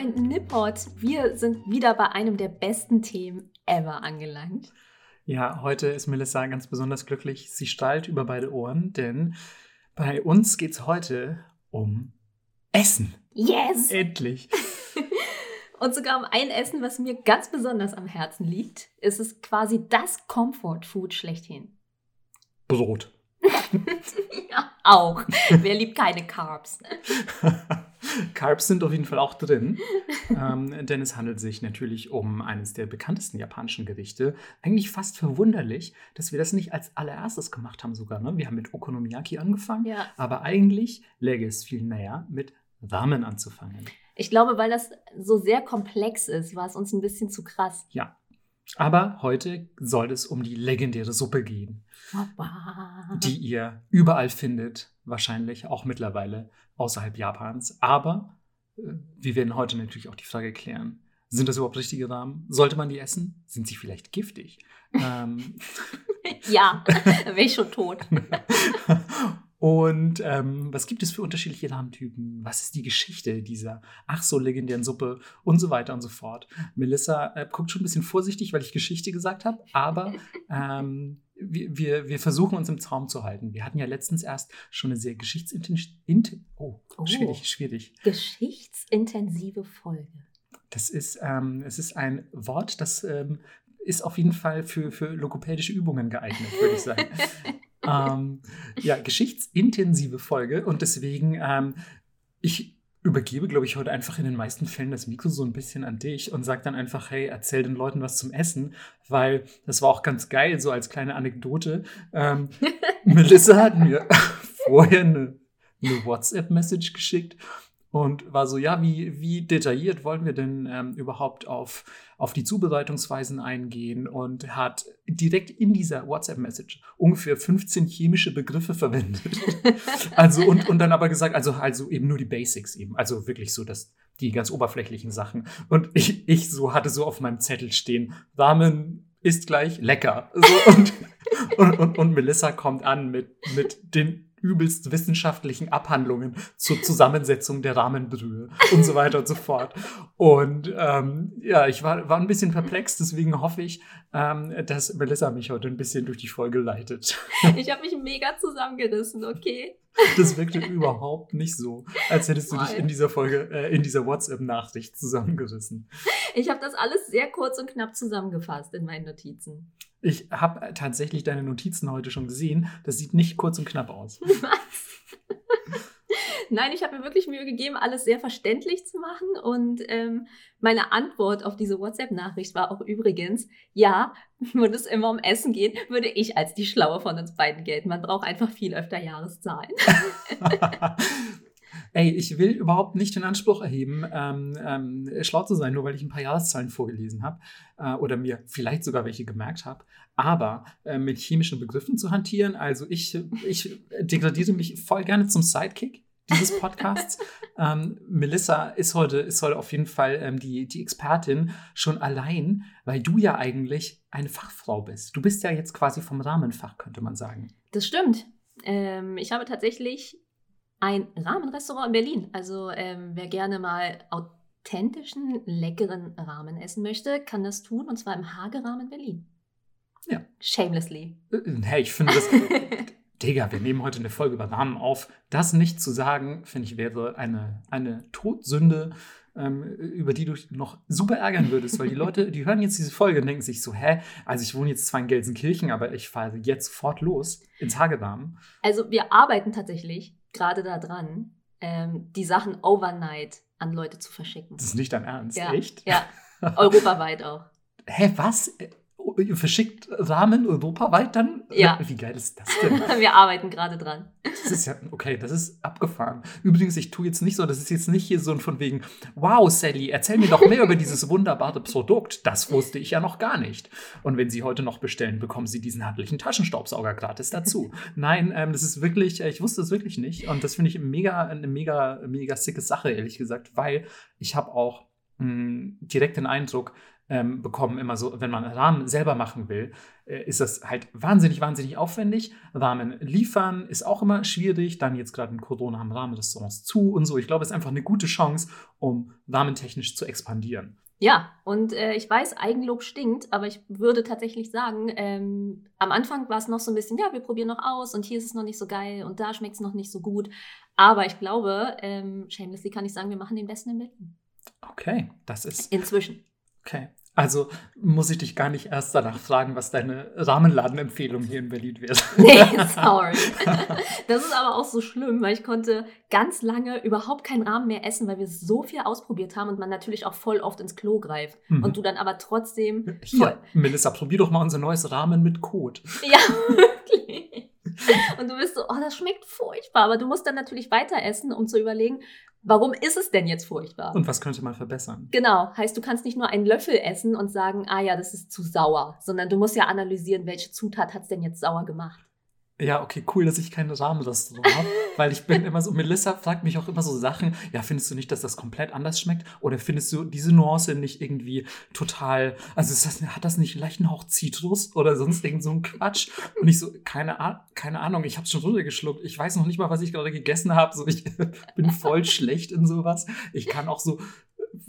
Bei Nippot. Wir sind wieder bei einem der besten Themen ever angelangt. Ja, heute ist Melissa ganz besonders glücklich. Sie strahlt über beide Ohren, denn bei uns geht es heute um Essen. Yes! Endlich. Und sogar um ein Essen, was mir ganz besonders am Herzen liegt. Es ist quasi das Comfort Food schlechthin. Brot. ja, auch. Wer liebt keine Carbs? Carbs sind auf jeden Fall auch drin, ähm, denn es handelt sich natürlich um eines der bekanntesten japanischen Gerichte. Eigentlich fast verwunderlich, dass wir das nicht als allererstes gemacht haben sogar. Ne? Wir haben mit Okonomiyaki angefangen, Ja. aber eigentlich läge es viel näher, mit Ramen anzufangen. Ich glaube, weil das so sehr komplex ist, war es uns ein bisschen zu krass. Ja. Aber heute soll es um die legendäre Suppe gehen, die ihr überall findet, wahrscheinlich auch mittlerweile außerhalb Japans. Aber äh, wir werden heute natürlich auch die Frage klären, sind das überhaupt richtige Ramen? Sollte man die essen? Sind sie vielleicht giftig? ähm, ja, wäre ich schon tot. Und ähm, was gibt es für unterschiedliche Rahmentypen? Was ist die Geschichte dieser ach so legendären Suppe und so weiter und so fort? Melissa äh, guckt schon ein bisschen vorsichtig, weil ich Geschichte gesagt habe, aber ähm, wir, wir, wir versuchen uns im Zaum zu halten. Wir hatten ja letztens erst schon eine sehr geschichtsintensive. Oh, Oh. schwierig, schwierig. Geschichtsintensive Folge. Das ist, ähm, es ist ein Wort, das ähm, ist auf jeden Fall für, für logopädische Übungen geeignet, würde ich sagen. ähm, ja, geschichtsintensive Folge und deswegen, ähm, ich übergebe, glaube ich, heute einfach in den meisten Fällen das Mikro so ein bisschen an dich und sag dann einfach, hey, erzähl den Leuten was zum Essen, weil das war auch ganz geil, so als kleine Anekdote. Ähm, Melissa hat mir vorher eine, eine WhatsApp-Message geschickt und war so, ja, wie, wie detailliert wollen wir denn ähm, überhaupt auf, auf die Zubereitungsweisen eingehen und hat direkt in dieser WhatsApp-Message ungefähr 15 chemische Begriffe verwendet. also und, und dann aber gesagt, also, also eben nur die Basics eben, also wirklich so das, die ganz oberflächlichen Sachen. Und ich, ich so hatte so auf meinem Zettel stehen, Ramen ist gleich lecker. So, und, und, und, und Melissa kommt an mit, mit den übelst wissenschaftlichen Abhandlungen zur Zusammensetzung der Rahmenbrühe und so weiter und so fort. Und ähm, ja, ich war, war ein bisschen perplex, deswegen hoffe ich, ähm, dass Melissa mich heute ein bisschen durch die Folge leitet. Ich habe mich mega zusammengerissen, okay? Das wirkte überhaupt nicht so, als hättest du dich in dieser Folge, äh, in dieser WhatsApp-Nachricht zusammengerissen. Ich habe das alles sehr kurz und knapp zusammengefasst in meinen Notizen. Ich habe tatsächlich deine Notizen heute schon gesehen. Das sieht nicht kurz und knapp aus. Was? Nein, ich habe mir wirklich Mühe gegeben, alles sehr verständlich zu machen. Und ähm, meine Antwort auf diese WhatsApp-Nachricht war auch übrigens, ja, würde es immer um Essen gehen, würde ich als die Schlaue von uns beiden gelten. Man braucht einfach viel öfter Jahreszahlen. Ey, ich will überhaupt nicht den Anspruch erheben, ähm, ähm, schlau zu sein, nur weil ich ein paar Jahreszahlen vorgelesen habe äh, oder mir vielleicht sogar welche gemerkt habe. Aber äh, mit chemischen Begriffen zu hantieren, also ich, ich degradiere mich voll gerne zum Sidekick dieses Podcasts. ähm, Melissa ist heute, ist heute auf jeden Fall ähm, die, die Expertin, schon allein, weil du ja eigentlich eine Fachfrau bist. Du bist ja jetzt quasi vom Rahmenfach, könnte man sagen. Das stimmt. Ähm, ich habe tatsächlich ein Rahmenrestaurant in Berlin. Also ähm, wer gerne mal authentischen, leckeren Ramen essen möchte, kann das tun. Und zwar im Hagerahmen Berlin. Ja. Shamelessly. Äh, Hey, ich finde das. Digga, wir nehmen heute eine Folge über Rahmen auf. Das nicht zu sagen, finde ich, wäre eine, eine Todsünde, ähm, über die du dich noch super ärgern würdest, weil die Leute, die hören jetzt diese Folge und denken sich so, hä, also ich wohne jetzt zwar in Gelsenkirchen, aber ich fahre jetzt sofort los ins Hagerahmen. Also wir arbeiten tatsächlich gerade daran, ähm, die Sachen overnight an Leute zu verschicken. Das ist nicht dein Ernst, ja, echt? Ja, europaweit auch. Hä, was? Äh, verschickt Rahmen europaweit dann? Ja. Wie geil ist das denn? Wir arbeiten gerade dran. Das ist ja, okay, das ist abgefahren. Übrigens, ich tue jetzt nicht so, das ist jetzt nicht hier so ein von wegen, wow, Sally, erzähl mir doch mehr über dieses wunderbare Produkt. Das wusste ich ja noch gar nicht. Und wenn Sie heute noch bestellen, bekommen Sie diesen handlichen Taschenstaubsauger gratis dazu. Nein, ähm, das ist wirklich, äh, ich wusste es wirklich nicht. Und das finde ich mega, eine mega, mega sicke Sache, ehrlich gesagt, weil ich habe auch mh, direkt den Eindruck, ähm, bekommen immer so, wenn man Rahmen selber machen will, äh, ist das halt wahnsinnig, wahnsinnig aufwendig. Rahmen liefern ist auch immer schwierig. Dann jetzt gerade in Corona haben Rahmenrestaurants zu und so. Ich glaube, es ist einfach eine gute Chance, um rahmentechnisch zu expandieren. Ja, und äh, ich weiß, Eigenlob stinkt, aber ich würde tatsächlich sagen, ähm, am Anfang war es noch so ein bisschen, ja, wir probieren noch aus und hier ist es noch nicht so geil und da schmeckt es noch nicht so gut. Aber ich glaube, ähm, shamelessly kann ich sagen, wir machen den besten in Berlin. Okay, das ist. Inzwischen. Okay. Also muss ich dich gar nicht erst danach fragen, was deine Rahmenladenempfehlung hier in Berlin wäre. Nee, sorry. Das ist aber auch so schlimm, weil ich konnte ganz lange überhaupt keinen Rahmen mehr essen, weil wir so viel ausprobiert haben und man natürlich auch voll oft ins Klo greift. Mhm. Und du dann aber trotzdem Hier, Melissa, probier doch mal unser neues Rahmen mit Kot. Ja, wirklich. Und du bist so, oh, das schmeckt furchtbar. Aber du musst dann natürlich weiter essen, um zu überlegen, warum ist es denn jetzt furchtbar? Und was könnte man verbessern? Genau, heißt, du kannst nicht nur einen Löffel essen und sagen, ah ja, das ist zu sauer, sondern du musst ja analysieren, welche Zutat hat es denn jetzt sauer gemacht. Ja, okay, cool, dass ich kein Rahmenrestaurant habe, weil ich bin immer so, Melissa fragt mich auch immer so Sachen, ja, findest du nicht, dass das komplett anders schmeckt? Oder findest du diese Nuance nicht irgendwie total, also ist das, hat das nicht leicht einen Hauch Zitrus oder sonst irgend so ein Quatsch? Und ich so, keine, Ah- keine Ahnung, ich habe schon runtergeschluckt, ich weiß noch nicht mal, was ich gerade gegessen habe, so ich bin voll schlecht in sowas. Ich kann auch so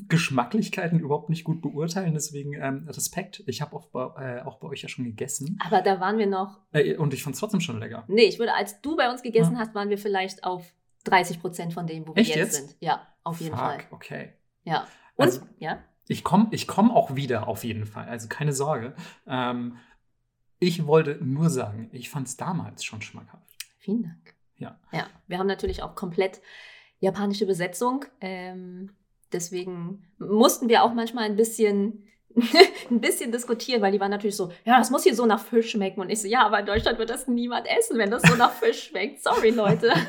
Geschmacklichkeiten überhaupt nicht gut beurteilen, deswegen ähm, Respekt. Ich habe auch, bei- äh, auch bei euch ja schon gegessen Aber da waren wir noch, äh, und ich fand es trotzdem schon lecker. nee, ich würde, als du bei uns gegessen hast, waren wir vielleicht auf 30 Prozent von dem, wo wir Echt jetzt, jetzt? sind. Ja, auf jeden Fuck, Fall. okay. Ja. Und, Also- ja, Ich komme ich komm auch wieder auf jeden Fall, also keine Sorge. Ähm, ich wollte nur sagen, ich fand es damals schon schmackhaft. vielen Dank. Ja. Ja, wir haben natürlich auch komplett japanische Besetzung. Ähm, deswegen mussten wir auch manchmal ein bisschen, ein bisschen diskutieren, weil die waren natürlich so, ja, das muss hier so nach Fisch schmecken. Und ich so, ja, aber in Deutschland wird das niemand essen, wenn das so nach Fisch schmeckt. Sorry, Leute.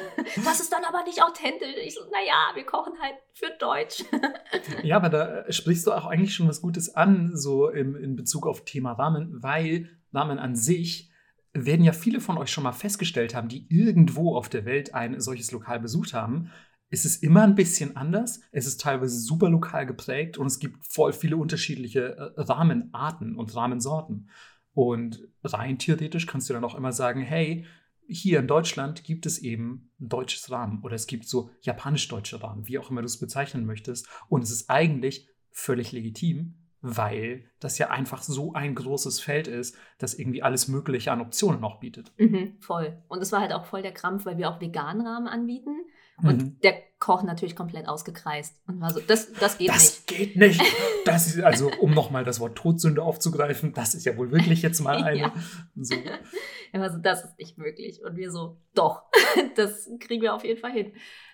Das ist dann aber nicht authentisch. Ich so, naja, wir kochen halt für Deutsch. Ja, aber da sprichst du auch eigentlich schon was Gutes an, so im, in Bezug auf Thema Ramen, weil Ramen an sich werden ja viele von euch schon mal festgestellt haben, die irgendwo auf der Welt ein solches Lokal besucht haben. Es ist immer ein bisschen anders. Es ist teilweise super lokal geprägt und es gibt voll viele unterschiedliche äh, Ramenarten und Ramensorten. Und rein theoretisch kannst du dann auch immer sagen, hey, hier in Deutschland gibt es eben ein deutsches Rahmen oder es gibt so japanisch-deutsche Rahmen, wie auch immer du es bezeichnen möchtest. Und es ist eigentlich völlig legitim, weil das ja einfach so ein großes Feld ist, das irgendwie alles Mögliche an Optionen noch bietet. Mhm, voll. Und es war halt auch voll der Krampf, weil wir auch veganen Rahmen anbieten. Und Mhm. der Koch natürlich komplett ausgekreist. Und war so, das, das geht Das nicht. geht nicht. Das ist, also, um nochmal das Wort Todsünde aufzugreifen, das ist ja wohl wirklich jetzt mal eine. Ja. So. Er war so, das ist nicht möglich. Und wir so, doch, das kriegen wir auf jeden Fall hin.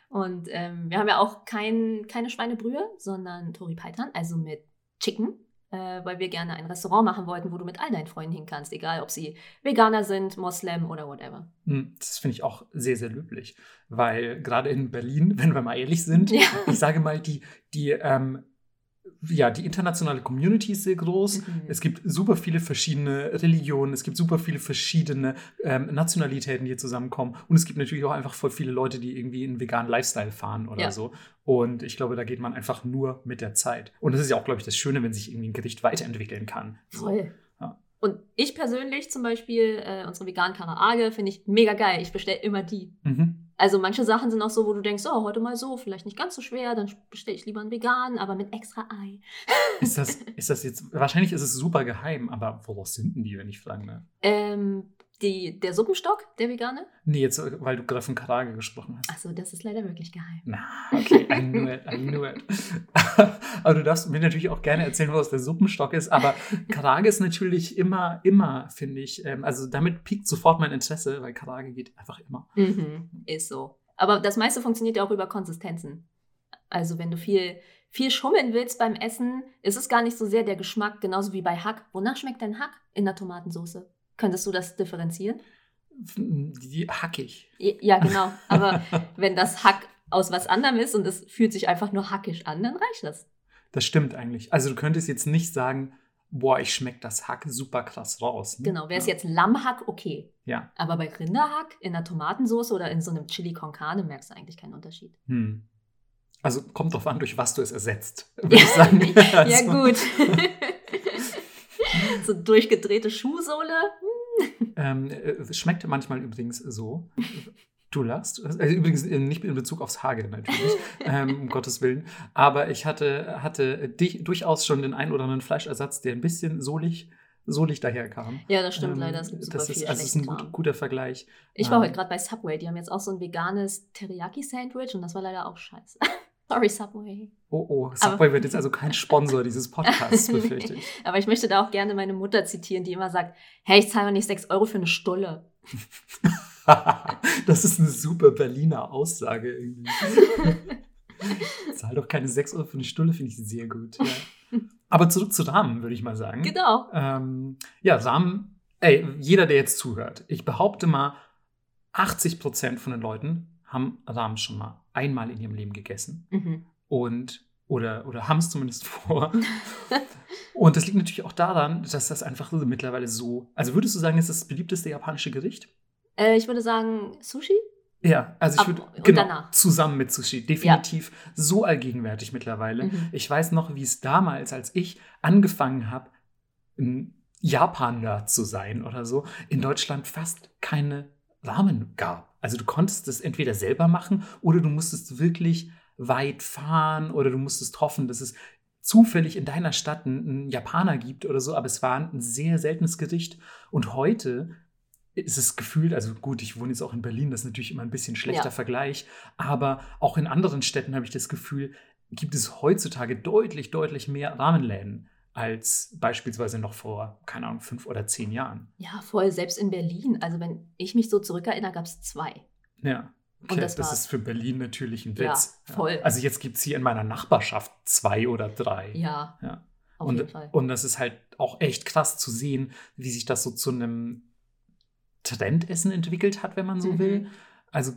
Und ähm, wir haben ja auch kein, keine Schweinebrühe, sondern Tori Paitan, also mit Chicken, äh, weil wir gerne ein Restaurant machen wollten, wo du mit all deinen Freunden hin kannst, egal ob sie Veganer sind, Moslem oder whatever. Hm, Das finde ich auch sehr, sehr löblich. Weil gerade in Berlin, wenn wir mal ehrlich sind, Ja. ich sage mal, die, die, ähm, ja, die internationale Community ist sehr groß. Mhm. Es gibt super viele verschiedene Religionen, es gibt super viele verschiedene ähm, Nationalitäten, die hier zusammenkommen. Und es gibt natürlich auch einfach voll viele Leute, die irgendwie einen veganen Lifestyle fahren oder Ja. so. Und ich glaube, da geht man einfach nur mit der Zeit. Und das ist ja auch, glaube ich, das Schöne, wenn sich irgendwie ein Gericht weiterentwickeln kann. So. Voll. Ja. Und ich persönlich zum Beispiel, äh, unsere veganen Karaage, finde ich mega geil. Ich bestelle immer die. Mhm. Also manche Sachen sind auch so, wo du denkst, oh, heute mal so, vielleicht nicht ganz so schwer, dann bestelle ich lieber einen veganen, aber mit extra Ei. Ist das, ist das jetzt, wahrscheinlich ist es super geheim, aber woraus sind denn die, wenn ich fragen darf? Ähm, die, der Suppenstock, der vegane? Nee, jetzt, weil du gerade von Karage gesprochen hast. Achso, das ist leider wirklich geheim. Na, okay, I knew it, I knew it. aber du darfst mir natürlich auch gerne erzählen, was der Suppenstock ist. Aber Karage ist natürlich immer, immer, finde ich, ähm, also damit piekt sofort mein Interesse, weil Karage geht einfach immer. Mhm, ist so. Aber das meiste funktioniert ja auch über Konsistenzen. Also wenn du viel, viel schummeln willst beim Essen, ist es gar nicht so sehr der Geschmack, genauso wie bei Hack. Wonach schmeckt dein Hack in der Tomatensauce? Könntest du das differenzieren? Die hackig. Ja, genau. Aber wenn das Hack aus was anderem ist und es fühlt sich einfach nur hackisch an, dann reicht das. Das stimmt eigentlich. Also du könntest jetzt nicht sagen, boah, ich schmecke das Hack super krass raus. ne? Genau. Wäre es ja. jetzt Lammhack, okay. Ja. Aber bei Rinderhack in der Tomatensauce oder in so einem Chili con Carne merkst du eigentlich keinen Unterschied. Hm. Also kommt drauf an, durch was du es ersetzt, würde ich sagen. ja, Also- gut. so durchgedrehte Schuhsohle. Ähm, äh, schmeckt manchmal übrigens so. Du lachst. Also übrigens äh, nicht in Bezug aufs Hage natürlich, ähm, um Gottes Willen. Aber ich hatte, hatte dich, durchaus schon den einen oder anderen Fleischersatz, der ein bisschen sohlig, sohlig daherkam. Ja, das stimmt Ähm, leider. Es gibt super das ist, viel also ist ein gut, guter Vergleich. Ich war Ähm, heute gerade bei Subway. Die haben jetzt auch so ein veganes Teriyaki-Sandwich und das war leider auch scheiße. Sorry, Subway. Oh, oh, Subway wird jetzt also kein Sponsor dieses Podcasts, befürchte ich. Aber ich möchte da auch gerne meine Mutter zitieren, die immer sagt: Hey, ich zahle nicht 6 Euro für eine Stulle. das ist eine super Berliner Aussage irgendwie. Zahl doch keine 6 Euro für eine Stunde, finde ich sehr gut. Ja. Aber zurück zu Rahmen, würde ich mal sagen. Genau. Ähm, ja, Rahmen, ey, jeder, der jetzt zuhört, ich behaupte mal, 80% von den Leuten haben Rahmen schon mal einmal in ihrem Leben gegessen Mhm. und oder, oder haben es zumindest vor. und das liegt natürlich auch daran, dass das einfach so mittlerweile so. Also würdest du sagen, ist das beliebteste japanische Gericht? Äh, ich würde sagen, Sushi? Ja, also ich würde genau danach? zusammen mit Sushi definitiv so allgegenwärtig mittlerweile. Mhm. Ich weiß noch, wie es damals, als ich angefangen habe, ein Japan-Nerd zu sein oder so, in Deutschland fast keine Ramen gab. Also du konntest es entweder selber machen oder du musstest wirklich weit fahren oder du musstest hoffen, dass es zufällig in deiner Stadt einen, einen Japaner gibt oder so, aber es war ein sehr seltenes Gericht. Und heute ist es gefühlt, also gut, ich wohne jetzt auch in Berlin, das ist natürlich immer ein bisschen schlechter Ja. Vergleich, aber auch in anderen Städten habe ich das Gefühl, gibt es heutzutage deutlich, deutlich mehr Rahmenläden als beispielsweise noch vor, keine Ahnung, fünf oder zehn Jahren. Ja, voll. Selbst in Berlin. Also, wenn ich mich so zurückerinnere, gab es zwei. Ja. Und Okay, das das, war's. ist für Berlin natürlich ein Ja, Witz. voll. Also jetzt gibt es hier in meiner Nachbarschaft zwei oder drei. Ja, Ja. auf und, jeden Fall. und das ist halt auch echt krass zu sehen, wie sich das so zu einem Trendessen entwickelt hat, wenn man so Mhm. will. Also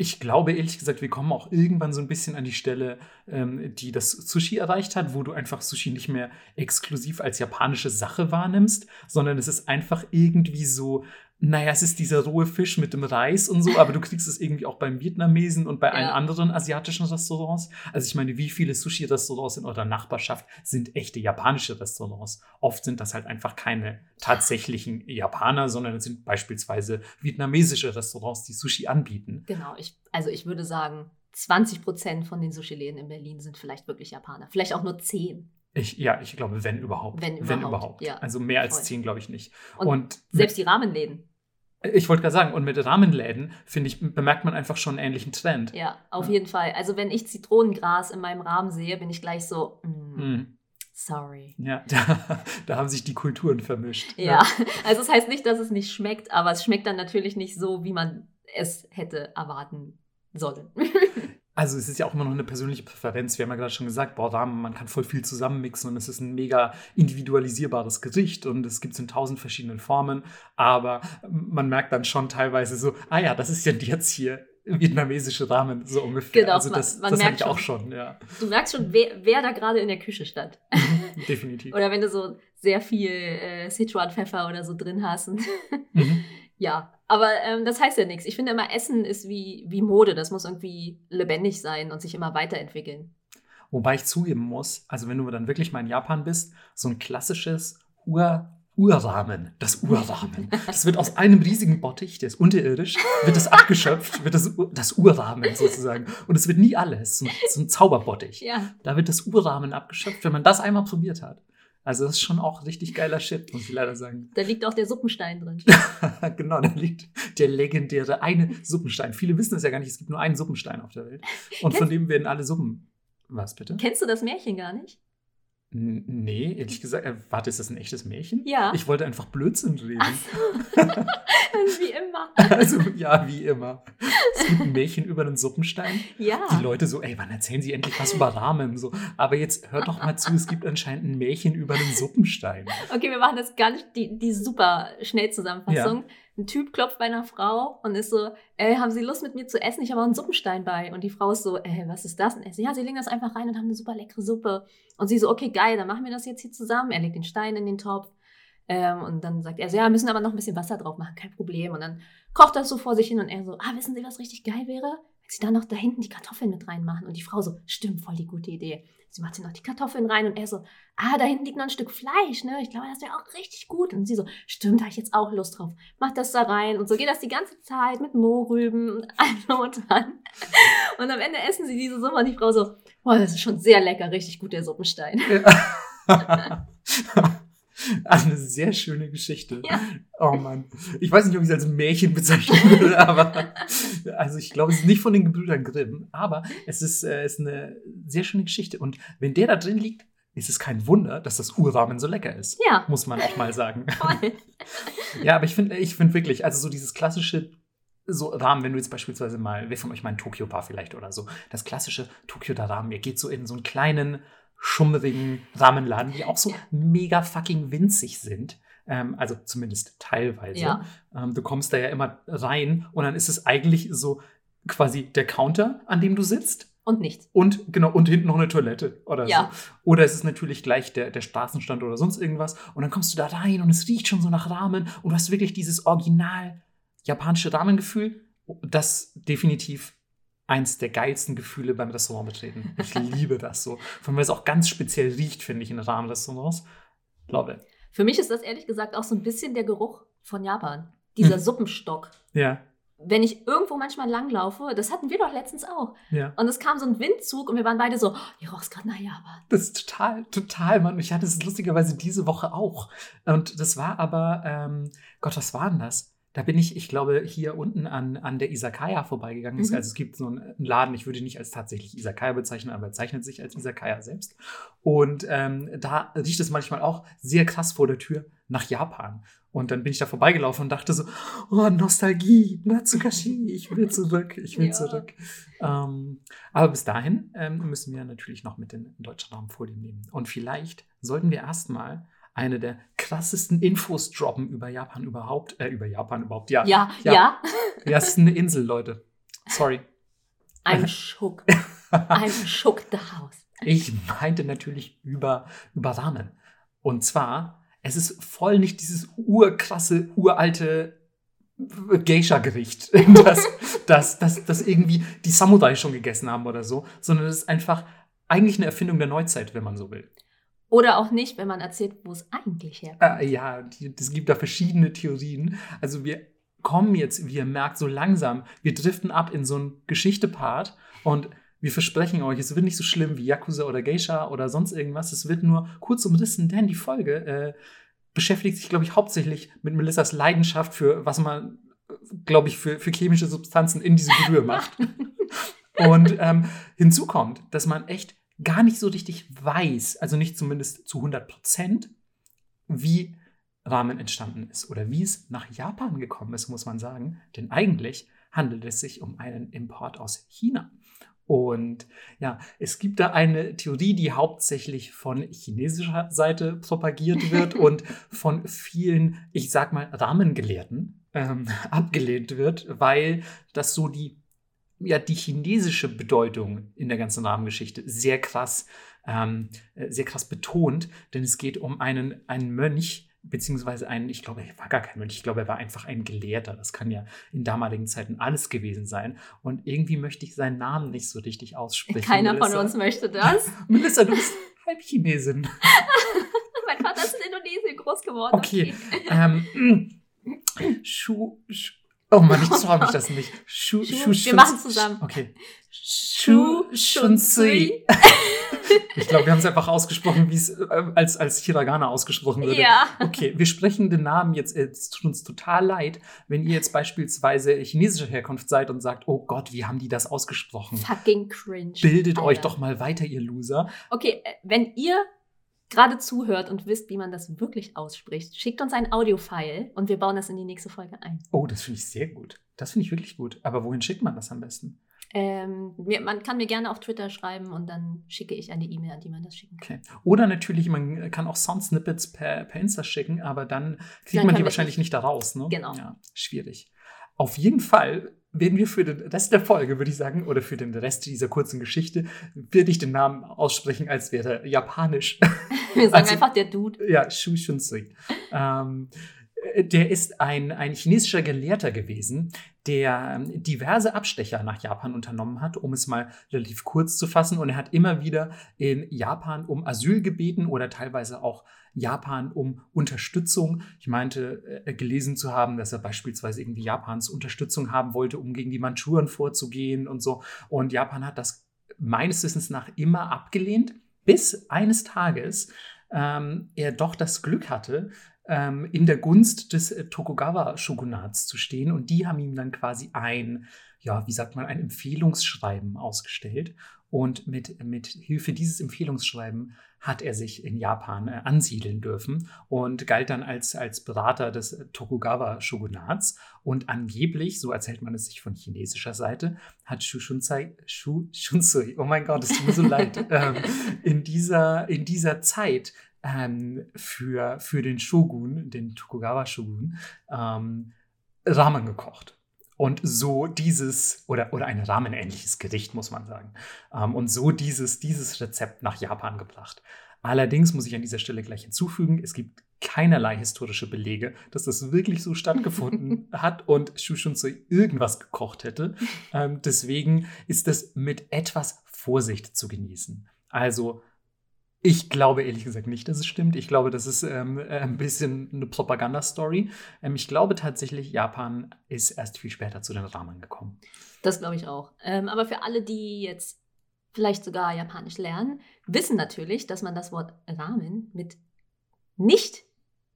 ich glaube ehrlich gesagt, wir kommen auch irgendwann so ein bisschen an die Stelle, ähm, die das Sushi erreicht hat, wo du einfach Sushi nicht mehr exklusiv als japanische Sache wahrnimmst, sondern es ist einfach irgendwie so, naja, es ist dieser rohe Fisch mit dem Reis und so, aber du kriegst es irgendwie auch beim Vietnamesen und bei allen Ja. anderen asiatischen Restaurants. Also ich meine, wie viele Sushi-Restaurants in eurer Nachbarschaft sind echte japanische Restaurants? Oft sind das halt einfach keine tatsächlichen Japaner, sondern es sind beispielsweise vietnamesische Restaurants, die Sushi anbieten. Genau, ich, also ich würde sagen, 20 Prozent von den Sushi-Läden in Berlin sind vielleicht wirklich Japaner. Vielleicht auch nur 10. Ich, ja, ich glaube, wenn überhaupt. Wenn überhaupt, ja. Also mehr als Voll. zehn, glaube ich nicht. Und, Und selbst die Rahmenläden. Ich wollte gerade sagen, und mit Rahmenläden, finde ich, bemerkt man einfach schon einen ähnlichen Trend. Ja, auf Ja. jeden Fall. Also wenn ich Zitronengras in meinem Rahmen sehe, bin ich gleich so, mm, Hm. sorry. Ja, da, da haben sich die Kulturen vermischt. Ja, also es heißt nicht, dass es nicht schmeckt, aber es schmeckt dann natürlich nicht so, wie man es hätte erwarten sollen. Also es ist ja auch immer noch eine persönliche Präferenz. Wir haben ja gerade schon gesagt, boah, Ramen, man kann voll viel zusammenmixen und es ist ein mega individualisierbares Gericht und es gibt es in tausend verschiedenen Formen. Aber man merkt dann schon teilweise so, ah ja, das ist ja jetzt hier vietnamesische Ramen, so ungefähr. Genau, also man- das, man das habe merkt ich auch schon, ja. Du merkst schon, wer, wer da gerade in der Küche stand. Definitiv. Oder wenn du so sehr viel äh, Sichuan-Pfeffer oder so drin hast. Mhm. ja, aber ähm, das heißt ja nichts. Ich finde immer, Essen ist wie, wie Mode. Das muss irgendwie lebendig sein und sich immer weiterentwickeln. Wobei ich zugeben muss, also wenn du dann wirklich mal in Japan bist, so ein klassisches Ur Urrahmen, das Urrahmen. Das wird aus einem riesigen Bottich, der ist unterirdisch, wird das abgeschöpft, wird das, Ur- das Urrahmen sozusagen. Und es wird nie alles, so, ein- so ein Zauberbottich. Ja, Da wird das Urrahmen abgeschöpft, wenn man das einmal probiert hat. Also das ist schon auch richtig geiler Shit, muss ich leider sagen. da liegt auch der Suppenstein drin. genau, da liegt der legendäre eine Suppenstein. Viele wissen es ja gar nicht, es gibt nur einen Suppenstein auf der Welt. Und von dem werden alle Suppen. Was bitte? Kennst du das Märchen gar nicht? Nee, ehrlich gesagt, äh, warte, ist das ein echtes Märchen? Ja. Ich wollte einfach Blödsinn reden. wie immer. Also, ja, wie immer. Es gibt ein Märchen über einen Suppenstein. Ja. Die Leute so, ey, wann erzählen sie endlich was über Rahmen? So, aber jetzt hört doch mal zu, es gibt anscheinend ein Märchen über einen Suppenstein. Okay, wir machen das ganz, die, die super Schnellzusammenfassung. Ein Typ klopft bei einer Frau und ist so, äh, haben Sie Lust mit mir zu essen? Ich habe auch einen Suppenstein bei. Und die Frau ist so, äh, was ist das? Er so, ja, sie legen das einfach rein und haben eine super leckere Suppe. Und sie so, okay, geil, dann machen wir das jetzt hier zusammen. Er legt den Stein in den Topf. Ähm, und dann sagt er so, ja, müssen aber noch ein bisschen Wasser drauf machen, kein Problem. Und dann kocht das so vor sich hin und er so, ah, wissen Sie, was richtig geil wäre? sie da noch da hinten die Kartoffeln mit reinmachen? Und die Frau so, stimmt, voll die gute Idee. Sie macht sie noch die Kartoffeln rein und er so, ah, da hinten liegt noch ein Stück Fleisch, ne? Ich glaube, das wäre auch richtig gut. Und sie so, stimmt, da habe ich jetzt auch Lust drauf. Mach das da rein. Und so geht das die ganze Zeit mit Mohrrüben und allem und dran. Und am Ende essen sie diese Suppe und die Frau so, boah, das ist schon sehr lecker, richtig gut, der Suppenstein. Ja. Also eine sehr schöne Geschichte. Ja. Oh Mann. Ich weiß nicht, ob ich es als Märchen bezeichnen würde, aber also ich glaube, es ist nicht von den Gebrüdern Grimm, aber es ist, äh, ist eine sehr schöne Geschichte. Und wenn der da drin liegt, ist es kein Wunder, dass das Urrahmen so lecker ist. Ja. Muss man auch mal sagen. Voll. Ja, aber ich finde ich find wirklich, also so dieses klassische so Rahmen, wenn du jetzt beispielsweise mal, wer von euch mal in Tokio war vielleicht oder so, das klassische Tokio da Rahmen, ihr geht so in so einen kleinen, schummrigen Rahmenladen, die auch so mega fucking winzig sind. Ähm, also zumindest teilweise. Ja. Ähm, du kommst da ja immer rein und dann ist es eigentlich so quasi der Counter, an dem du sitzt. Und nichts. Und genau, und hinten noch eine Toilette oder Ja. so. Oder es ist natürlich gleich der, der Straßenstand oder sonst irgendwas. Und dann kommst du da rein und es riecht schon so nach Ramen und du hast wirklich dieses original japanische Ramengefühl. Das definitiv eins der geilsten Gefühle beim Restaurant betreten. Ich liebe das so. Von mir es auch ganz speziell riecht, finde ich, in Rahmenrestaurants. Love it. Für mich ist das ehrlich gesagt auch so ein bisschen der Geruch von Japan. Dieser Hm. Suppenstock. Ja, Wenn ich irgendwo manchmal langlaufe, das hatten wir doch letztens auch. ja. Und es kam so ein Windzug und wir waren beide so, oh, hier rochst gerade nach Japan. Das ist total, total, Mann. Ich hatte es lustigerweise diese Woche auch. Und das war aber, ähm, Gott, was war denn das? Da bin ich, ich glaube, hier unten an, an der Isakaya vorbeigegangen. Mhm. Also es gibt so einen Laden, ich würde ihn nicht als tatsächlich Isakaya bezeichnen, aber er zeichnet sich als Isakaya selbst. Und ähm, da riecht es manchmal auch sehr krass vor der Tür nach Japan. Und dann bin ich da vorbeigelaufen und dachte so, oh, Nostalgie, Natsukashi, ich will zurück, ich will Ja. zurück. Ähm, aber bis dahin ähm, müssen wir natürlich noch mit den deutschen Namen Folien nehmen. Und vielleicht sollten wir erstmal eine der krassesten Infos droppen über Japan überhaupt, äh, über Japan überhaupt, ja. Ja, ja. ja. Ja, es ist eine Insel, Leute. Sorry. I'm shook. I'm shook the house. Ich meinte natürlich über, über Ramen. Und zwar, es ist voll nicht dieses urkrasse, uralte Geisha-Gericht, das, das, das, das irgendwie die Samurai schon gegessen haben oder so, sondern es ist einfach eigentlich eine Erfindung der Neuzeit, wenn man so will. Oder auch nicht, wenn man erzählt, wo es eigentlich herkommt. Äh, ja, es gibt da verschiedene Theorien. Also wir kommen jetzt, wie ihr merkt, so langsam, wir driften ab in so einen Geschichte-Part und wir versprechen euch, es wird nicht so schlimm wie Yakuza oder Geisha oder sonst irgendwas. Es wird nur kurz umrissen, denn die Folge äh, beschäftigt sich, glaube ich, hauptsächlich mit Melissas Leidenschaft für, was man, glaube ich, für, für chemische Substanzen in diese Brühe macht. Und ähm, hinzu kommt, dass man echt gar nicht so richtig weiß, also nicht zumindest zu 100 Prozent, wie Ramen entstanden ist oder wie es nach Japan gekommen ist, muss man sagen. Denn eigentlich handelt es sich um einen Import aus China. Und ja, es gibt da eine Theorie, die hauptsächlich von chinesischer Seite propagiert wird und von vielen, ich sag mal, Rahmengelehrten ähm, abgelehnt wird, weil das so die ja, die chinesische Bedeutung in der ganzen Rahmengeschichte sehr krass, ähm, äh, sehr krass betont, denn es geht um einen, einen Mönch, beziehungsweise einen, ich glaube, er war gar kein Mönch, ich glaube, er war einfach ein Gelehrter. Das kann ja in damaligen Zeiten alles gewesen sein. Und irgendwie möchte ich seinen Namen nicht so richtig aussprechen. Keiner von Melissa. uns möchte das. Melissa, du bist halb Chinesin. mein Vater ist in Indonesien groß geworden. Okay. ähm, Schu, Schu, oh Mann, ich traue mich das nicht. Schu, Schu- Schu, wir machen zusammen. Okay. Schu Shunsui. Ich glaube, wir haben es einfach ausgesprochen, wie es äh, als, als Hiragana ausgesprochen würde. Ja. Okay, wir sprechen den Namen jetzt, äh, es tut uns total leid, wenn ihr jetzt beispielsweise chinesischer Herkunft seid und sagt, oh Gott, wie haben die das ausgesprochen? Fucking cringe. Bildet euch Alter. doch mal weiter, ihr Loser. Okay, äh, wenn ihr gerade zuhört und wisst, wie man das wirklich ausspricht, schickt uns ein Audio-File und wir bauen das in die nächste Folge ein. Oh, das finde ich sehr gut. Das finde ich wirklich gut. Aber wohin schickt man das am besten? Ähm, mir, man kann mir gerne auf Twitter schreiben und dann schicke ich eine E-Mail, an die man das schicken kann. Okay. Oder natürlich, man kann auch Sound-Snippets per, per Insta schicken, aber dann kriegt Dann man die wahrscheinlich nicht- nicht da raus. Ne? Genau. Ja, schwierig. Auf jeden Fall werden wir für den Rest der Folge, würde ich sagen, oder für den Rest dieser kurzen Geschichte, werde ich den Namen aussprechen, als wäre er japanisch. Wir sagen Also- einfach der Dude. ja, Shu Shunsui. ähm, äh, der ist ein, ein chinesischer Gelehrter gewesen, der ähm, diverse Abstecher nach Japan unternommen hat, um es mal relativ kurz zu fassen. Und er hat immer wieder in Japan um Asyl gebeten oder teilweise auch Japan um Unterstützung. Ich meinte, äh, gelesen zu haben, dass er beispielsweise irgendwie Japans Unterstützung haben wollte, um gegen die Mandschuren vorzugehen und so. Und Japan hat das meines Wissens nach immer abgelehnt, bis eines Tages ähm, er doch das Glück hatte, ähm, in der Gunst des äh, Tokugawa-Shogunats zu stehen. Und die haben ihm dann quasi ein, ja, wie sagt man, ein Empfehlungsschreiben ausgestellt. Und mit, mit Hilfe dieses Empfehlungsschreiben hat er sich in Japan äh, ansiedeln dürfen und galt dann als, als Berater des äh, Tokugawa-Shogunats. Und angeblich, so erzählt man es sich von chinesischer Seite, hat Shu Shunsei, Shu Shunsui, oh mein Gott, es tut mir so leid, ähm, in, dieser, in dieser Zeit ähm, für, für den Shogun, den Tokugawa-Shogun, ähm, Ramen gekocht. Und so dieses, oder, oder ein rahmenähnliches Gericht, muss man sagen. Ähm, und so dieses, dieses Rezept nach Japan gebracht. Allerdings muss ich an dieser Stelle gleich hinzufügen, es gibt keinerlei historische Belege, dass das wirklich so stattgefunden hat und Shushunzui irgendwas gekocht hätte. Ähm, deswegen ist das mit etwas Vorsicht zu genießen. Also ich glaube ehrlich gesagt nicht, dass es stimmt. Ich glaube, das ist ähm, äh, ein bisschen eine Propaganda-Story. Ähm, ich glaube tatsächlich, Japan ist erst viel später zu den Ramen gekommen. Das glaube ich auch. Ähm, aber für alle, die jetzt vielleicht sogar Japanisch lernen, wissen natürlich, dass man das Wort Ramen mit nicht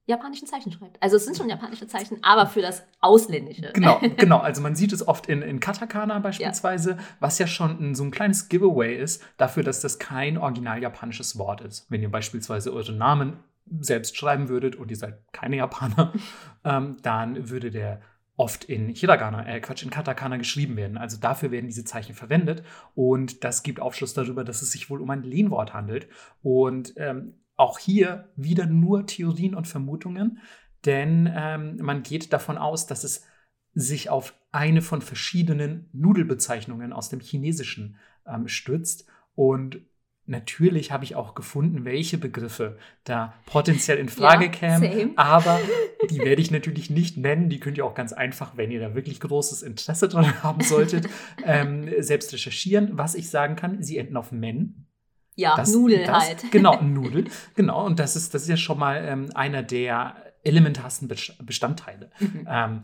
japanischen Zeichen schreibt. Also es sind schon japanische Zeichen, aber für das Ausländische. Genau, genau. Also man sieht es oft in, in Katakana beispielsweise, ja. was ja schon ein, so ein kleines Giveaway ist dafür, dass das kein original japanisches Wort ist. Wenn ihr beispielsweise eure Namen selbst schreiben würdet und ihr seid keine Japaner, ähm, dann würde der oft in Hiragana, äh Quatsch, in Katakana geschrieben werden. Also dafür werden diese Zeichen verwendet und das gibt Aufschluss darüber, dass es sich wohl um ein Lehnwort handelt. Und ähm, auch hier wieder nur Theorien und Vermutungen, denn ähm, man geht davon aus, dass es sich auf eine von verschiedenen Nudelbezeichnungen aus dem Chinesischen ähm, stützt. Und natürlich habe ich auch gefunden, welche Begriffe da potenziell in Frage ja, kämen. Same. Aber die werde ich natürlich nicht nennen. Die könnt ihr auch ganz einfach, wenn ihr da wirklich großes Interesse dran haben solltet, ähm, selbst recherchieren. Was ich sagen kann, sie enden auf Men. Ja, das, Nudel das, halt. Genau, Nudel. Genau, und das ist, das ist ja schon mal ähm, einer der elementarsten Bestandteile. Mhm. Ähm,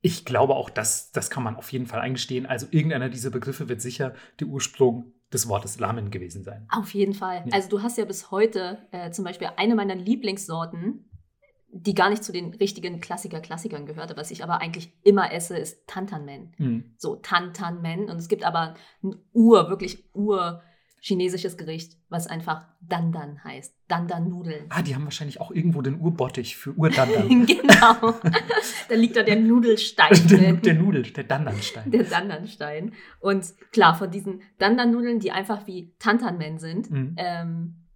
ich glaube auch, dass, das kann man auf jeden Fall eingestehen. Also irgendeiner dieser Begriffe wird sicher der Ursprung des Wortes Lamen gewesen sein. Auf jeden Fall. Ja. Also du hast ja bis heute äh, zum Beispiel eine meiner Lieblingssorten, die gar nicht zu den richtigen Klassiker-Klassikern gehörte, was ich aber eigentlich immer esse, ist Tantanmen. Mhm. So Tantanmen. Und es gibt aber ein Ur, wirklich Ur- chinesisches Gericht, was einfach Dandan heißt. Dandan-Nudeln. Ah, die haben wahrscheinlich auch irgendwo den Urbottich für Urdandan. genau. da liegt da der Nudelstein. der, der Nudel, der Dandanstein. Der Dandanstein. Und klar, von diesen Dandan-Nudeln, die einfach wie Tantanmen sind, mhm. ähm,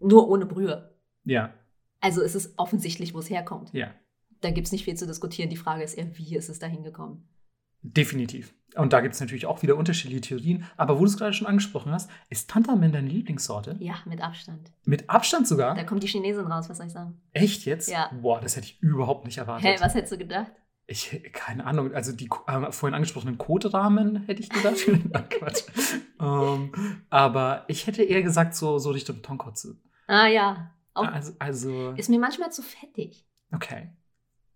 nur ohne Brühe. Ja. Also ist es offensichtlich, wo es herkommt. Ja. Da gibt es nicht viel zu diskutieren. Die Frage ist eher, wie ist es da hingekommen? Definitiv. Und da gibt es natürlich auch wieder unterschiedliche Theorien. Aber wo du es gerade schon angesprochen hast, ist Tantamen deine Lieblingssorte? Ja, mit Abstand. Mit Abstand sogar? Da kommt die Chinesin raus, was soll ich sagen? Echt jetzt? Ja. Boah, das hätte ich überhaupt nicht erwartet. Hä, hey, was hättest du gedacht? Ich, keine Ahnung, also die äh, vorhin angesprochenen Kotrahmen hätte ich gedacht. Quatsch. um, ähm, aber ich hätte eher gesagt, so, so Richtung Tonkotsu. Ah ja. Auch also, also. Ist mir manchmal zu fettig. Okay.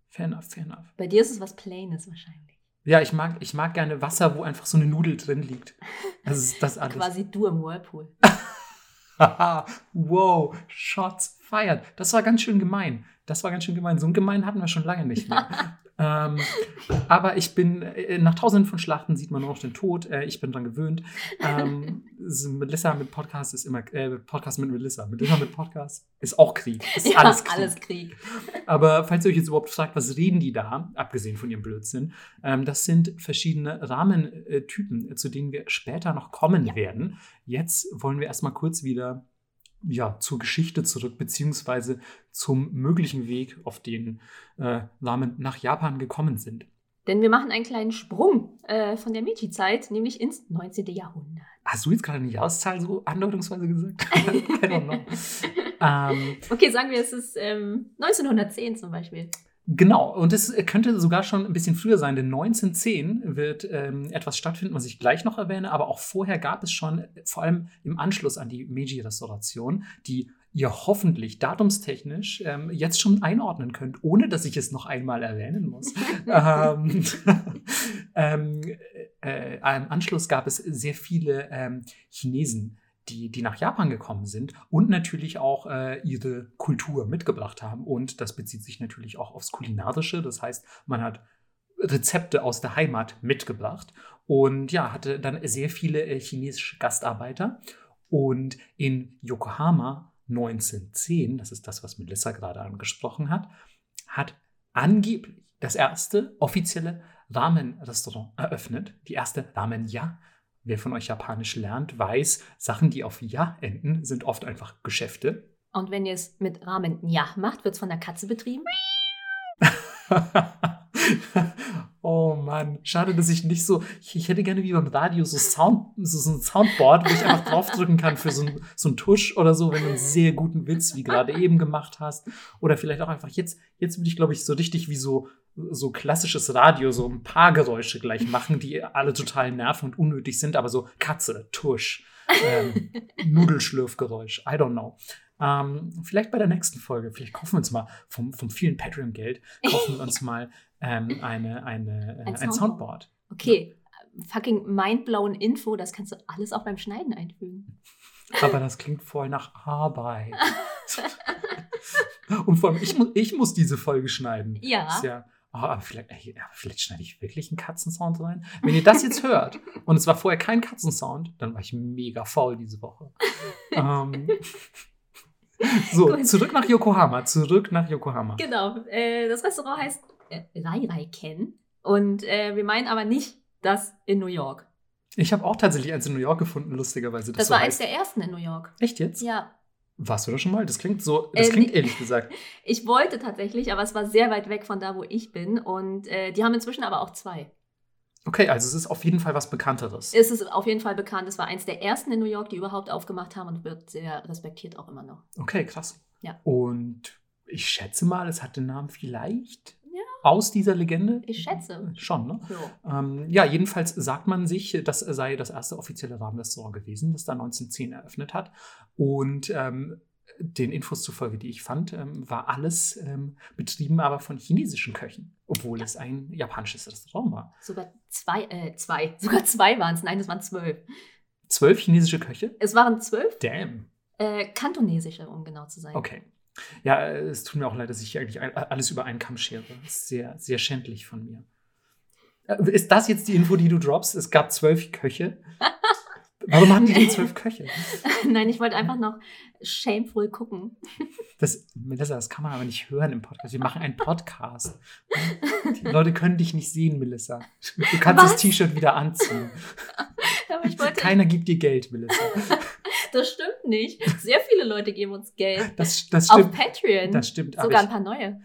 Fair enough, fair enough. Bei dir ist es was Plaines wahrscheinlich. Ja, ich mag, ich mag gerne Wasser, wo einfach so eine Nudel drin liegt. Das ist das alles. Quasi du im Whirlpool. wow, Shots fired. Das war ganz schön gemein. Das war ganz schön gemein. So ein gemein hatten wir schon lange nicht mehr. Ähm, aber ich bin, äh, nach tausenden von Schlachten sieht man nur noch den Tod. Äh, ich bin dran gewöhnt. Ähm, Melissa mit Podcast ist immer, äh, Podcast mit Melissa. Melissa mit Podcast ist auch Krieg. Ist ja, alles Krieg. alles Krieg. Aber falls ihr euch jetzt überhaupt fragt, was reden die da, abgesehen von ihrem Blödsinn, ähm, das sind verschiedene Rahmentypen, zu denen wir später noch kommen ja. werden. Jetzt wollen wir erstmal kurz wieder ja, zur Geschichte zurück, beziehungsweise zum möglichen Weg, auf den äh, Ramen nach Japan gekommen sind. Denn wir machen einen kleinen Sprung äh, von der Meiji-Zeit, nämlich ins 19. Jahrhundert. Hast du jetzt gerade eine Jahreszahl so andeutungsweise gesagt? Ähm, Okay, sagen wir, es ist ähm, 1910 zum Beispiel. Genau, und es könnte sogar schon ein bisschen früher sein, denn 1910 wird ähm, etwas stattfinden, was ich gleich noch erwähne, aber auch vorher gab es schon, vor allem im Anschluss an die Meiji-Restauration, die ihr hoffentlich datumstechnisch ähm, jetzt schon einordnen könnt, ohne dass ich es noch einmal erwähnen muss. ähm, ähm, äh, Im Anschluss gab es sehr viele ähm, Chinesen, die, die nach Japan gekommen sind und natürlich auch äh, ihre Kultur mitgebracht haben. Und das bezieht sich natürlich auch aufs Kulinarische. Das heißt, man hat Rezepte aus der Heimat mitgebracht und ja, hatte dann sehr viele äh, chinesische Gastarbeiter. Und in Yokohama 1910, das ist das, was Melissa gerade angesprochen hat, hat angeblich das erste offizielle Ramen-Restaurant eröffnet, die erste Ramen-Ja Wer von euch Japanisch lernt, weiß, Sachen, die auf Ja enden, sind oft einfach Geschäfte. Und wenn ihr es mit Ramen Ja macht, wird es von der Katze betrieben? oh Mann, schade, dass ich nicht so. Ich, ich, hätte gerne wie beim Radio so, Sound, so, so ein Soundboard, wo ich einfach draufdrücken kann für so, ein, so einen Tusch oder so, wenn du einen sehr guten Witz wie gerade eben gemacht hast. Oder vielleicht auch einfach jetzt, jetzt würde ich, glaube ich, so richtig wie so so klassisches Radio, so ein paar Geräusche gleich machen, die alle total nerven und unnötig sind, aber so Katze, Tusch, ähm, Nudelschlürfgeräusch, I don't know. Ähm, vielleicht bei der nächsten Folge, vielleicht kaufen wir uns mal vom, vom vielen Patreon-Geld, kaufen wir uns mal ähm, eine, eine, äh, ein, ein Soundboard. Okay, fucking mindblown Info, das kannst du alles auch beim Schneiden einfügen. Aber das klingt voll nach Arbeit. Und vor allem, ich, mu ich muss diese Folge schneiden. Ja. Ist ja oh, aber vielleicht, ey, vielleicht schneide ich wirklich einen Katzensound rein. Wenn ihr das jetzt hört und es war vorher kein Katzensound, dann war ich mega faul diese Woche. ähm, so, zurück nach Yokohama. Zurück nach Yokohama. Genau. Äh, das Restaurant heißt äh, Rai Rai Ken. Und äh, wir meinen aber nicht das in New York. Ich habe auch tatsächlich eins in New York gefunden, lustigerweise. Das, das so war heißt. eins der ersten in New York. Echt jetzt? Ja. Warst du da schon mal? Das klingt so, das äh, klingt ehrlich gesagt. Ich wollte tatsächlich, aber es war sehr weit weg von da, wo ich bin. Und äh, die haben inzwischen aber auch zwei. Okay, also es ist auf jeden Fall was Bekannteres. Es ist auf jeden Fall bekannt. Es war eins der ersten in New York, die überhaupt aufgemacht haben und wird sehr respektiert auch immer noch. Okay, krass. Ja. Und ich schätze mal, es hat den Namen vielleicht aus dieser Legende? Ich schätze. Schon, ne? Ja. Ähm, ja, jedenfalls sagt man sich, das sei das erste offizielle Rahmenrestaurant gewesen, das da 1910 eröffnet hat. Und ähm, den Infos zufolge, die ich fand, ähm, war alles ähm, betrieben aber von chinesischen Köchen, obwohl ja. es ein japanisches Restaurant war. Sogar zwei, äh, zwei, sogar zwei waren es. Nein, es waren zwölf. Zwölf chinesische Köche? Es waren zwölf. Damn. Äh, kantonesische, um genau zu sein. Okay. Ja, es tut mir auch leid, dass ich hier eigentlich alles über einen Kamm schere. Sehr, sehr schändlich von mir. Äh, ist das jetzt die Info, die du droppst? Es gab zwölf Köche. Warum haben die denn zwölf Köche? Nein, ich wollte einfach noch shameful gucken. Das, Melissa, das kann man aber nicht hören im Podcast. Wir machen einen Podcast. Die Leute können dich nicht sehen, Melissa. Du kannst Was? das T-Shirt wieder anziehen. Keiner gibt dir Geld, Melissa. Das stimmt nicht. Sehr viele Leute geben uns Geld. Das, das stimmt. Auf Patreon. Das stimmt. Sogar ich, ein paar neue.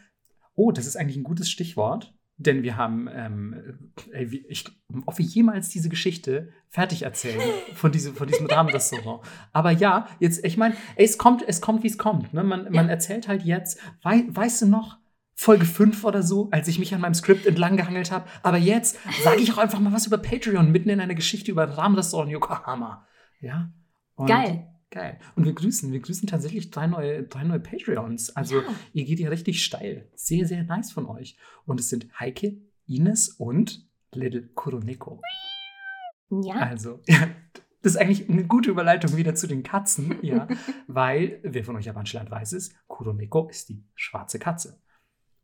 Oh, das ist eigentlich ein gutes Stichwort. Denn wir haben, ähm, ich, ob wir jemals diese Geschichte fertig erzählen von, diese, von diesem Rahmenrestaurant. Aber ja, jetzt, ich meine, es kommt, es kommt, wie es kommt. Ne? Man, ja. man erzählt halt jetzt, wei weißt du noch, Folge 5 oder so, als ich mich an meinem Skript entlang gehangelt habe. Aber jetzt sage ich auch einfach mal was über Patreon, mitten in einer Geschichte über Rahmenrestaurant Yokohama. Ja, und Geil. Geil. Und wir grüßen, wir grüßen tatsächlich drei neue, drei neue Patreons. Also ja. ihr geht ja richtig steil. Sehr, sehr nice von euch. Und es sind Heike, Ines und Little Kuroneko. Ja. Also, ja, das ist eigentlich eine gute Überleitung wieder zu den Katzen, ja. weil, wer von euch Japanisch lernt, weiß es, Kuroneko ist die schwarze Katze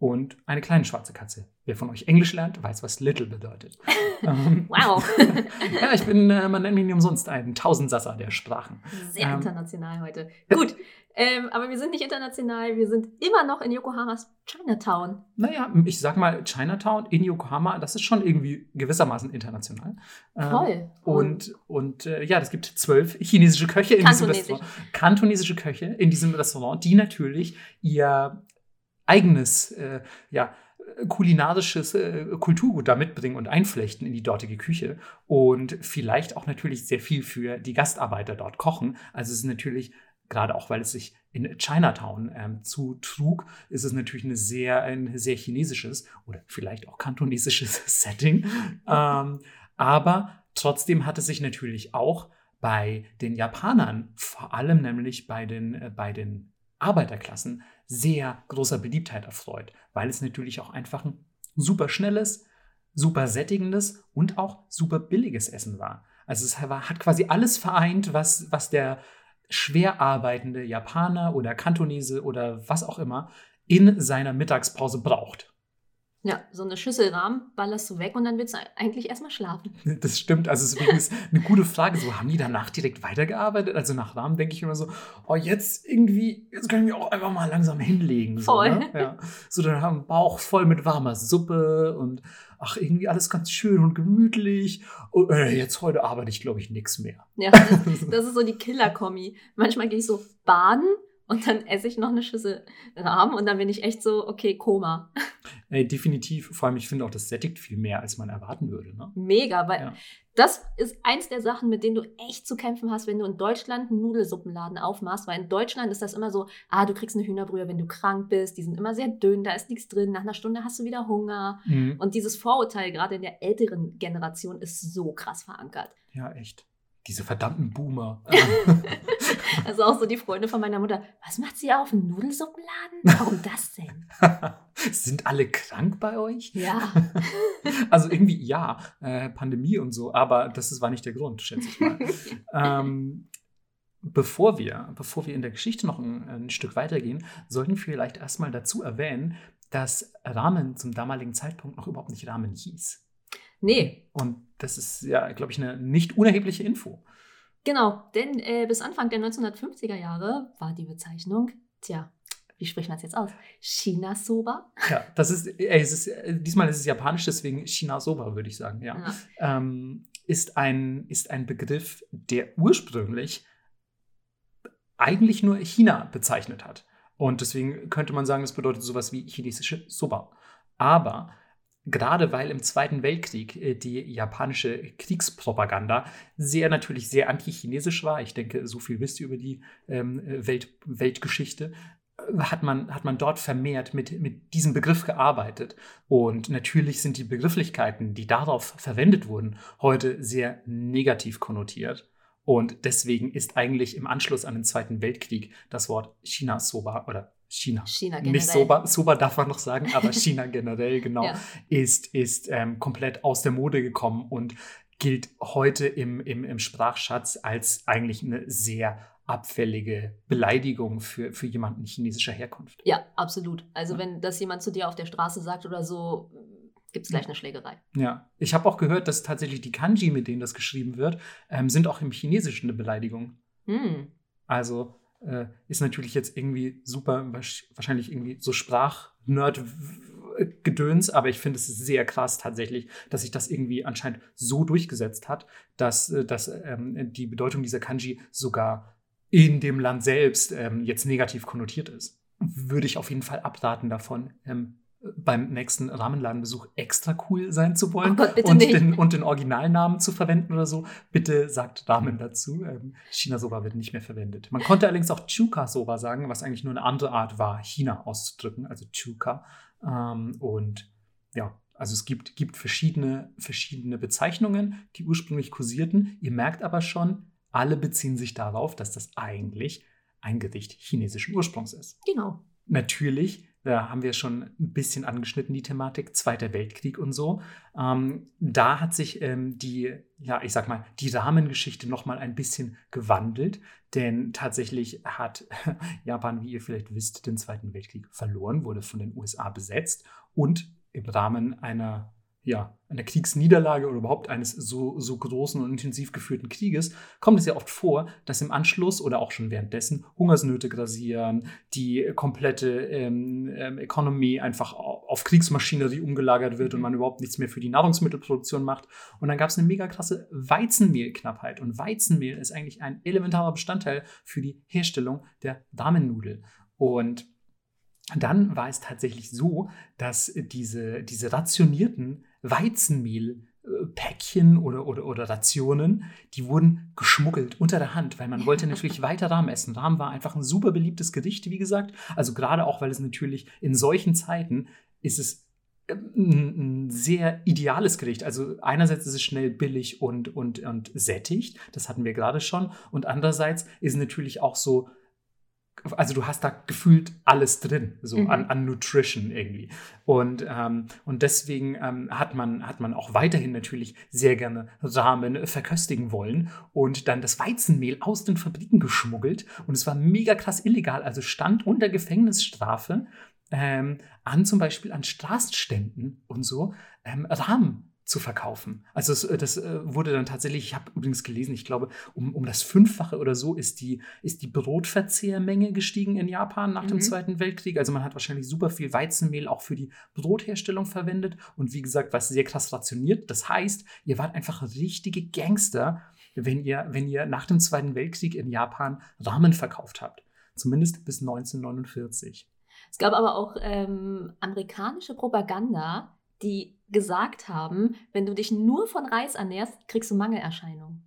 und eine kleine schwarze Katze. Wer von euch Englisch lernt, weiß, was little bedeutet. Ähm, wow. ja, ich bin, äh, man nennt mich nicht umsonst ein Tausendsasser der Sprachen. Sehr ähm, international heute. Gut, ähm, aber wir sind nicht international, wir sind immer noch in Yokohamas Chinatown. Naja, ich sag mal, Chinatown in Yokohama, das ist schon irgendwie gewissermaßen international. Ähm, Voll. Und, und äh, ja, es gibt zwölf chinesische Köche in diesem Restaurant. Kantonesische Köche in diesem Restaurant, die natürlich ihr eigenes, äh, ja, kulinarisches äh, Kulturgut da mitbringen und einflechten in die dortige Küche und vielleicht auch natürlich sehr viel für die Gastarbeiter dort kochen. Also es ist natürlich, gerade auch weil es sich in Chinatown ähm, zutrug, ist es natürlich eine sehr, ein sehr chinesisches oder vielleicht auch kantonesisches Setting. Ähm, aber trotzdem hat es sich natürlich auch bei den Japanern, vor allem nämlich bei den, äh, bei den Arbeiterklassen, sehr großer Beliebtheit erfreut, weil es natürlich auch einfach ein super schnelles, super sättigendes und auch super billiges Essen war. Also es hat quasi alles vereint, was, was der schwer arbeitende Japaner oder Kantonese oder was auch immer in seiner Mittagspause braucht. Ja, so eine Schüssel Rahmen ballerst du weg und dann willst du eigentlich erstmal schlafen. Das stimmt. Also deswegen ist eine gute Frage. So, haben die danach direkt weitergearbeitet? Also nach Rahmen denke ich immer so, oh, jetzt irgendwie, jetzt ich mich auch einfach mal langsam hinlegen. So, voll. Ne? Ja. So, dann haben wir Bauch voll mit warmer Suppe und ach, irgendwie alles ganz schön und gemütlich. Und, äh, jetzt heute arbeite ich, glaube ich, nichts mehr. Ja, das, das ist so die Killer-Kommi. Manchmal gehe ich so baden und dann esse ich noch eine Schüssel Rahmen und dann bin ich echt so, okay, Koma. Ey, definitiv. Vor allem, ich finde auch, das sättigt viel mehr, als man erwarten würde. Ne? Mega, weil ja. das ist eins der Sachen, mit denen du echt zu kämpfen hast, wenn du in Deutschland einen Nudelsuppenladen aufmachst. Weil in Deutschland ist das immer so, ah, du kriegst eine Hühnerbrühe, wenn du krank bist. Die sind immer sehr dünn, da ist nichts drin. Nach einer Stunde hast du wieder Hunger. Mhm. Und dieses Vorurteil, gerade in der älteren Generation, ist so krass verankert. Ja, echt. Diese verdammten Boomer. also auch so die Freunde von meiner Mutter. Was macht sie auf? Einen Nudelsuppenladen? Warum das denn? Sind alle krank bei euch? Ja. also irgendwie ja, äh, Pandemie und so, aber das ist, war nicht der Grund, schätze ich mal. ähm, bevor wir, bevor wir in der Geschichte noch ein, ein Stück weitergehen, sollten wir vielleicht erstmal dazu erwähnen, dass Rahmen zum damaligen Zeitpunkt noch überhaupt nicht Rahmen hieß. Nee. Und das ist ja, glaube ich, eine nicht unerhebliche Info. Genau, denn äh, bis Anfang der 1950er Jahre war die Bezeichnung, tja, wie spricht man es jetzt aus? China-Soba? Ja, das ist, es ist, äh, diesmal ist es japanisch, deswegen China-Soba, würde ich sagen, ja. ja. Ähm, ist, ein, ist ein Begriff, der ursprünglich eigentlich nur China bezeichnet hat. Und deswegen könnte man sagen, es bedeutet sowas wie chinesische Soba. Aber Gerade weil im Zweiten Weltkrieg äh, die japanische Kriegspropaganda sehr natürlich sehr anti-chinesisch war. Ich denke, so viel wisst ihr über die ähm, Welt, Weltgeschichte äh, hat man, hat man dort vermehrt mit, mit diesem Begriff gearbeitet. Und natürlich sind die Begrifflichkeiten, die darauf verwendet wurden, heute sehr negativ konnotiert. Und deswegen ist eigentlich im Anschluss an den Zweiten Weltkrieg das Wort China-Soba oder China. China generell. Nicht Soba, Soba darf man noch sagen, aber China generell, genau, ja. ist, ist ähm, komplett aus der Mode gekommen und gilt heute im, im, im Sprachschatz als eigentlich eine sehr abfällige Beleidigung für, für jemanden chinesischer Herkunft. Ja, absolut. Also ja. wenn das jemand zu dir auf der Straße sagt oder so, gibt es gleich eine Schlägerei. Ja, ich habe auch gehört, dass tatsächlich die Kanji, mit denen das geschrieben wird, ähm, sind auch im Chinesischen eine Beleidigung. Hm. Also äh, ist natürlich jetzt irgendwie super, wahrscheinlich irgendwie so Sprachnerd-Gedöns, aber ich finde es sehr krass tatsächlich, dass sich das irgendwie anscheinend so durchgesetzt hat, dass, äh, dass ähm, die Bedeutung dieser Kanji sogar in dem Land selbst ähm, jetzt negativ konnotiert ist. Würde ich auf jeden Fall abraten davon, ähm, beim nächsten Rahmenladenbesuch extra cool sein zu wollen oh Gott, und, nicht. Den, und den Originalnamen zu verwenden oder so, bitte sagt Ramen dazu. Ähm, China-Soba wird nicht mehr verwendet. Man konnte allerdings auch Chuka-Soba sagen, was eigentlich nur eine andere Art war, China auszudrücken, also Chuka. Ähm, und ja, also es gibt, gibt verschiedene, verschiedene Bezeichnungen, die ursprünglich kursierten. Ihr merkt aber schon, alle beziehen sich darauf, dass das eigentlich ein Gericht chinesischen Ursprungs ist. Genau. Natürlich da haben wir schon ein bisschen angeschnitten, die Thematik, Zweiter Weltkrieg und so. Ähm, da hat sich ähm, die, ja, ich sag mal, die Rahmengeschichte nochmal ein bisschen gewandelt, denn tatsächlich hat Japan, wie ihr vielleicht wisst, den Zweiten Weltkrieg verloren, wurde von den USA besetzt und im Rahmen einer ja, einer Kriegsniederlage oder überhaupt eines so, so großen und intensiv geführten Krieges, kommt es ja oft vor, dass im Anschluss oder auch schon währenddessen Hungersnöte grasieren, die komplette ähm, ähm, Economy einfach auf Kriegsmaschinerie umgelagert wird und man überhaupt nichts mehr für die Nahrungsmittelproduktion macht. Und dann gab es eine mega krasse Weizenmehlknappheit. Und Weizenmehl ist eigentlich ein elementarer Bestandteil für die Herstellung der Damennudel. Und dann war es tatsächlich so, dass diese, diese rationierten Weizenmehl äh, Päckchen oder, oder, oder Rationen, die wurden geschmuggelt unter der Hand, weil man wollte natürlich weiter Rahm essen. Rahm war einfach ein super beliebtes Gericht, wie gesagt. Also gerade auch, weil es natürlich in solchen Zeiten ist es ein sehr ideales Gericht. Also einerseits ist es schnell billig und, und, und sättigt, das hatten wir gerade schon. Und andererseits ist es natürlich auch so, also du hast da gefühlt alles drin, so mhm. an, an Nutrition irgendwie. Und, ähm, und deswegen ähm, hat, man, hat man auch weiterhin natürlich sehr gerne Ramen verköstigen wollen und dann das Weizenmehl aus den Fabriken geschmuggelt. Und es war mega krass illegal, also stand unter Gefängnisstrafe ähm, an zum Beispiel an Straßenständen und so ähm, Rahmen zu verkaufen. Also das, äh, das äh, wurde dann tatsächlich, ich habe übrigens gelesen, ich glaube, um, um das Fünffache oder so ist die, ist die Brotverzehrmenge gestiegen in Japan nach mhm. dem Zweiten Weltkrieg. Also man hat wahrscheinlich super viel Weizenmehl auch für die Brotherstellung verwendet und wie gesagt, was sehr krass rationiert. Das heißt, ihr wart einfach richtige Gangster, wenn ihr, wenn ihr nach dem Zweiten Weltkrieg in Japan Ramen verkauft habt. Zumindest bis 1949. Es gab aber auch ähm, amerikanische Propaganda, die gesagt haben, wenn du dich nur von Reis ernährst, kriegst du Mangelerscheinungen.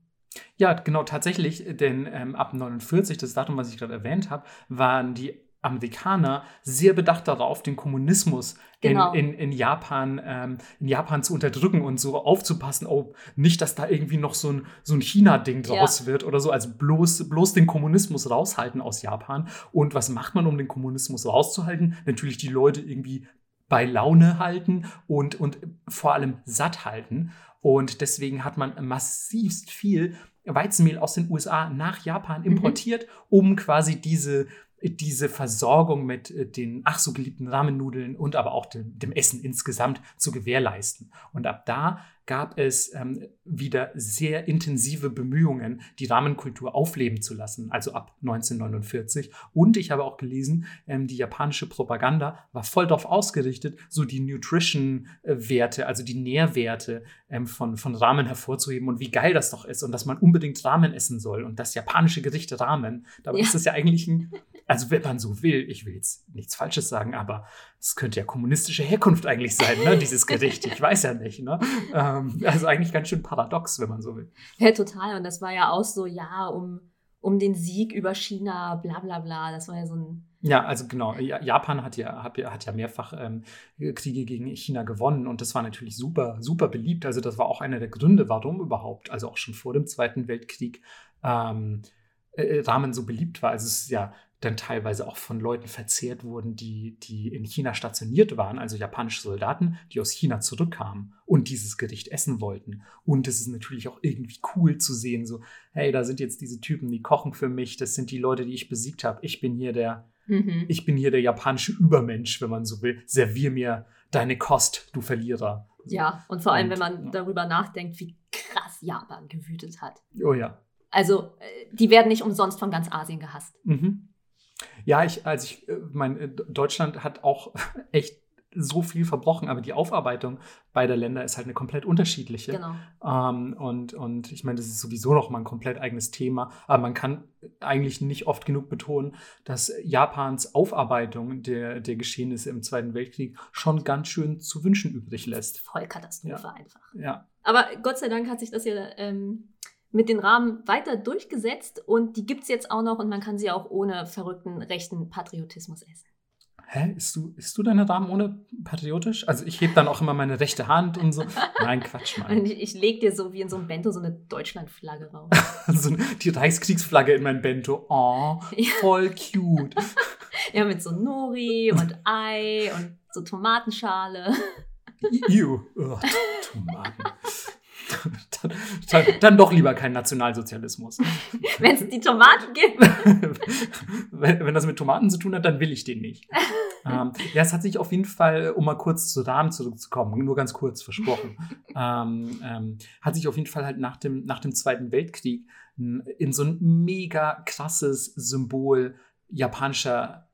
Ja, genau, tatsächlich, denn ähm, ab 49, das Datum, was ich gerade erwähnt habe, waren die Amerikaner sehr bedacht darauf, den Kommunismus genau. in, in, in, Japan, ähm, in Japan zu unterdrücken und so aufzupassen, oh, nicht, dass da irgendwie noch so ein, so ein China-Ding draus ja. wird oder so. Also bloß, bloß den Kommunismus raushalten aus Japan. Und was macht man, um den Kommunismus rauszuhalten? Natürlich die Leute irgendwie bei Laune halten und, und vor allem satt halten. Und deswegen hat man massivst viel Weizenmehl aus den USA nach Japan mhm. importiert, mhm. um quasi diese diese Versorgung mit äh, den ach so geliebten Ramennudeln und aber auch dem, dem Essen insgesamt zu gewährleisten. Und ab da gab es ähm, wieder sehr intensive Bemühungen, die Rahmenkultur aufleben zu lassen, also ab 1949. Und ich habe auch gelesen, ähm, die japanische Propaganda war voll darauf ausgerichtet, so die Nutrition-Werte, also die Nährwerte ähm, von, von Ramen hervorzuheben und wie geil das doch ist und dass man unbedingt Ramen essen soll und das japanische Gericht Ramen. Dabei ja. ist das ja eigentlich ein, also wenn man so will, ich will jetzt nichts Falsches sagen, aber es könnte ja kommunistische Herkunft eigentlich sein, ne, dieses Gericht. Ich weiß ja nicht. Ne? Ähm, also eigentlich ganz schön paradox, wenn man so will. Ja, total. Und das war ja auch so, ja, um, um den Sieg über China, bla bla bla. Das war ja so ein. Ja, also genau. Japan hat ja, hat, hat ja mehrfach ähm, Kriege gegen China gewonnen und das war natürlich super, super beliebt. Also das war auch einer der Gründe, warum überhaupt, also auch schon vor dem Zweiten Weltkrieg, ähm, äh, Ramen so beliebt war. Also es ist ja dann teilweise auch von Leuten verzehrt wurden, die, die in China stationiert waren, also japanische Soldaten, die aus China zurückkamen und dieses Gericht essen wollten. Und es ist natürlich auch irgendwie cool zu sehen, so, hey, da sind jetzt diese Typen, die kochen für mich, das sind die Leute, die ich besiegt habe. Ich bin hier der, mhm. ich bin hier der japanische Übermensch, wenn man so will. Servier mir deine Kost, du Verlierer. Ja, und vor allem, und, wenn man ja. darüber nachdenkt, wie krass Japan gewütet hat. Oh ja. Also, äh, die werden nicht umsonst von ganz Asien gehasst. Mhm. Ja, ich, also ich, äh, mein, äh, Deutschland hat auch echt so viel verbrochen, aber die Aufarbeitung beider Länder ist halt eine komplett unterschiedliche. Genau. Ähm, und, und ich meine, das ist sowieso noch mal ein komplett eigenes Thema, aber man kann eigentlich nicht oft genug betonen, dass Japans Aufarbeitung der, der Geschehnisse im Zweiten Weltkrieg schon ganz schön zu wünschen übrig lässt. Vollkatastrophe ja. einfach. Ja. Aber Gott sei Dank hat sich das ja ähm, mit den Rahmen weiter durchgesetzt und die gibt es jetzt auch noch und man kann sie auch ohne verrückten rechten Patriotismus essen. Hä? Isst du, isst du deine Rahmen ohne patriotisch? Also ich hebe dann auch immer meine rechte Hand und so. Nein, Quatsch, Mann. Ich, ich lege dir so wie in so einem Bento so eine Deutschlandflagge raus. so die Reichskriegsflagge in mein Bento. Oh, voll cute. ja, mit so Nori und Ei und so Tomatenschale. Ew. Oh, Tomaten. Dann, dann, dann, doch lieber kein Nationalsozialismus. Wenn es die Tomaten gibt. wenn, wenn, das mit Tomaten zu tun hat, dann will ich den nicht. ähm, ja, es hat sich auf jeden Fall, um mal kurz zu Rahmen zurückzukommen, nur ganz kurz versprochen, ähm, ähm, hat sich auf jeden Fall halt nach dem, nach dem Zweiten Weltkrieg in so ein mega krasses Symbol japanischer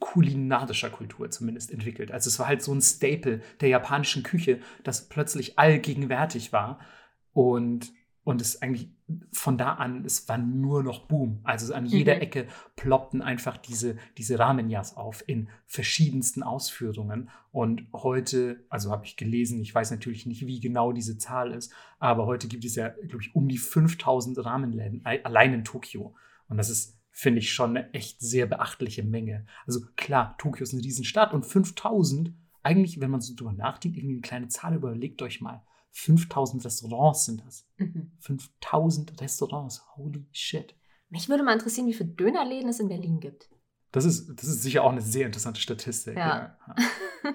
kulinarischer Kultur zumindest entwickelt. Also es war halt so ein Staple der japanischen Küche, das plötzlich allgegenwärtig war. Und Und es eigentlich von da an, es war nur noch Boom. Also an jeder Mhm. Ecke ploppten einfach diese, diese Ramenjas auf in verschiedensten Ausführungen. Und heute, also habe ich gelesen, ich weiß natürlich nicht, wie genau diese Zahl ist, aber heute gibt es ja, glaube ich, um die 5000 Ramenläden ei- allein in Tokio. Und das ist, finde ich, schon eine echt sehr beachtliche Menge. Also klar, Tokio ist eine Riesenstadt und 5000, eigentlich, wenn man so drüber nachdenkt, irgendwie eine kleine Zahl, überlegt euch mal. 5000 Restaurants sind das. Mhm. 5000 Restaurants. Holy shit. Mich würde mal interessieren, wie viele Dönerläden es in Berlin gibt. Das ist, das ist sicher auch eine sehr interessante Statistik. Ja. Ja.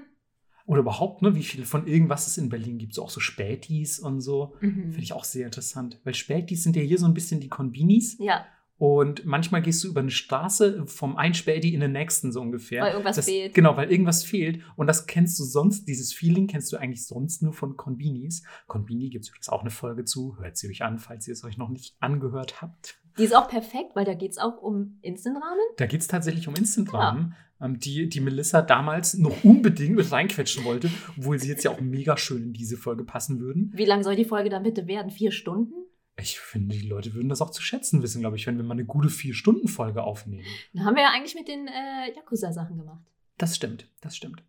Oder überhaupt, ne, wie viel von irgendwas es in Berlin gibt. So auch so Spätis und so. Mhm. Finde ich auch sehr interessant. Weil Spätis sind ja hier so ein bisschen die Konbinis. Ja, Und manchmal gehst du über eine Straße vom einen Späti in den nächsten so ungefähr. Weil irgendwas das, fehlt. Genau, weil irgendwas fehlt. Und das kennst du sonst, dieses Feeling kennst du eigentlich sonst nur von Konbinis. Konbini gibt es übrigens auch eine Folge zu. Hört sie euch an, falls ihr es euch noch nicht angehört habt. die ist auch perfekt, weil da geht es auch um Instant-Ramen. Da geht es tatsächlich um Instant Ramen, ähm, die, die Melissa damals noch unbedingt mit reinquetschen wollte, obwohl sie jetzt ja auch mega schön in diese Folge passen würden. Wie lang soll die Folge dann bitte werden? Vier Stunden? Ich finde, die Leute würden das auch zu schätzen wissen, glaube ich, wenn wir mal eine gute Vier-Stunden-Folge aufnehmen. Da haben wir ja eigentlich mit den äh, Yakuza-Sachen gemacht. Das stimmt, das stimmt.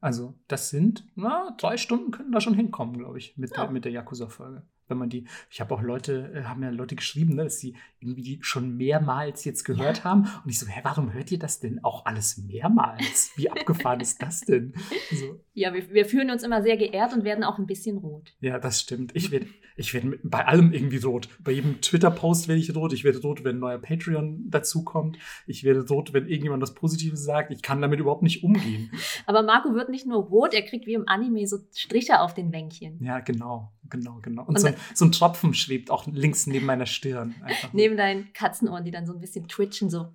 Also, das sind, na, drei Stunden können da schon hinkommen, glaube ich, mit, Ja. der, mit der Yakuza-Folge. Wenn man die, ich habe auch Leute, äh, haben ja Leute geschrieben, ne, dass sie irgendwie die schon mehrmals jetzt gehört haben. Und ich so, hä, warum hört ihr das denn auch alles mehrmals? Wie abgefahren ist das denn? So, Ja, wir, wir fühlen uns immer sehr geehrt und werden auch ein bisschen rot. ja, das stimmt. Ich werde ich werd bei allem irgendwie rot. Bei jedem Twitter-Post werde ich rot. Ich werde rot, wenn ein neuer Patreon dazukommt. Ich werde rot, wenn irgendjemand was Positives sagt. Ich kann damit überhaupt nicht umgehen. Aber Marco wird nicht nur rot, er kriegt wie im Anime so Striche auf den Wänkchen. Ja, genau, genau, genau. Und, Und so, ein, so ein Tropfen schwebt auch links neben meiner Stirn. Einfach. Neben deinen Katzenohren, die dann so ein bisschen twitchen, so.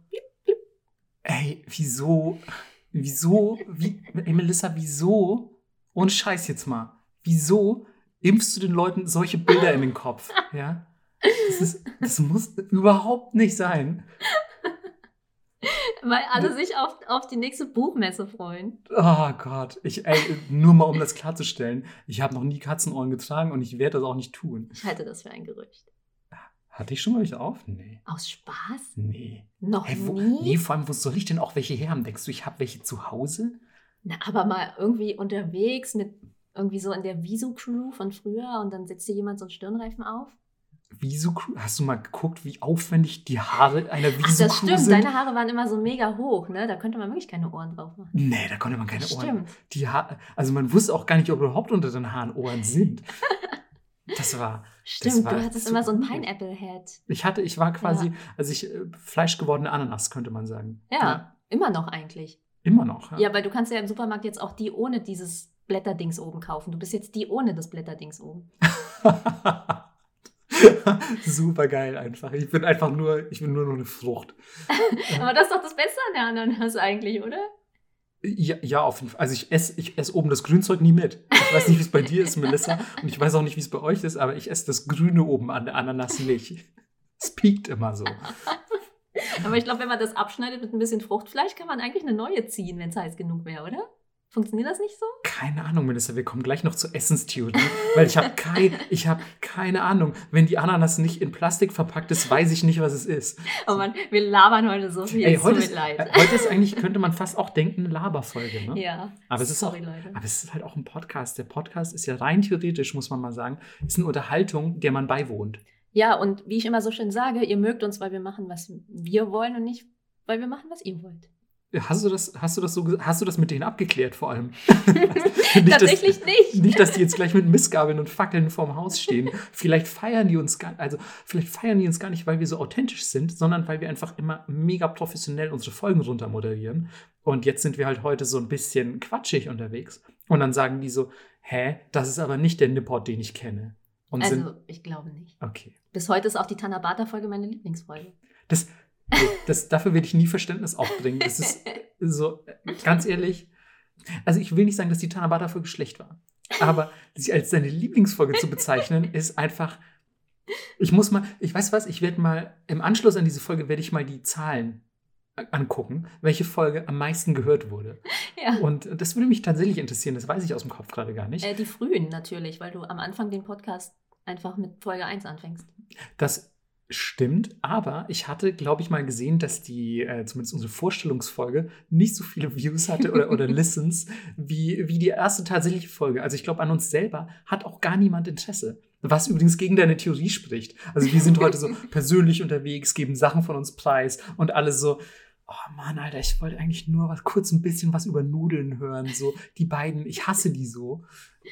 Ey, wieso, wieso, wie, ey, Melissa, wieso, ohne Scheiß jetzt mal, wieso impfst du den Leuten solche Bilder in den Kopf? Ja? Das, ist, das muss überhaupt nicht sein. Weil alle sich auf, auf die nächste Buchmesse freuen. Oh Gott, ich, ey, nur mal um das klarzustellen, ich habe noch nie Katzenohren getragen und ich werde das auch nicht tun. Ich halte das für ein Gerücht. Hatte ich schon mal welche auf? Nee. Aus Spaß? Nee. Noch Hey, wo, nie? nee, vor allem, wo soll ich denn auch welche her haben? Denkst du, ich habe welche zu Hause? Na, aber mal irgendwie unterwegs mit irgendwie so in der Visu-Crew von früher und dann setzt dir jemand so einen Stirnreifen auf. Wieso hast du mal geguckt, wie aufwendig die Haare einer Ach, Wieso das stimmt. sind? Deine Haare waren immer so mega hoch, ne? Da könnte man wirklich keine Ohren drauf machen. Nee, da konnte man keine Ohren. Stimmt. Die ha also man wusste auch gar nicht, ob überhaupt unter den Haaren Ohren sind. Das war. Stimmt, war du hattest so immer so ein. Pineapple-Head. Ich hatte, ich war quasi, Ja. also ich äh, fleischgewordene Ananas, könnte man sagen. Ja, immer noch eigentlich. Immer noch. Ja. weil du kannst ja im Supermarkt jetzt auch die ohne dieses Blätterdings oben kaufen. Du bist jetzt die ohne das Blätterdings oben. Super geil einfach. Ich bin einfach nur, ich bin nur noch eine Frucht. Aber das ist doch das Beste an der Ananas eigentlich, oder? Ja, ja, auf jeden Fall. Also ich esse ich ess oben das Grünzeug nie mit. Ich weiß nicht, wie es bei dir ist, Melissa. Und ich weiß auch nicht, wie es bei euch ist, aber ich esse das Grüne oben an der Ananas nicht. Es piekt immer so. Aber ich glaube, wenn man das abschneidet mit ein bisschen Fruchtfleisch, kann man eigentlich eine neue ziehen, wenn es heiß genug wäre, oder? Funktioniert das nicht so? Keine Ahnung, Melissa, wir kommen gleich noch zur Essenstheorie, weil ich habe kein, ich hab keine Ahnung. Wenn die Ananas nicht in Plastik verpackt ist, weiß ich nicht, was es ist. Oh Mann, wir labern heute so viel. Ey, es heute, ist, leid. äh, heute ist eigentlich, könnte man fast auch denken, eine Laberfolge. Ne? ja. Aber es ist Sorry, auch, Leute. aber es ist halt auch ein Podcast. Der Podcast ist ja rein theoretisch, muss man mal sagen, ist eine Unterhaltung, der man beiwohnt. Ja, und wie ich immer so schön sage, ihr mögt uns, weil wir machen, was wir wollen und nicht, weil wir machen, was ihr wollt. Hast du das, hast du das so, hast du das mit denen abgeklärt vor allem? Nicht, dass- Tatsächlich nicht. Nicht, dass die jetzt gleich mit Missgabeln und Fackeln vorm Haus stehen. Vielleicht feiern die uns gar, also vielleicht feiern die uns gar nicht, weil wir so authentisch sind, sondern weil wir einfach immer mega professionell unsere Folgen runter moderieren. Und jetzt sind wir halt heute so ein bisschen quatschig unterwegs. Und dann sagen die so, hä, das ist aber nicht der Nippot, den ich kenne. Und Also, ich glaube nicht. okay. Bis heute ist auch die Tanabata-Folge meine Lieblingsfolge. Das, das, dafür werde ich nie Verständnis aufbringen. Das ist so, ganz ehrlich, also ich will nicht sagen, dass die Tanabata-Folge schlecht war. Aber sie als seine Lieblingsfolge zu bezeichnen, ist einfach. Ich muss mal, ich weiß was, ich werde mal, im Anschluss an diese Folge werde ich mal die Zahlen angucken, welche Folge am meisten gehört wurde. Ja. Und das würde mich tatsächlich interessieren, das weiß ich aus dem Kopf gerade gar nicht. Äh, die frühen natürlich, weil du am Anfang den Podcast einfach mit Folge 1 anfängst. Das stimmt, aber ich hatte, glaube ich, mal gesehen, dass die, äh, zumindest unsere Vorstellungsfolge, nicht so viele Views hatte oder, oder Listens wie, wie die erste tatsächliche Folge. Also ich glaube, an uns selber hat auch gar niemand Interesse. Was übrigens gegen deine Theorie spricht. Also wir sind heute so persönlich unterwegs, geben Sachen von uns preis und alles so, oh Mann, Alter, ich wollte eigentlich nur was, kurz ein bisschen was über Nudeln hören. So, die beiden, ich hasse die so.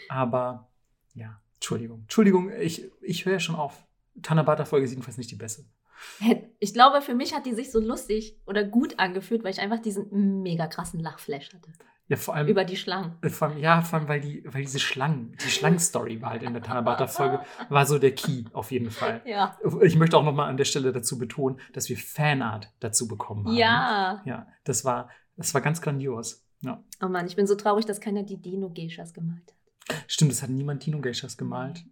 Aber ja, Entschuldigung. Entschuldigung, ich, ich höre ja schon auf. Tanabata-Folge ist jedenfalls nicht die beste. Ich glaube, für mich hat die sich so lustig oder gut angefühlt, weil ich einfach diesen mega krassen Lachflash hatte. Ja, vor allem. Über die Schlangen. Äh, vor allem, ja, vor allem, weil, die, weil diese Schlangen, die Schlangenstory war halt in der Tanabata-Folge, war so der Key auf jeden Fall. Ja. Ich möchte auch nochmal an der Stelle dazu betonen, dass wir Fanart dazu bekommen haben. Ja. Ja, das war, das war ganz grandios. Ja. Oh Mann, ich bin so traurig, dass keiner die Dino-Geishas gemalt hat. Stimmt, es hat niemand Dino Geishas gemalt.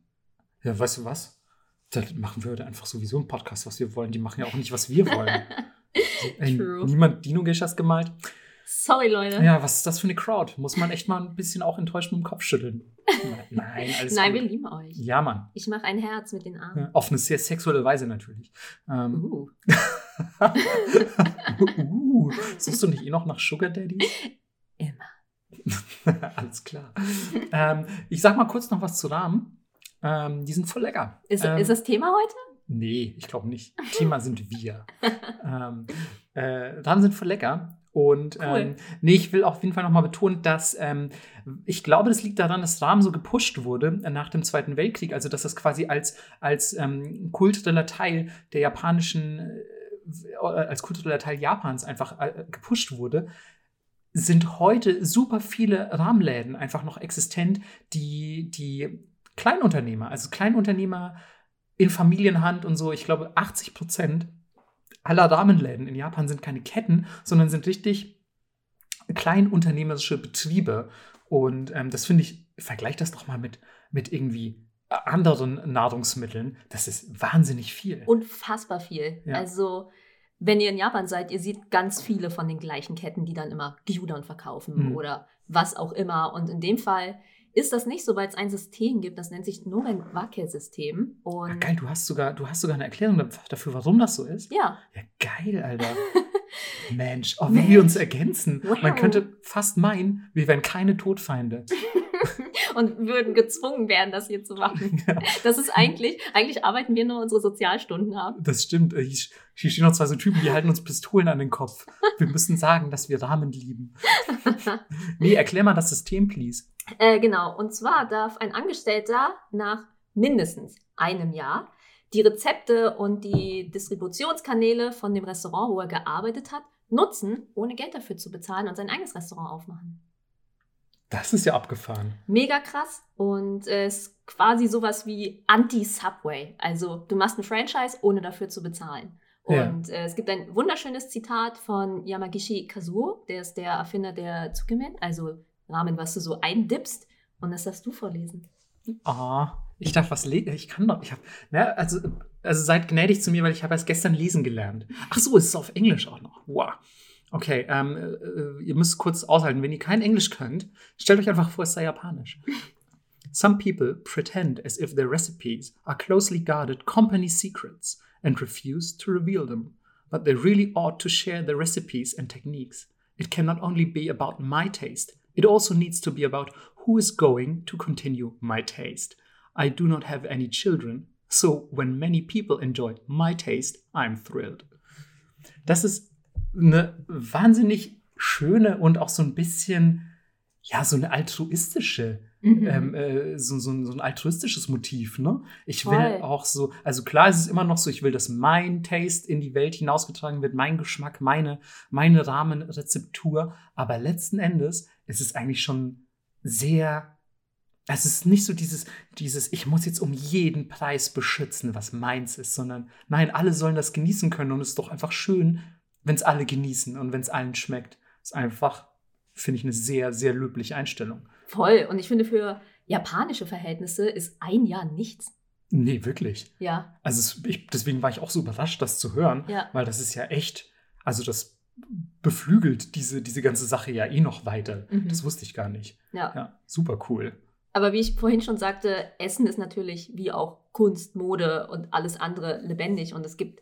Ja, weißt du was? Dann machen wir heute einfach sowieso einen Podcast, was wir wollen. Die machen ja auch nicht, was wir wollen. Ey, True. niemand Dino Geishas gemalt. Sorry, Leute. Ja, was ist das für eine Crowd? Muss man echt mal ein bisschen auch enttäuscht mit dem Kopf schütteln. Nein, alles Nein, gut. wir lieben euch. Ja, Mann. Ich mache ein Herz mit den Armen. Ja, Auf eine sehr sexuelle Weise natürlich. Ähm, Uh. uh, suchst du nicht eh noch nach Sugar Daddy? Immer. Alles klar. Ähm, ich sag mal kurz noch was zu Rahmen. Ähm, die sind voll lecker. Ist, ähm, ist das Thema heute? Nee, ich glaube nicht. Thema sind wir. ähm, äh, Rahmen sind voll lecker. Und Cool. ähm, nee, ich will auf jeden Fall nochmal betonen, dass ähm, ich glaube, das liegt daran, dass Rahmen so gepusht wurde äh, nach dem Zweiten Weltkrieg. Also, dass das quasi als, als ähm, kultureller Teil der japanischen, äh, als kultureller Teil Japans einfach äh, gepusht wurde. Sind heute super viele Rahmenläden einfach noch existent, die, die Kleinunternehmer, also Kleinunternehmer in Familienhand und so, ich glaube 80 Prozent aller Rahmenläden in Japan sind keine Ketten, sondern sind richtig kleinunternehmerische Betriebe. Und ähm, das finde ich, vergleich das doch mal mit, mit irgendwie anderen Nahrungsmitteln. Das ist wahnsinnig viel. Unfassbar viel. Ja. Also, wenn ihr in Japan seid, ihr seht ganz viele von den gleichen Ketten, die dann immer Gyudon verkaufen Mhm. oder was auch immer. Und in dem Fall ist das nicht so, weil es ein System gibt, das nennt sich Noren Wake-System. Ah, geil, du hast, sogar, du hast sogar eine Erklärung dafür, warum das so ist. ja, Ja, geil, Alter. Mensch, oh, wie wir uns ergänzen. Man Wow. könnte fast meinen, wir wären keine Todfeinde. und würden gezwungen werden, das hier zu machen. Ja. Das ist eigentlich, eigentlich arbeiten wir nur unsere Sozialstunden ab. Das stimmt. Äh, Hier hier stehen noch zwei so Typen, die halten uns Pistolen an den Kopf. Wir müssen sagen, dass wir Rahmen lieben. Nee, erklär mal das System, please. Äh, genau, und zwar darf ein Angestellter nach mindestens einem Jahr die Rezepte und die Distributionskanäle von dem Restaurant, wo er gearbeitet hat, nutzen, ohne Geld dafür zu bezahlen und sein eigenes Restaurant aufmachen. Das ist ja abgefahren. Mega krass und äh, es ist quasi sowas wie Anti-Subway. Also du machst ein Franchise, ohne dafür zu bezahlen. Ja. Und äh, es gibt ein wunderschönes Zitat von Yamagishi Kazuo, der ist der Erfinder der Tsukemen, also Ramen, was du so eindippst. Und das darfst du vorlesen. Ah, ich darf was lesen. Ich kann doch. Ich hab, ne, also, also seid gnädig zu mir, weil ich habe erst gestern lesen gelernt. Ach so, es ist auf Englisch auch noch. Wow. Okay, ähm, äh, ihr müsst kurz aushalten. Wenn ihr kein Englisch könnt, stellt euch einfach vor, es sei Japanisch. Some people pretend as if their recipes are closely guarded company secrets and refuse to reveal them. But they really ought to share their recipes and techniques. It can not only be about my taste, it also needs to be about who is going to continue my taste. I do not have any children, so when many people enjoy my taste, I'm thrilled. Das ist eine wahnsinnig schöne und auch so ein bisschen, ja, so eine altruistische Mhm. ähm, äh, so, so, ein- so ein altruistisches Motiv, ne? Ich will Voll. auch so, also klar ist es immer noch so, ich will, dass mein Taste in die Welt hinausgetragen wird, mein Geschmack, meine, meine Rahmenrezeptur, aber letzten Endes ist es eigentlich schon sehr, es ist nicht so dieses, dieses, ich muss jetzt um jeden Preis beschützen, was meins ist, sondern nein, alle sollen das genießen können und es ist doch einfach schön, wenn es alle genießen und wenn es allen schmeckt. Ist einfach, finde ich, eine sehr, sehr löbliche Einstellung. Voll. Und ich finde, für japanische Verhältnisse ist ein Jahr nichts. Nee, wirklich. Ja, Also es, ich, deswegen war ich auch so überrascht, das zu hören, ja. weil das ist ja echt, also das beflügelt diese, diese ganze Sache ja eh noch weiter. Mhm. Das wusste ich gar nicht. Ja. Ja, super cool. Aber wie ich vorhin schon sagte, Essen ist natürlich wie auch Kunst, Mode und alles andere lebendig. Und es gibt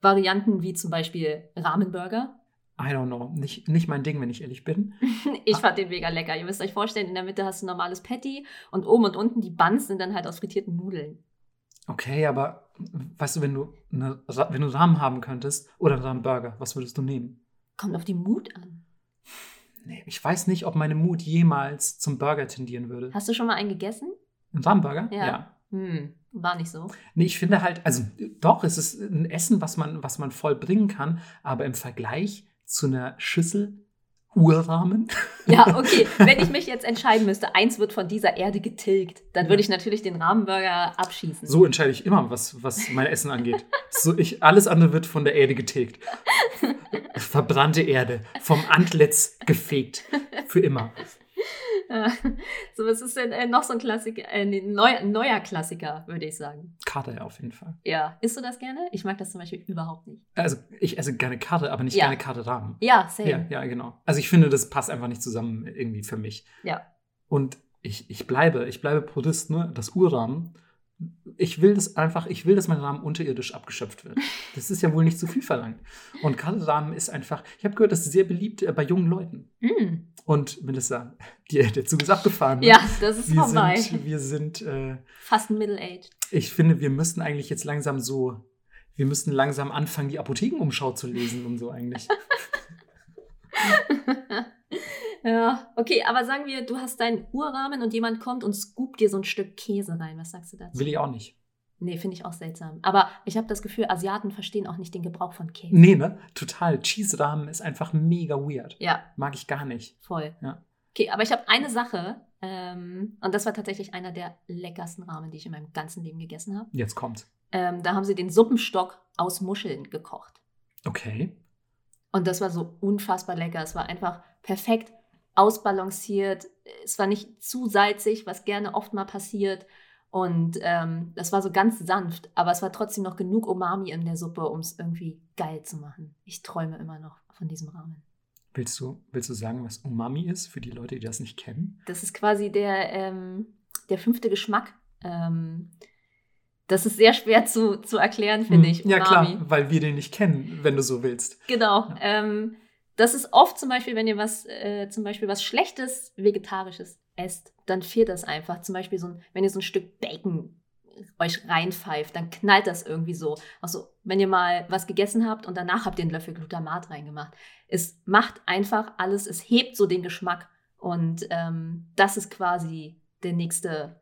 Varianten wie zum Beispiel Rahmenburger. I don't know. Nicht, nicht mein Ding, wenn ich ehrlich bin. ich fand den mega lecker. Ihr müsst euch vorstellen, in der Mitte hast du ein normales Patty und oben und unten die Buns sind dann halt aus frittierten Nudeln. Okay, aber weißt du, wenn du, eine, wenn du Rahmen haben könntest oder einen Rahmenburger, was würdest du nehmen? Kommt auf die Mut an. Nee, ich weiß nicht, ob meine Mut jemals zum Burger tendieren würde. Hast du schon mal einen gegessen? Ein Rahmenburger? Ja. Hm, war nicht so. Nee, ich finde halt, also doch, es ist ein Essen, was man, was man voll bringen kann, aber im Vergleich zu einer Schüssel Urrahmen. Ja, okay. Wenn ich mich jetzt entscheiden müsste, eins wird von dieser Erde getilgt, dann würde ich natürlich den Rahmenburger abschießen. So entscheide ich immer, was, was mein Essen angeht. So, ich, alles andere wird von der Erde getilgt. Verbrannte Erde, vom Antlitz gefegt. Für immer. so, was ist denn äh, noch so ein Klassiker, äh, ein neu, neuer Klassiker, würde ich sagen? Karte auf jeden Fall. Ja. Isst du das gerne? Ich mag das zum Beispiel überhaupt nicht. Also, ich esse gerne Karte, aber nicht Ja. gerne Karte Rahmen. Ja, same. Ja, ja, genau. Also, ich finde, das passt einfach nicht zusammen irgendwie für mich. Ja. Und ich, ich bleibe, ich bleibe Purist, nur das Urrahmen. Ich will das einfach, ich will, dass mein Rahmen unterirdisch abgeschöpft wird. Das ist ja wohl nicht zu viel verlangt. Und Karte Rahmen ist einfach, ich habe gehört, das ist sehr beliebt äh, bei jungen Leuten. Mm. Und Melissa, die, der Zug ist abgefahren. ne? Ja, das ist wir vorbei. sind, wir sind, äh, Fast middle-aged. ich finde, wir müssten eigentlich jetzt langsam so, wir müssten langsam anfangen, die Apothekenumschau zu lesen und so eigentlich. ja, okay, aber sagen wir, du hast deinen Urrahmen und jemand kommt und scoopt dir so ein Stück Käse rein. Was sagst du dazu? Will ich auch nicht. Nee, finde ich auch seltsam. Aber ich habe das Gefühl, Asiaten verstehen auch nicht den Gebrauch von Käse. Nee, ne? Total. Cheese-Rahmen ist einfach mega weird. Ja, Mag ich gar nicht. voll. Ja. Okay, aber ich habe eine Sache, ähm, und das war tatsächlich einer der leckersten Ramen, die ich in meinem ganzen Leben gegessen habe. Jetzt kommt's. Ähm, da haben sie den Suppenstock aus Muscheln gekocht. Okay. Und das war so unfassbar lecker. Es war einfach perfekt ausbalanciert. Es war nicht zu salzig, was gerne oft mal passiert. Und ähm, das war so ganz sanft, aber es war trotzdem noch genug Umami in der Suppe, um es irgendwie geil zu machen. Ich träume immer noch von diesem Ramen. Willst du, willst du sagen, was Umami ist für die Leute, die das nicht kennen? Das ist quasi der, ähm, der fünfte Geschmack. Ähm, das ist sehr schwer zu, zu erklären, finde ich. Hm, Ja, Umami. klar, weil wir den nicht kennen, wenn du so willst. Genau. Ja. Ähm, das ist oft zum Beispiel, wenn ihr was, äh, zum Beispiel was Schlechtes, Vegetarisches esst, dann fehlt das einfach. Zum Beispiel so ein, wenn ihr so ein Stück Bacon euch reinpfeift, dann knallt das irgendwie so. Also, wenn ihr mal was gegessen habt und danach habt ihr einen Löffel Glutamat reingemacht. Es macht einfach alles, es hebt so den Geschmack. Und ähm, das ist quasi der nächste,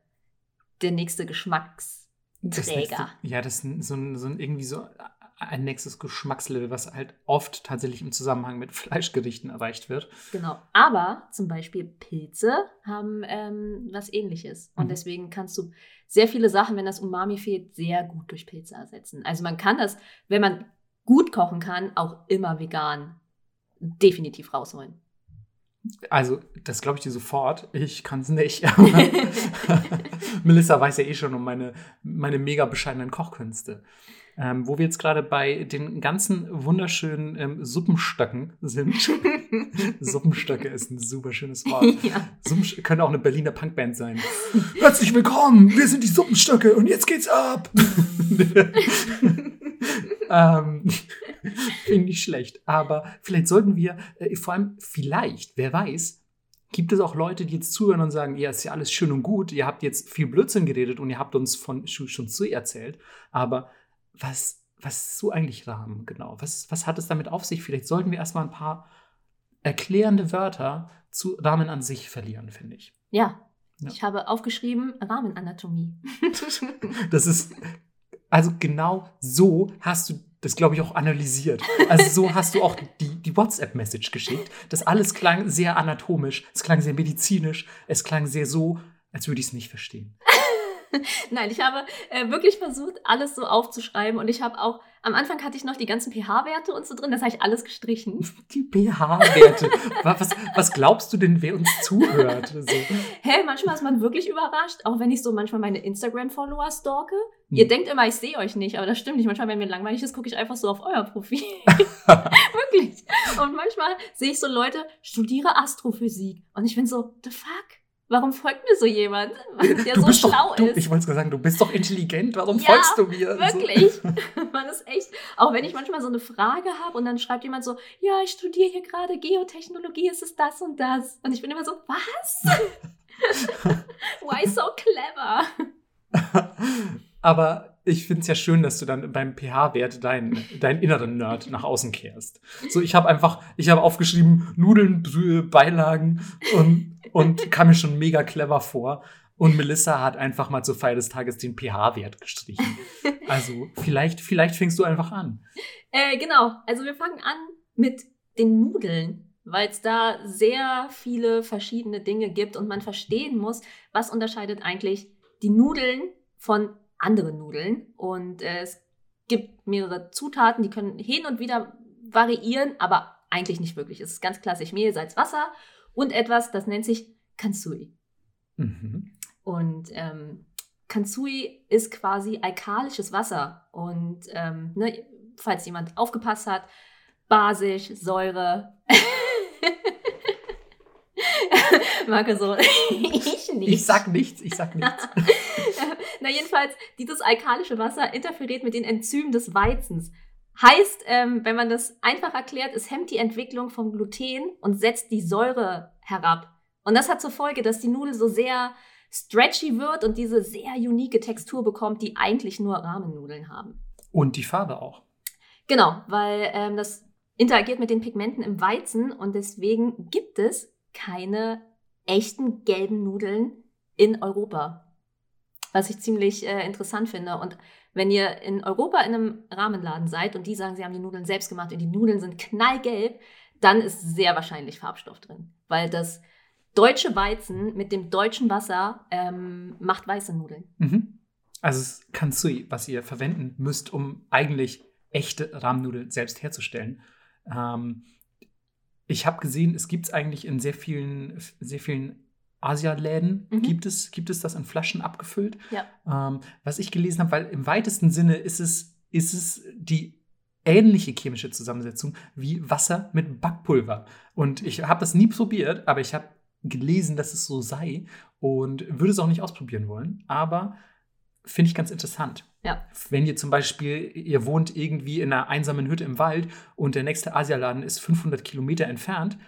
der nächste Das Geschmacksträger. nächste, ja, das ist so so irgendwie so ein nächstes Geschmackslevel, was halt oft tatsächlich im Zusammenhang mit Fleischgerichten erreicht wird. Genau. Aber zum Beispiel Pilze haben ähm, was ähnliches. Und Mhm. deswegen kannst du sehr viele Sachen, wenn das Umami fehlt, sehr gut durch Pilze ersetzen. Also man kann das, wenn man gut kochen kann, auch immer vegan definitiv rausholen. Also, das glaube ich dir sofort. Ich kann es nicht. Melissa weiß ja eh schon um meine, meine mega bescheidenen Kochkünste. Ähm, wo wir jetzt gerade bei den ganzen wunderschönen ähm, Suppenstöcken sind. Suppenstöcke ist ein super schönes Wort. ja. Suppenst könnte auch eine Berliner Punkband sein. Herzlich willkommen, wir sind die Suppenstöcke und jetzt geht's ab. ähm, Finde ich schlecht. Aber vielleicht sollten wir, äh, vor allem vielleicht, wer weiß, gibt es auch Leute, die jetzt zuhören und sagen, ja, ist ja alles schön und gut, ihr habt jetzt viel Blödsinn geredet und ihr habt uns von schon, schon zu erzählt, aber was, was ist so eigentlich Rahmen genau? Was, was hat es damit auf sich? Vielleicht sollten wir erstmal ein paar erklärende Wörter zu Rahmen an sich verlieren, finde ich. ja. Ja. Ich habe aufgeschrieben Rahmenanatomie. Das ist, also genau so hast du das, glaube ich, auch analysiert. Also so hast du auch die, die WhatsApp-Message geschickt. Das alles klang sehr anatomisch, es klang sehr medizinisch, es klang sehr so, als würde ich es nicht verstehen. Nein, ich habe äh, wirklich versucht, alles so aufzuschreiben. Und ich habe auch, am Anfang hatte ich noch die ganzen pH-Werte und so drin, das habe ich alles gestrichen. Die pH-Werte. was, was glaubst du denn, wer uns zuhört? So. Hey, manchmal ist man wirklich überrascht, auch wenn ich so manchmal meine Instagram-Follower stalke. Ihr Hm. denkt immer, ich sehe euch nicht, aber das stimmt nicht. Manchmal, wenn mir langweilig ist, gucke ich einfach so auf euer Profil. wirklich. Und manchmal sehe ich so Leute, studiere Astrophysik. Und ich bin so, the fuck? Warum folgt mir so jemand, der du so bist schlau doch, du, ist? Ich wollte gerade sagen, du bist doch intelligent. Warum Ja, folgst du mir? Wirklich. Man ist echt, auch wenn ich manchmal so eine Frage habe und dann schreibt jemand so, ja, ich studiere hier gerade Geotechnologie, es ist das und das. Und ich bin immer so, was? Why so clever? Aber ich finde es ja schön, dass du dann beim pH-Wert deinen deinen inneren Nerd nach außen kehrst. So, ich habe einfach, ich habe aufgeschrieben, Nudeln, Brühe, Beilagen und, und kam mir schon mega clever vor. Und Melissa hat einfach mal zur Feier des Tages den pH-Wert gestrichen. Also vielleicht, vielleicht fängst du einfach an. Äh, genau, also wir fangen an mit den Nudeln, weil es da sehr viele verschiedene Dinge gibt und man verstehen muss, was unterscheidet eigentlich die Nudeln von anderen Nudeln. Und äh, es gibt mehrere Zutaten, die können hin und wieder variieren, aber eigentlich nicht wirklich. Es ist ganz klassisch Mehl, Salz, Wasser und etwas, das nennt sich Kansui. Mhm. Und ähm, Kansui ist quasi alkalisches Wasser. Und ähm, ne, falls jemand aufgepasst hat, basisch, Säure. Marke so, ich nicht. Ich sag nichts, ich sag nichts. Na jedenfalls, dieses alkalische Wasser interferiert mit den Enzymen des Weizens. Heißt, ähm, wenn man das einfach erklärt, es hemmt die Entwicklung vom Gluten und setzt die Säure herab. Und das hat zur Folge, dass die Nudel so sehr stretchy wird und diese sehr unique Textur bekommt, die eigentlich nur Rahmennudeln haben. Und die Farbe auch. Genau, weil ähm, das interagiert mit den Pigmenten im Weizen und deswegen gibt es keine echten gelben Nudeln in Europa. Was ich ziemlich äh, interessant finde. Und wenn ihr in Europa in einem Rahmenladen seid und die sagen, sie haben die Nudeln selbst gemacht und die Nudeln sind knallgelb, dann ist sehr wahrscheinlich Farbstoff drin. Weil das deutsche Weizen mit dem deutschen Wasser ähm, macht weiße Nudeln. Mhm. Also es ist Kansui, was ihr verwenden müsst, um eigentlich echte Rahmennudeln selbst herzustellen. Ähm, ich habe gesehen, es gibt es eigentlich in sehr vielen, sehr vielen Asialäden, Mhm. gibt, es, gibt es das in Flaschen abgefüllt. Ja. Ähm, was ich gelesen habe, weil im weitesten Sinne ist es, ist es die ähnliche chemische Zusammensetzung wie Wasser mit Backpulver. Und ich habe das nie probiert, aber ich habe gelesen, dass es so sei und würde es auch nicht ausprobieren wollen. Aber finde ich ganz interessant. Ja. Wenn ihr zum Beispiel, ihr wohnt irgendwie in einer einsamen Hütte im Wald und der nächste Asialaden ist 500 Kilometer entfernt,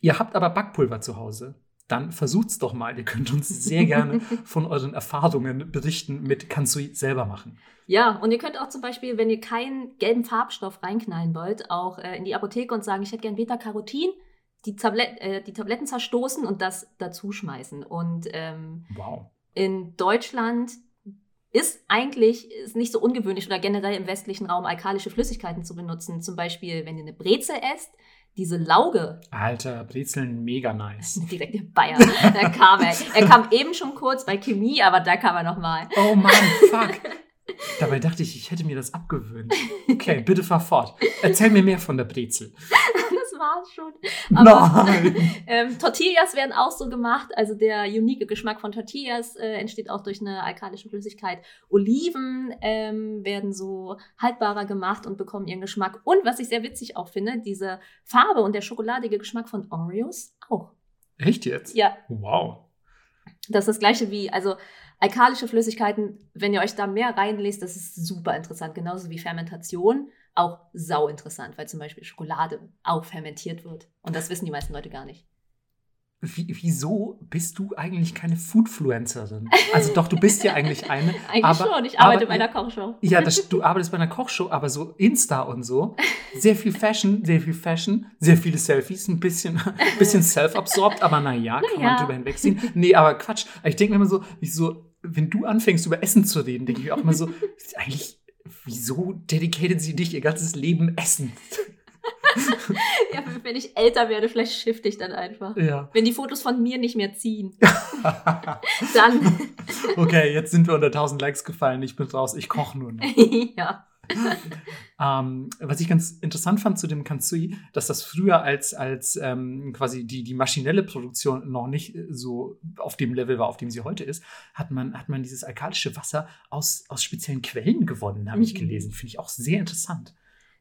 ihr habt aber Backpulver zu Hause, dann versucht's doch mal. Ihr könnt uns sehr gerne von euren Erfahrungen berichten mit Kansui selber machen. Ja, und ihr könnt auch zum Beispiel, wenn ihr keinen gelben Farbstoff reinknallen wollt, auch äh, in die Apotheke und sagen, ich hätte gern Beta-Carotin, die, Tablet äh, die Tabletten zerstoßen und das dazu schmeißen. Und ähm, Wow. in Deutschland ist eigentlich ist nicht so ungewöhnlich oder generell im westlichen Raum alkalische Flüssigkeiten zu benutzen. Zum Beispiel, wenn ihr eine Brezel esst, diese Lauge, Alter, Brezeln mega nice. direkt in Bayern, da kam er. Er kam eben schon kurz bei Chemie, aber da kam er nochmal. Oh Mann, fuck. Dabei dachte ich, ich hätte mir das abgewöhnt. Okay, bitte fahr fort. Erzähl mir mehr von der Brezel. War's schon. Aber- Nein. Ähm, Tortillas werden auch so gemacht. Also der unique Geschmack von Tortillas äh, entsteht auch durch eine alkalische Flüssigkeit. Oliven ähm, werden so haltbarer gemacht und bekommen ihren Geschmack. Und was ich sehr witzig auch finde, diese Farbe und der schokoladige Geschmack von Oreos auch. Echt jetzt? Ja, Wow. das ist das gleiche wie, also alkalische Flüssigkeiten, wenn ihr euch da mehr reinlest, das ist super interessant. Genauso wie Fermentation. Auch sau interessant, weil zum Beispiel Schokolade auch fermentiert wird. Und das wissen die meisten Leute gar nicht. Wie, wieso bist du eigentlich keine Foodfluencerin? Also doch, du bist ja eigentlich eine. Eigentlich aber, schon, ich arbeite aber- bei einer Kochshow. Ja, das, du arbeitest bei einer Kochshow, aber so Insta und so. Sehr viel Fashion, sehr viel Fashion, sehr viele Selfies, ein bisschen, bisschen self-absorbed, aber naja, kann Naja. man drüber hinwegziehen. Nee, aber Quatsch. Ich denke mir immer so, ich so, wenn du anfängst, über Essen zu reden, denke ich mir auch immer so, eigentlich, wieso dedicated sie dich ihr ganzes Leben Essen? Ja, wenn ich älter werde, vielleicht shifte ich dann einfach. Ja. Wenn die Fotos von mir nicht mehr ziehen, dann. okay, jetzt sind wir unter 1000 Likes gefallen. Ich bin raus. Ich koche nur noch. ja. Ähm, was ich ganz interessant fand zu dem Kansui, dass das früher als, als ähm, quasi die, die maschinelle Produktion noch nicht äh, so auf dem Level war, auf dem sie heute ist, hat man, hat man dieses alkalische Wasser aus, aus speziellen Quellen gewonnen, habe ich Mhm. gelesen. Finde ich auch sehr interessant.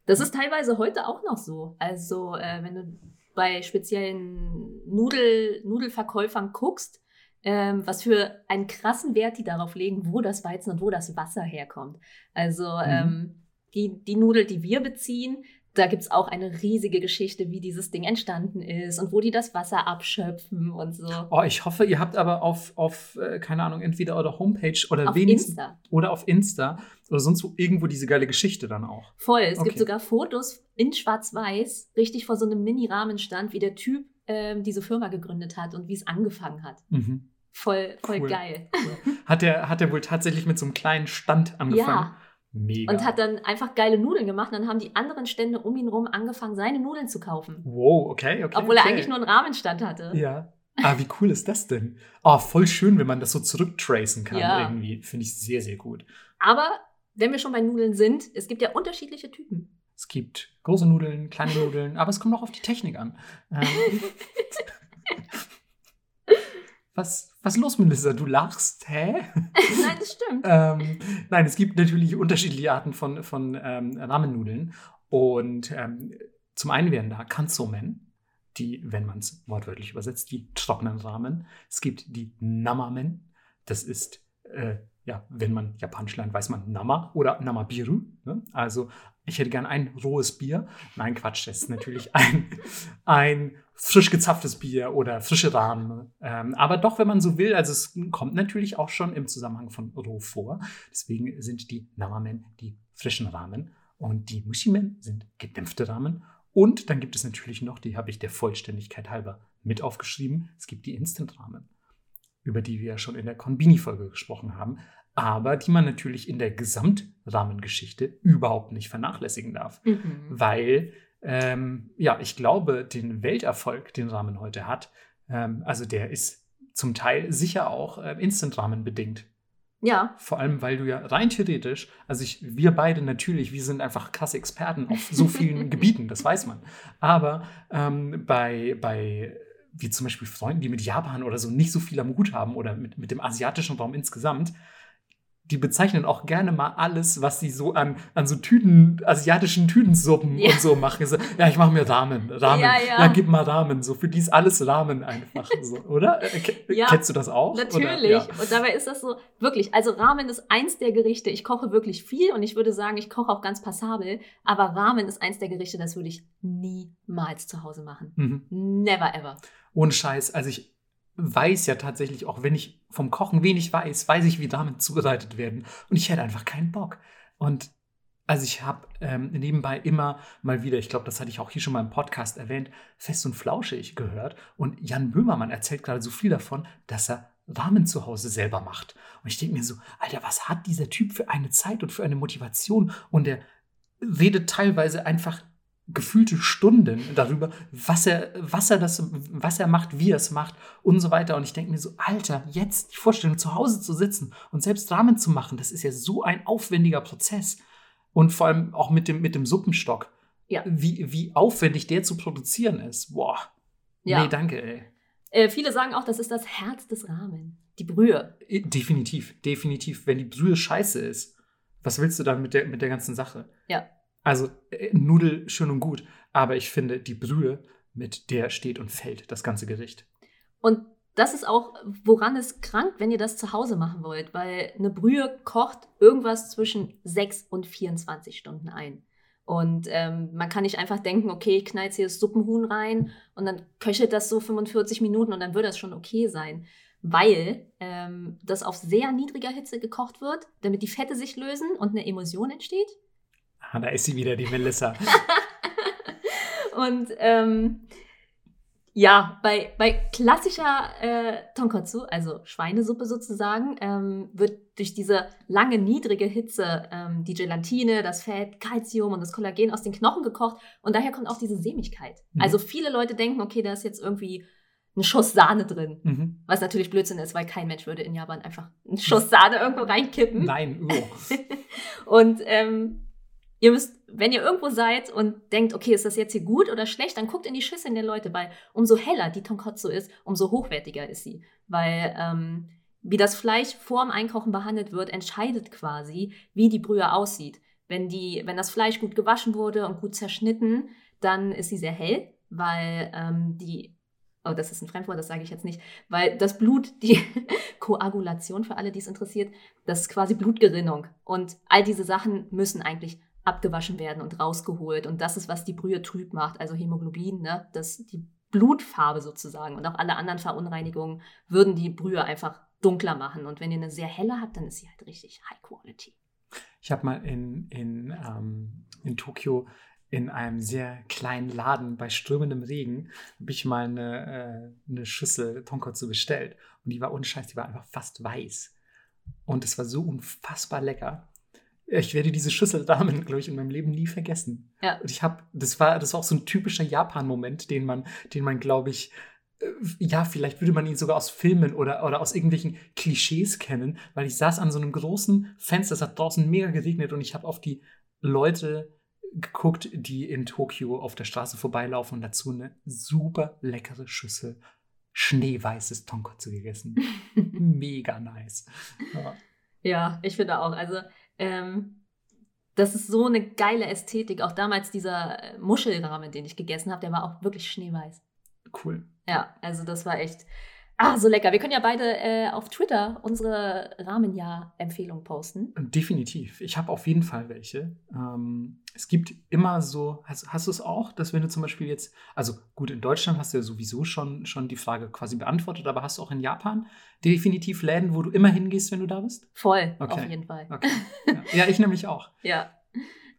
Das ist teilweise heute auch noch so. Also, äh, wenn du bei speziellen Nudel, Nudelverkäufern guckst, ähm, was für einen krassen Wert die darauf legen, wo das Weizen und wo das Wasser herkommt. Also Mhm. ähm, die, die Nudel, die wir beziehen, da gibt es auch eine riesige Geschichte, wie dieses Ding entstanden ist und wo die das Wasser abschöpfen und so. Oh, ich hoffe, ihr habt aber auf, auf äh, keine Ahnung, entweder eure Homepage oder Auf wenigstens Insta. oder auf Insta oder sonst wo irgendwo diese geile Geschichte dann auch. Voll. Es Okay. gibt sogar Fotos in Schwarz-Weiß, richtig vor so einem Mini-Rahmenstand, wie der Typ ähm, diese Firma gegründet hat und wie es angefangen hat. Mhm. Voll, voll Cool. geil. Hat er hat er wohl tatsächlich mit so einem kleinen Stand angefangen? Ja. Mega. Und hat dann einfach geile Nudeln gemacht. Und dann haben die anderen Stände um ihn rum angefangen, seine Nudeln zu kaufen. wow, okay, okay. Obwohl okay. er eigentlich nur einen Rahmenstand hatte. Ja. Ah, wie cool ist das denn? Oh, voll schön, wenn man das so zurücktracen kann Ja. irgendwie. Finde ich sehr, sehr gut. Aber wenn wir schon bei Nudeln sind, es gibt ja unterschiedliche Typen. Es gibt große Nudeln, kleine Nudeln, aber es kommt auch auf die Technik an. Ähm, was, was ist los, Melissa? Du lachst? Hä? Nein, das stimmt. ähm, nein, es gibt natürlich unterschiedliche Arten von, von ähm, Ramennudeln. Und ähm, zum einen wären da Kansomen, die, wenn man es wortwörtlich übersetzt, die trockenen Ramen. Es gibt die Namamen, das ist, äh, ja, wenn man Japanisch lernt, weiß man Nama oder Namabiru. Ne? Also, ich hätte gern ein rohes Bier. Nein, Quatsch, das ist natürlich ein, ein frisch gezapftes Bier oder frische Rahmen. Ähm, aber doch, wenn man so will, also es kommt natürlich auch schon im Zusammenhang von roh vor. Deswegen sind die Namamen die frischen Rahmen und die Mushimen sind gedämpfte Rahmen. Und dann gibt es natürlich noch, die habe ich der Vollständigkeit halber mit aufgeschrieben, es gibt die Instant-Ramen, über die wir ja schon in der Konbini-Folge gesprochen haben, aber die man natürlich in der Gesamtrahmengeschichte überhaupt nicht vernachlässigen darf Mhm. weil ähm, ja, ich glaube, den Welterfolg, den Ramen heute hat, ähm, also der ist zum Teil sicher auch äh, Instant-Ramen bedingt. Ja, Vor allem, weil du ja rein theoretisch, also ich, wir beide natürlich, wir sind einfach krasse Experten auf so vielen Gebieten, das weiß man. Aber ähm, bei, bei, wie zum Beispiel Freunden, die mit Japan oder so nicht so viel am Hut haben oder mit, mit dem asiatischen Raum insgesamt, die bezeichnen auch gerne mal alles, was sie so an, an so Tüten, asiatischen Tütensuppen Ja. und so machen. So, ja, ich mache mir Ramen, Ramen. Ja, Ja, ja. gib mal Ramen. So, für die ist alles Ramen einfach. So, oder? Äh, ke- Ja, Kennst du das auch? Natürlich. Und dabei ist das so, wirklich, also Ramen ist eins der Gerichte. Ich koche wirklich viel und ich würde sagen, ich koche auch ganz passabel. Aber Ramen ist eins der Gerichte, das würde ich niemals zu Hause machen. Mhm. Never ever. Ohne Scheiß. Also ich weiß ja tatsächlich, auch wenn ich vom Kochen wenig weiß, weiß ich, wie Ramen zubereitet werden. Und ich hätte einfach keinen Bock. Und also ich habe ähm, nebenbei immer mal wieder, ich glaube, das hatte ich auch hier schon mal im Podcast erwähnt, fest und flauschig gehört. Und Jan Böhmermann erzählt gerade so viel davon, dass er Ramen zu Hause selber macht. Und ich denke mir so, Alter, was hat dieser Typ für eine Zeit und für eine Motivation? Und er redet teilweise einfach gefühlte Stunden darüber, was er, was er das, was er macht, wie er es macht und so weiter. Und ich denke mir so, Alter, jetzt die Vorstellung, zu Hause zu sitzen und selbst Ramen zu machen, das ist ja so ein aufwendiger Prozess. Und vor allem auch mit dem, mit dem Suppenstock. Ja. Wie, wie aufwendig der zu produzieren ist. Boah. Ja. Nee, danke, ey. Äh, viele sagen auch, das ist das Herz des Ramen. Die Brühe. Definitiv, definitiv. Wenn die Brühe scheiße ist, was willst du dann mit der, mit der ganzen Sache? Ja. Also, äh, Nudel schön und gut, aber ich finde, die Brühe, mit der steht und fällt das ganze Gericht. Und das ist auch, woran es krankt, wenn ihr das zu Hause machen wollt, weil eine Brühe kocht irgendwas zwischen 6 und 24 Stunden ein. Und ähm, man kann nicht einfach denken, okay, ich knall jetzt hier das Suppenhuhn rein und dann köchelt das so 45 Minuten und dann wird das schon okay sein. Weil ähm, das auf sehr niedriger Hitze gekocht wird, damit die Fette sich lösen und eine Emulsion entsteht. Ah, da ist sie wieder, die Melissa. Und ähm, ja, bei, bei klassischer äh, Tonkotsu, also Schweinesuppe sozusagen, ähm, wird durch diese lange niedrige Hitze ähm, die Gelatine, das Fett, Calcium und das Kollagen aus den Knochen gekocht und daher kommt auch diese Sämigkeit. Mhm. Also viele Leute denken, okay, da ist jetzt irgendwie ein Schuss Sahne drin, mhm. was natürlich Blödsinn ist, weil kein Mensch würde in Japan einfach einen Schuss Sahne irgendwo reinkippen. Nein, oh. Und ähm, ihr müsst, wenn ihr irgendwo seid und denkt, okay, ist das jetzt hier gut oder schlecht, dann guckt in die Schüsseln der Leute, weil umso heller die Tonkotsu ist, umso hochwertiger ist sie. Weil ähm, wie das Fleisch vor dem Einkochen behandelt wird, entscheidet quasi, wie die Brühe aussieht. Wenn, die, wenn das Fleisch gut gewaschen wurde und gut zerschnitten, dann ist sie sehr hell, weil ähm, die oh, das ist ein Fremdwort, das sage ich jetzt nicht, weil das Blut, die Koagulation für alle, die es interessiert, das ist quasi Blutgerinnung. Und all diese Sachen müssen eigentlich abgewaschen werden und rausgeholt. Und das ist, was die Brühe trüb macht, also Hämoglobin, ne? das, die Blutfarbe sozusagen. Und auch alle anderen Verunreinigungen würden die Brühe einfach dunkler machen. Und wenn ihr eine sehr helle habt, dann ist sie halt richtig High Quality. Ich habe mal in, in, ähm, in Tokio in einem sehr kleinen Laden bei strömendem Regen habe ich mal eine, äh, eine Schüssel Tonkotsu bestellt. Und die war ohne Scheiß, die war einfach fast weiß. Und es war so unfassbar lecker. Ich werde diese Schüssel damit, glaube ich, in meinem Leben nie vergessen. Ja. Und ich habe, das war, das war auch so ein typischer Japan-Moment, den man, den man, glaube ich, äh, ja, vielleicht würde man ihn sogar aus Filmen oder, oder aus irgendwelchen Klischees kennen, weil ich saß an so einem großen Fenster, es hat draußen mega geregnet und ich habe auf die Leute geguckt, die in Tokio auf der Straße vorbeilaufen und dazu eine super leckere Schüssel schneeweißes Tonkotsu gegessen. Mega nice. Ja. ja, ich finde auch. Also, ähm, das ist so eine geile Ästhetik. Auch damals dieser äh, Muschelrahmen, den ich gegessen habe, der war auch wirklich schneeweiß. Cool. Ja, also das war echt Ah, so lecker. Wir können ja beide äh, auf Twitter unsere Rahmenjahr-Empfehlung posten. Definitiv. Ich habe auf jeden Fall welche. Ähm, es gibt immer so, hast, hast du es auch, dass wenn du zum Beispiel jetzt, also gut, in Deutschland hast du ja sowieso schon, schon die Frage quasi beantwortet, aber hast du auch in Japan definitiv Läden, wo du immer hingehst, wenn du da bist? Voll, okay. auf jeden Fall. Okay. Ja. ja, ich nämlich auch. ja.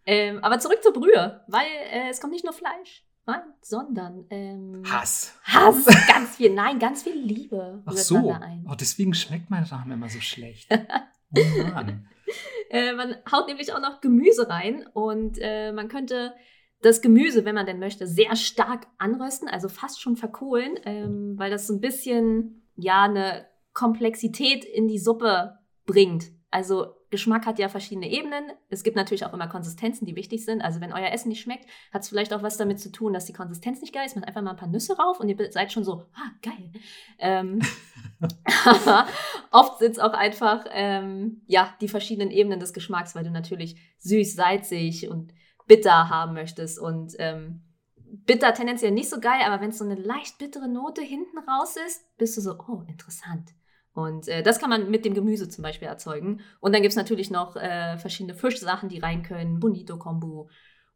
Ähm, aber zurück zur Brühe, weil äh, es kommt nicht nur Fleisch rein, sondern ähm, Hass. Hass, ganz viel, nein, ganz viel Liebe. Ach so, oh, deswegen schmeckt mein Rahmen immer so schlecht. oh Mann. äh, man haut nämlich auch noch Gemüse rein und äh, man könnte das Gemüse, wenn man denn möchte, sehr stark anrösten, also fast schon verkohlen, ähm, weil das so ein bisschen ja eine Komplexität in die Suppe bringt. Also Geschmack hat ja verschiedene Ebenen. Es gibt natürlich auch immer Konsistenzen, die wichtig sind. Also wenn euer Essen nicht schmeckt, hat es vielleicht auch was damit zu tun, dass die Konsistenz nicht geil ist. Macht einfach mal ein paar Nüsse rauf und ihr seid schon so, ah, geil. Ähm, aber oft sind es auch einfach, ähm, ja, die verschiedenen Ebenen des Geschmacks, weil du natürlich süß, salzig und bitter haben möchtest. Und ähm, bitter tendenziell nicht so geil, aber wenn es so eine leicht bittere Note hinten raus ist, bist du so, oh, interessant. Und äh, das kann man mit dem Gemüse zum Beispiel erzeugen. Und dann gibt es natürlich noch äh, verschiedene Fischsachen, die rein können, Bonito Kombu,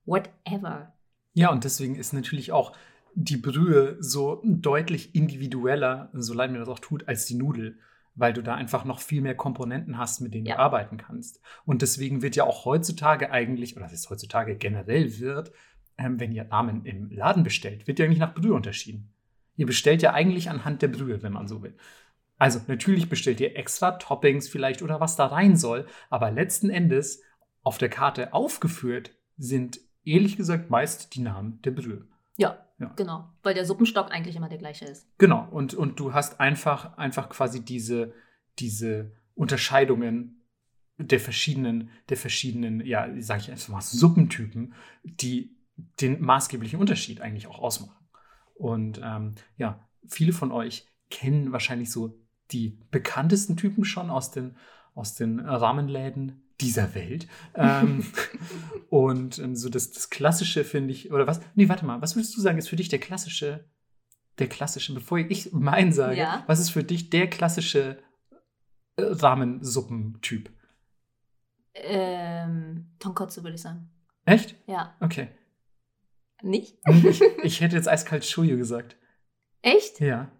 whatever. Ja, und deswegen ist natürlich auch die Brühe so deutlich individueller, so leid mir das auch tut, als die Nudel, weil du da einfach noch viel mehr Komponenten hast, mit denen ja. du arbeiten kannst. Und deswegen wird ja auch heutzutage eigentlich, oder das ist heutzutage generell wird, ähm, wenn ihr Ramen im Laden bestellt, wird ja nicht nach Brühe unterschieden. Ihr bestellt ja eigentlich anhand der Brühe, wenn man so will. Also natürlich bestellt ihr extra Toppings vielleicht oder was da rein soll, aber letzten Endes auf der Karte aufgeführt sind ehrlich gesagt meist die Namen der Brühe. Ja, ja, genau, weil der Suppenstock eigentlich immer der gleiche ist. Genau, und, und du hast einfach, einfach quasi diese, diese Unterscheidungen der verschiedenen, der verschiedenen, ja, sage ich einfach mal, Suppentypen, die den maßgeblichen Unterschied eigentlich auch ausmachen. Und ähm, ja, viele von euch kennen wahrscheinlich so die bekanntesten Typen schon aus den, aus den Rahmenläden dieser Welt. ähm, und ähm, so das, das Klassische finde ich, oder was? Nee, warte mal, was würdest du sagen, ist für dich der klassische, der klassische, bevor ich mein sage, ja. was ist für dich der klassische äh, Rahmensuppentyp? Ähm, Tonkotsu würde ich sagen. Echt? Ja. Okay. Nicht? ich, ich hätte jetzt eiskalt Shoyu gesagt. Echt? Ja.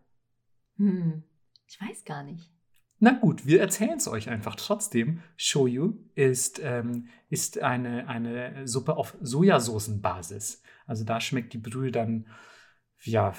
Hm. Ich weiß gar nicht. Na gut, wir erzählen es euch einfach trotzdem. Shoyu ist, ähm, ist eine, eine Suppe auf Sojasoßenbasis. Also da schmeckt die Brühe dann, ja,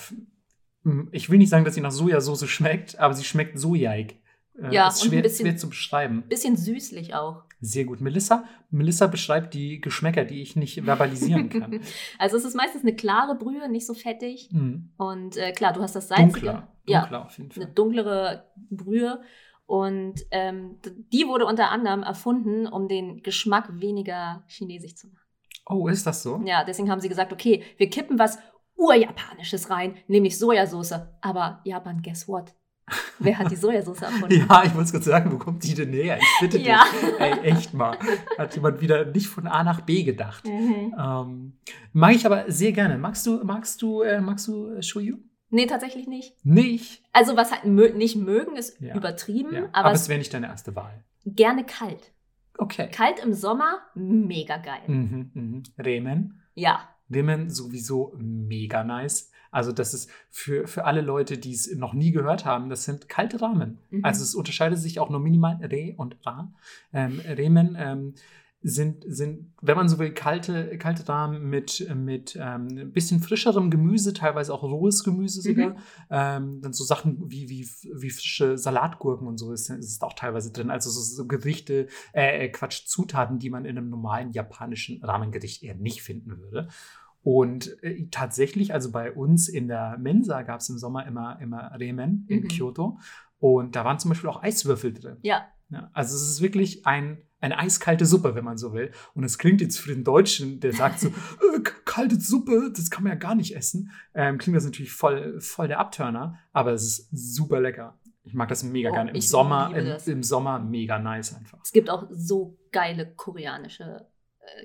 ich will nicht sagen, dass sie nach Sojasauce schmeckt, aber sie schmeckt sojaig. Äh, ja, ist schwer, ein bisschen, schwer zu beschreiben. Bisschen süßlich auch. Sehr gut. Melissa, Melissa beschreibt die Geschmäcker, die ich nicht verbalisieren kann. also es ist meistens eine klare Brühe, nicht so fettig. Mhm. Und äh, klar, du hast das salzige. Dunkler, dunkler ja, auf jeden Fall. Eine dunklere Brühe. Und ähm, die wurde unter anderem erfunden, um den Geschmack weniger chinesisch zu machen. Oh, ist das so? Ja, deswegen haben sie gesagt, okay, wir kippen was Urjapanisches rein, nämlich Sojasauce. Aber Japan, guess what? Wer hat die Sojasauce erfunden? ja, ich wollte gerade sagen, wo kommt die denn her? Ich bitte ja. dich. Ey, echt mal. Hat jemand wieder nicht von A nach B gedacht. Mhm. Ähm, mag ich aber sehr gerne. Magst du, magst du, äh, magst du äh, Shoyu? Nee, tatsächlich nicht. Nicht? Also, was halt mö nicht mögen, ist Ja. übertrieben, Ja. aber, Aber es es wäre nicht deine erste Wahl. gerne kalt. Okay. Kalt im Sommer, mega geil. Mhm, mhm. Remen. Ja. Remen sowieso mega nice. Also das ist für, für alle Leute, die es noch nie gehört haben, das sind kalte Ramen. Mhm. Also es unterscheidet sich auch nur minimal Re und Ra. Ähm, Remen ähm, sind, sind, wenn man so will, kalte, kalte Ramen mit, mit ähm, ein bisschen frischerem Gemüse, teilweise auch rohes Gemüse sogar. Mhm. Ähm, dann so Sachen wie, wie, wie frische Salatgurken und so ist, ist auch teilweise drin. Also so, so Gerichte, äh, äh, Quatsch, Zutaten, die man in einem normalen japanischen Ramengericht eher nicht finden würde. Und äh, tatsächlich, also bei uns in der Mensa gab es im Sommer immer, immer Remen in Mhm. Kyoto. Und da waren zum Beispiel auch Eiswürfel drin. Ja. Ja, also es ist wirklich ein, eine eiskalte Suppe, wenn man so will. Und es klingt jetzt für den Deutschen, der sagt so, äh, kalte Suppe, das kann man ja gar nicht essen. Ähm, klingt das natürlich voll, voll der Abturner, aber es ist super lecker. Ich mag das mega Oh, gerne. Im Sommer, im, im Sommer mega nice einfach. Es gibt auch so geile koreanische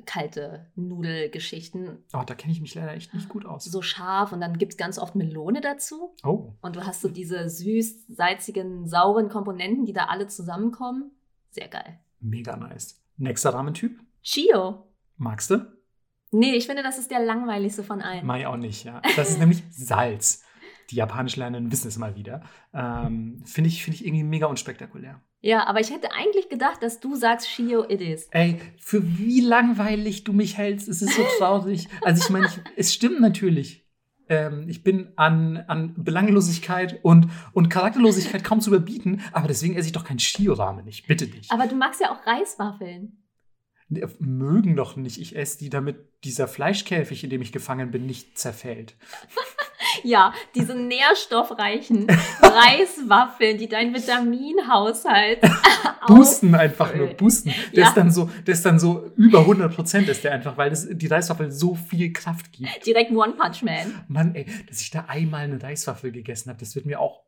kalte Nudelgeschichten. Oh, da kenne ich mich leider echt nicht gut aus. So scharf und dann gibt es ganz oft Melone dazu. Oh, Und du hast so diese süß, salzigen, sauren Komponenten, die da alle zusammenkommen. Sehr geil. mega nice. Nächster Rahmentyp. Chio. Magst du? Nee, ich finde, das ist der langweiligste von allen. Mai auch nicht, ja. Das ist nämlich Salz. Die Japanisch Lernenden wissen es mal wieder. Ähm, Finde ich, find ich irgendwie mega unspektakulär. Ja, aber ich hätte eigentlich gedacht, dass du sagst Chio it is. Ey, für wie langweilig du mich hältst, es ist so traurig. Also ich meine, es stimmt natürlich. Ähm, ich bin an, an Belanglosigkeit und, und Charakterlosigkeit kaum zu überbieten, aber deswegen esse ich doch keinen Shio-Ramen. Ich bitte dich. Aber du magst ja auch Reiswaffeln. Nee, Mögen doch nicht. Ich esse die, damit dieser Fleischkäfig, in dem ich gefangen bin, nicht zerfällt. Ja, diese nährstoffreichen Reiswaffeln, die deinen Vitaminhaushalt Boosten einfach nur, boosten. Der Ja. ist dann so, der ist dann so über 100 Prozent ist der einfach, weil das, die Reiswaffel so viel Kraft gibt. Direkt One Punch Man. Mann, ey, dass ich da einmal eine Reiswaffel gegessen habe, das wird mir auch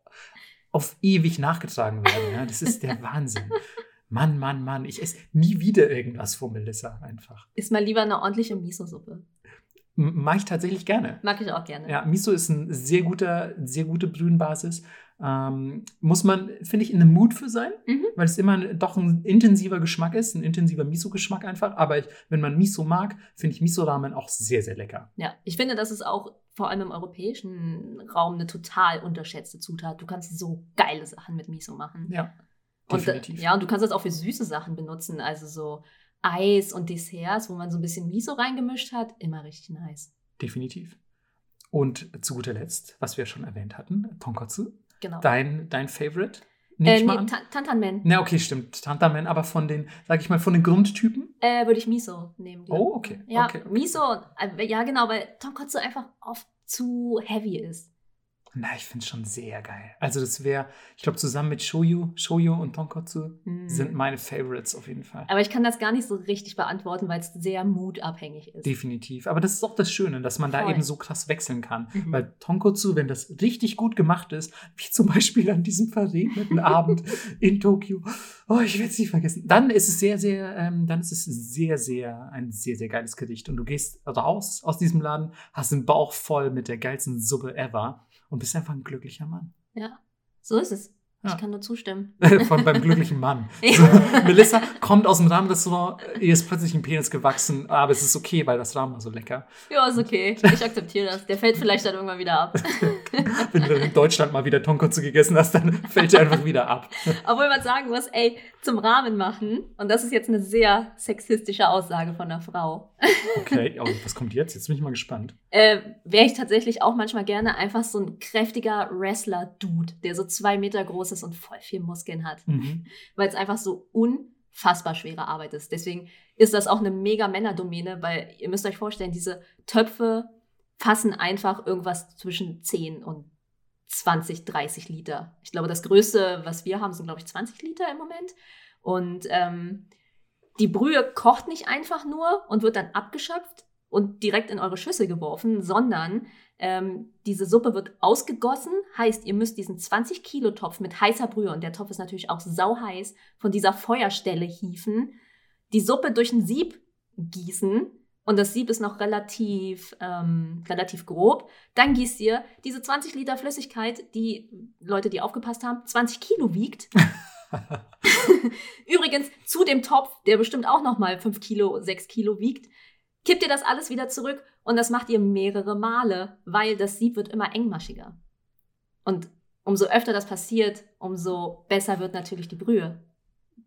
auf ewig nachgetragen werden. Ja? Das ist der Wahnsinn. Mann, Mann, Mann, ich esse nie wieder irgendwas von Melissa einfach. Ist mal lieber eine ordentliche Miso-Suppe. M Mache ich tatsächlich gerne. Mag ich auch gerne. Ja, Miso ist ein sehr guter, sehr gute Brühenbasis. Ähm, muss man, finde ich, in einem Mut für sein, Mhm. weil es immer doch ein intensiver Geschmack ist, ein intensiver Miso-Geschmack einfach. Aber ich, wenn man Miso mag, finde ich Miso-Ramen auch sehr, sehr lecker. Ja, ich finde, das ist auch vor allem im europäischen Raum eine total unterschätzte Zutat. Du kannst so geile Sachen mit Miso machen. Ja, Und, äh, definitiv. ja, und du kannst das auch für süße Sachen benutzen, also so Eis und Desserts, wo man so ein bisschen Miso reingemischt hat, immer richtig nice. Definitiv. Und zu guter Letzt, was wir schon erwähnt hatten, Tonkotsu. Genau. Dein, dein Favorite? Nehme äh, ich mal nee, an. Ta- Tantanmen Na, okay, stimmt. Tantamen, aber von den, sag ich mal, von den Grundtypen. äh, würde ich Miso nehmen. glaub Oh, okay. Ja, okay. Miso, äh, ja genau, weil Tonkotsu einfach oft zu heavy ist. Na, ich finde es schon sehr geil. Also, das wäre, ich glaube, zusammen mit Shoyu, Shoyu und Tonkotsu Hm. sind meine Favorites auf jeden Fall. Aber ich kann das gar nicht so richtig beantworten, weil es sehr mutabhängig ist. Definitiv. Aber das ist auch das Schöne, dass man da Voll. eben so krass wechseln kann. Mhm. Weil Tonkotsu, wenn das richtig gut gemacht ist, wie zum Beispiel an diesem verregneten Abend in Tokio, oh, ich werde es nicht vergessen, dann ist es sehr, sehr, ähm, dann ist es sehr, sehr, ein sehr, sehr geiles Gericht. Und du gehst raus aus diesem Laden, hast den Bauch voll mit der geilsten Suppe ever und bist einfach ein glücklicher Mann. Ja, so ist es. Ja. Ich kann nur zustimmen. Von beim glücklichen Mann. So, Melissa kommt aus dem Rahmenrestaurant, ihr ist plötzlich ein Penis gewachsen, aber es ist okay, weil das Rahmen war so lecker. Ja, ist okay. Ich akzeptiere das. Der fällt vielleicht dann irgendwann wieder ab. Wenn du in Deutschland mal wieder Tonkotsu gegessen hast, dann fällt der einfach wieder ab. Obwohl man sagen muss, ey, zum Rahmen machen, und das ist jetzt eine sehr sexistische Aussage von einer Frau, Okay, aber was kommt jetzt? Jetzt bin ich mal gespannt. äh, wäre ich tatsächlich auch manchmal gerne einfach so ein kräftiger Wrestler-Dude, der so zwei Meter groß ist und voll viel Muskeln hat. Mhm. Weil es einfach so unfassbar schwere Arbeit ist. Deswegen ist das auch eine mega Männerdomäne, weil ihr müsst euch vorstellen, diese Töpfe fassen einfach irgendwas zwischen 10 und 20, 30 Liter. Ich glaube, das Größte, was wir haben, sind, glaube ich, 20 Liter im Moment. Und ähm, die Brühe kocht nicht einfach nur und wird dann abgeschöpft und direkt in eure Schüssel geworfen, sondern ähm, diese Suppe wird ausgegossen. Heißt, ihr müsst diesen 20 Kilo Topf mit heißer Brühe, und der Topf ist natürlich auch sauheiß, von dieser Feuerstelle hieven, die Suppe durch ein Sieb gießen und das Sieb ist noch relativ, ähm, relativ grob, dann gießt ihr diese 20 Liter Flüssigkeit, die Leute, die aufgepasst haben, 20 Kilo wiegt. Übrigens zu dem Topf, der bestimmt auch noch mal 5 Kilo, 6 Kilo wiegt, kippt ihr das alles wieder zurück und das macht ihr mehrere Male, weil das Sieb wird immer engmaschiger. Und umso öfter das passiert, umso besser wird natürlich die Brühe.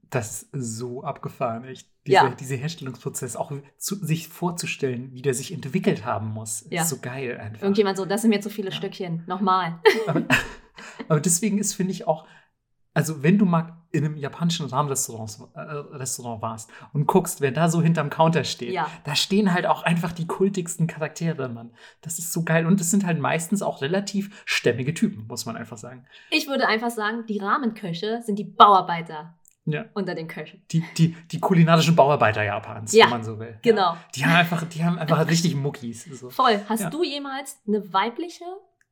Das ist so abgefahren, echt. Dieser, Ja. dieser Herstellungsprozess, auch zu, sich vorzustellen, wie der sich entwickelt haben muss, Ja. ist so geil einfach. Irgendjemand so, das sind mir zu viele Ja. Stückchen. Nochmal. Aber, aber deswegen ist, finde ich auch, also wenn du mal in einem japanischen Rahmenrestaurant äh, Restaurant warst und guckst, wer da so hinterm Counter steht, Ja. da stehen halt auch einfach die kultigsten Charaktere, Mann. Das ist so geil. Und das sind halt meistens auch relativ stämmige Typen, muss man einfach sagen. Ich würde einfach sagen, die Rahmenköche sind die Bauarbeiter Ja. unter den Köchen. Die, die, die kulinarischen Bauarbeiter Japans, Ja, wenn man so will. Genau. Ja. Die haben einfach, die haben einfach richtig Muckis. So. Voll. Hast du jemals eine weibliche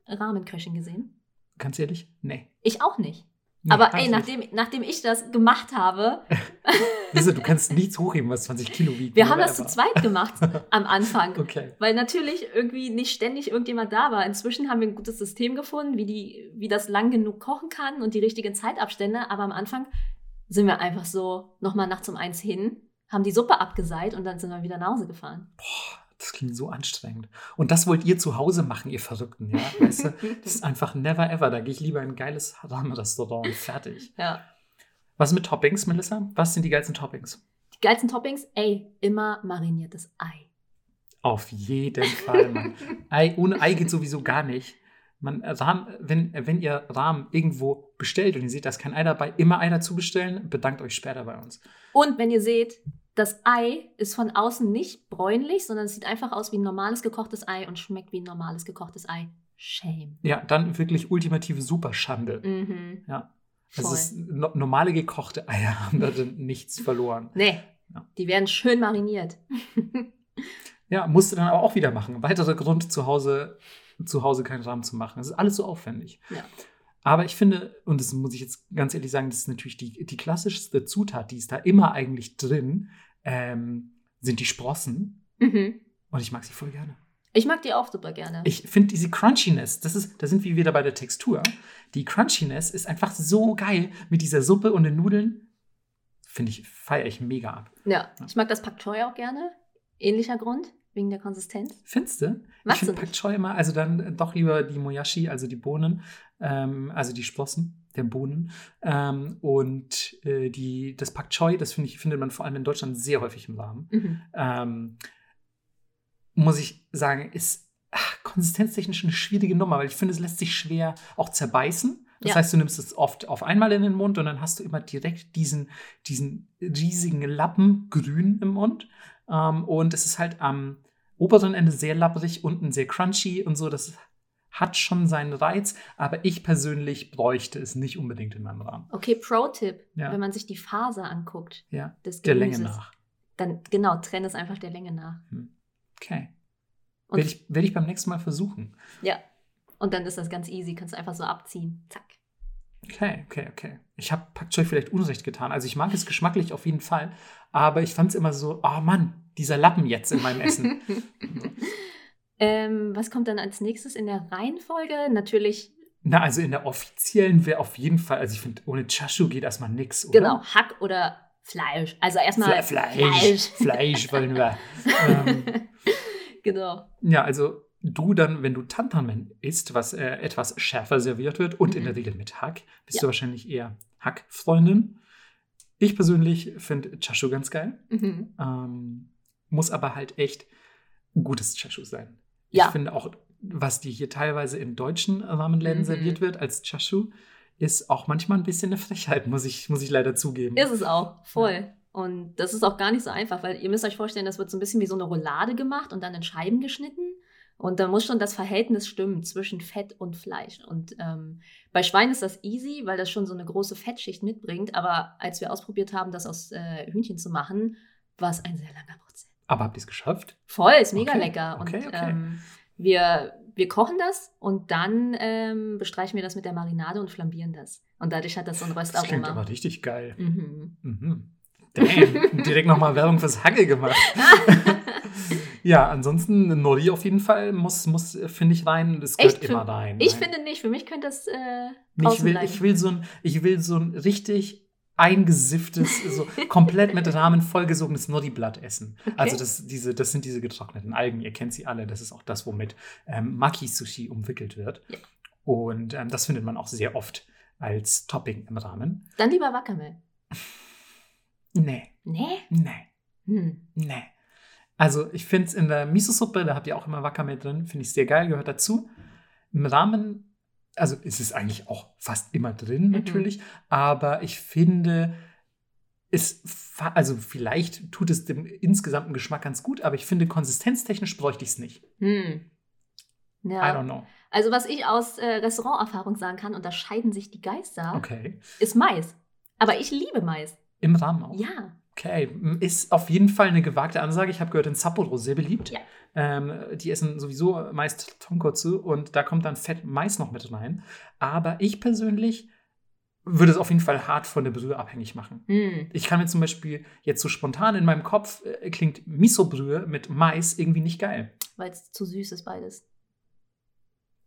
Rahmenköchin gesehen? Ganz ehrlich? Nee. Ich auch nicht. Nee, Aber ey, nachdem, nachdem ich das gemacht habe, Wieso, du kannst nichts hochheben, was 20 Kilo wiegt. wir haben das zu zweit gemacht am Anfang. Okay. Weil natürlich irgendwie nicht ständig irgendjemand da war. Inzwischen haben wir ein gutes System gefunden, wie, die, wie das lang genug kochen kann und die richtigen Zeitabstände. Aber am Anfang sind wir einfach so nochmal nachts um eins hin, haben die Suppe abgeseit und dann sind wir wieder nach Hause gefahren. Das klingt so anstrengend. Und das wollt ihr zu Hause machen, ihr Verrückten, ja? Weißt du? Das ist einfach never ever. Da gehe ich lieber in ein geiles Rahmenrestaurant und fertig. ja. Was mit Toppings, Melissa? Was sind die geilsten Toppings? Die geilsten Toppings, ey, immer mariniertes Ei. Auf jeden Fall, Mann. Ei, ohne Ei geht sowieso gar nicht. Man, Rahm, wenn, wenn ihr Rahmen irgendwo bestellt und ihr seht, da ist kein Ei dabei, immer Ei dazu bestellen, bedankt euch später bei uns. Und wenn ihr seht, das Ei ist von außen nicht bräunlich, sondern es sieht einfach aus wie ein normales gekochtes Ei und schmeckt wie ein normales gekochtes Ei. Shame. Ja, dann wirklich ultimative Superschande. Mhm. Ja. Also ist, no, normale gekochte Eier haben da nichts verloren. Nee, Ja. die werden schön mariniert. Ja, musste dann aber auch wieder machen. Ein weiterer Grund, zu Hause, zu Hause keinen Rahmen zu machen. Es ist alles so aufwendig. Ja. Aber ich finde, und das muss ich jetzt ganz ehrlich sagen, das ist natürlich die, die klassischste Zutat, die ist da immer eigentlich drin, ähm, sind die Sprossen. Mhm. Und ich mag sie voll gerne. Ich mag die auch super gerne. Ich finde diese Crunchiness, das ist, da sind wir wieder bei der Textur. Die Crunchiness ist einfach so geil mit dieser Suppe und den Nudeln. Finde ich, feiere ich mega ab. ja, ich mag das Pak Choi auch gerne. Ähnlicher Grund, wegen der Konsistenz. Findest du? Ich du finde? Pak Choi immer, also dann doch lieber die Moyashi, also die Bohnen, ähm, also die Sprossen der Bohnen. Ähm, und äh, die, das Pak Choi, das finde ich, findet man vor allem in Deutschland sehr häufig im Rahmen. Mhm. Ähm, muss ich sagen, ist ach, konsistenztechnisch eine schwierige Nummer, weil ich finde, es lässt sich schwer auch zerbeißen. Das Ja. heißt, du nimmst es oft auf einmal in den Mund und dann hast du immer direkt diesen, diesen riesigen Lappen grün im Mund. Ähm, und es ist halt am oberen Ende sehr labbrig, unten sehr crunchy und so. Das hat schon seinen Reiz, aber ich persönlich bräuchte es nicht unbedingt in meinem Rahmen. Okay, Pro-Tipp, Ja. wenn man sich die Faser anguckt, Ja, des der Gemüses, Länge nach. dann genau, trenn es einfach der Länge nach. Okay. Und, Werde ich, werd ich beim nächsten Mal versuchen. ja. Und dann ist das ganz easy, kannst du einfach so abziehen. Zack. Okay, okay, okay. Ich habe Pak Choi vielleicht Unrecht getan. Also ich mag es geschmacklich auf jeden Fall, aber ich fand es immer so, oh Mann, dieser Lappen jetzt in meinem Essen. ähm, was kommt dann als nächstes in der Reihenfolge? Natürlich, Na, also in der offiziellen wäre auf jeden Fall, also ich finde, ohne Chashu geht erstmal nix, oder? genau, Hack oder Fleisch. Also erstmal Fle Fleisch. Fleisch wollen wir. ähm, Genau. ja, also du dann, wenn du Tantamen isst, was äh, etwas schärfer serviert wird und in Mhm. der Regel mit Hack, bist Ja. du wahrscheinlich eher Hack-Freundin. Ich persönlich finde Chashu ganz geil. Mhm. Ähm, muss aber halt echt gutes Chashu sein. Ja. Ich finde auch, was dir hier teilweise in deutschen Ramenläden Mhm. serviert wird als Chashu, ist auch manchmal ein bisschen eine Frechheit, muss ich, muss ich leider zugeben. Ist es auch, voll. Und das ist auch gar nicht so einfach, weil ihr müsst euch vorstellen, das wird so ein bisschen wie so eine Roulade gemacht und dann in Scheiben geschnitten. Und da muss schon das Verhältnis stimmen zwischen Fett und Fleisch. Und ähm, bei Schwein ist das easy, weil das schon so eine große Fettschicht mitbringt. Aber als wir ausprobiert haben, das aus äh, Hühnchen zu machen, war es ein sehr langer Prozess. Aber habt ihr es geschafft? Voll, ist mega Okay, lecker. Und okay, okay. Ähm, wir, wir kochen das und dann ähm, bestreichen wir das mit der Marinade und flambieren das. Und dadurch hat das so ein Das klingt Röstaroma. aber richtig geil. Mhm. Mhm. Damn, direkt nochmal Werbung fürs Hacke gemacht. Ja, ansonsten Nori auf jeden Fall muss, muss finde ich, rein. Das gehört Echt? immer rein. Ich Nein. finde nicht, für mich könnte das äh, ich will, bleiben. ich will so ein, ich will so ein richtig eingesifftes, so komplett mit Rahmen vollgesogenes Nori-Blatt essen. Also das, diese, das sind diese getrockneten Algen, ihr kennt sie alle. Das ist auch das, womit ähm, Maki-Sushi umwickelt wird. Ja. Und ähm, das findet man auch sehr oft als Topping im Rahmen. Dann lieber Wakame. Nee, Nee? nee, Hm. nee. Also ich finde es in der Miso-Suppe, da habt ihr auch immer Wakame drin, finde ich sehr geil, gehört dazu. Im Rahmen, also ist es eigentlich auch fast immer drin Mhm. natürlich, aber ich finde, es, also vielleicht tut es dem insgesamten Geschmack ganz gut, aber ich finde, konsistenztechnisch bräuchte ich es nicht. Hm. I Ja. don't know. Also was ich aus äh, Restauranterfahrung sagen kann, unterscheiden sich die Geister, Okay. ist Mais. Aber ich liebe Mais. Im Rahmen auch. Ja. Okay, ist auf jeden Fall eine gewagte Ansage. Ich habe gehört, in Sapporo sehr beliebt. Ja. Ähm, die essen sowieso meist Tonkotsu und da kommt dann Fett Mais noch mit rein. Aber ich persönlich würde es auf jeden Fall hart von der Brühe abhängig machen. Hm. Ich kann mir zum Beispiel jetzt so spontan in meinem Kopf äh, klingt Miso-Brühe mit Mais irgendwie nicht geil. Weil es zu süß ist beides.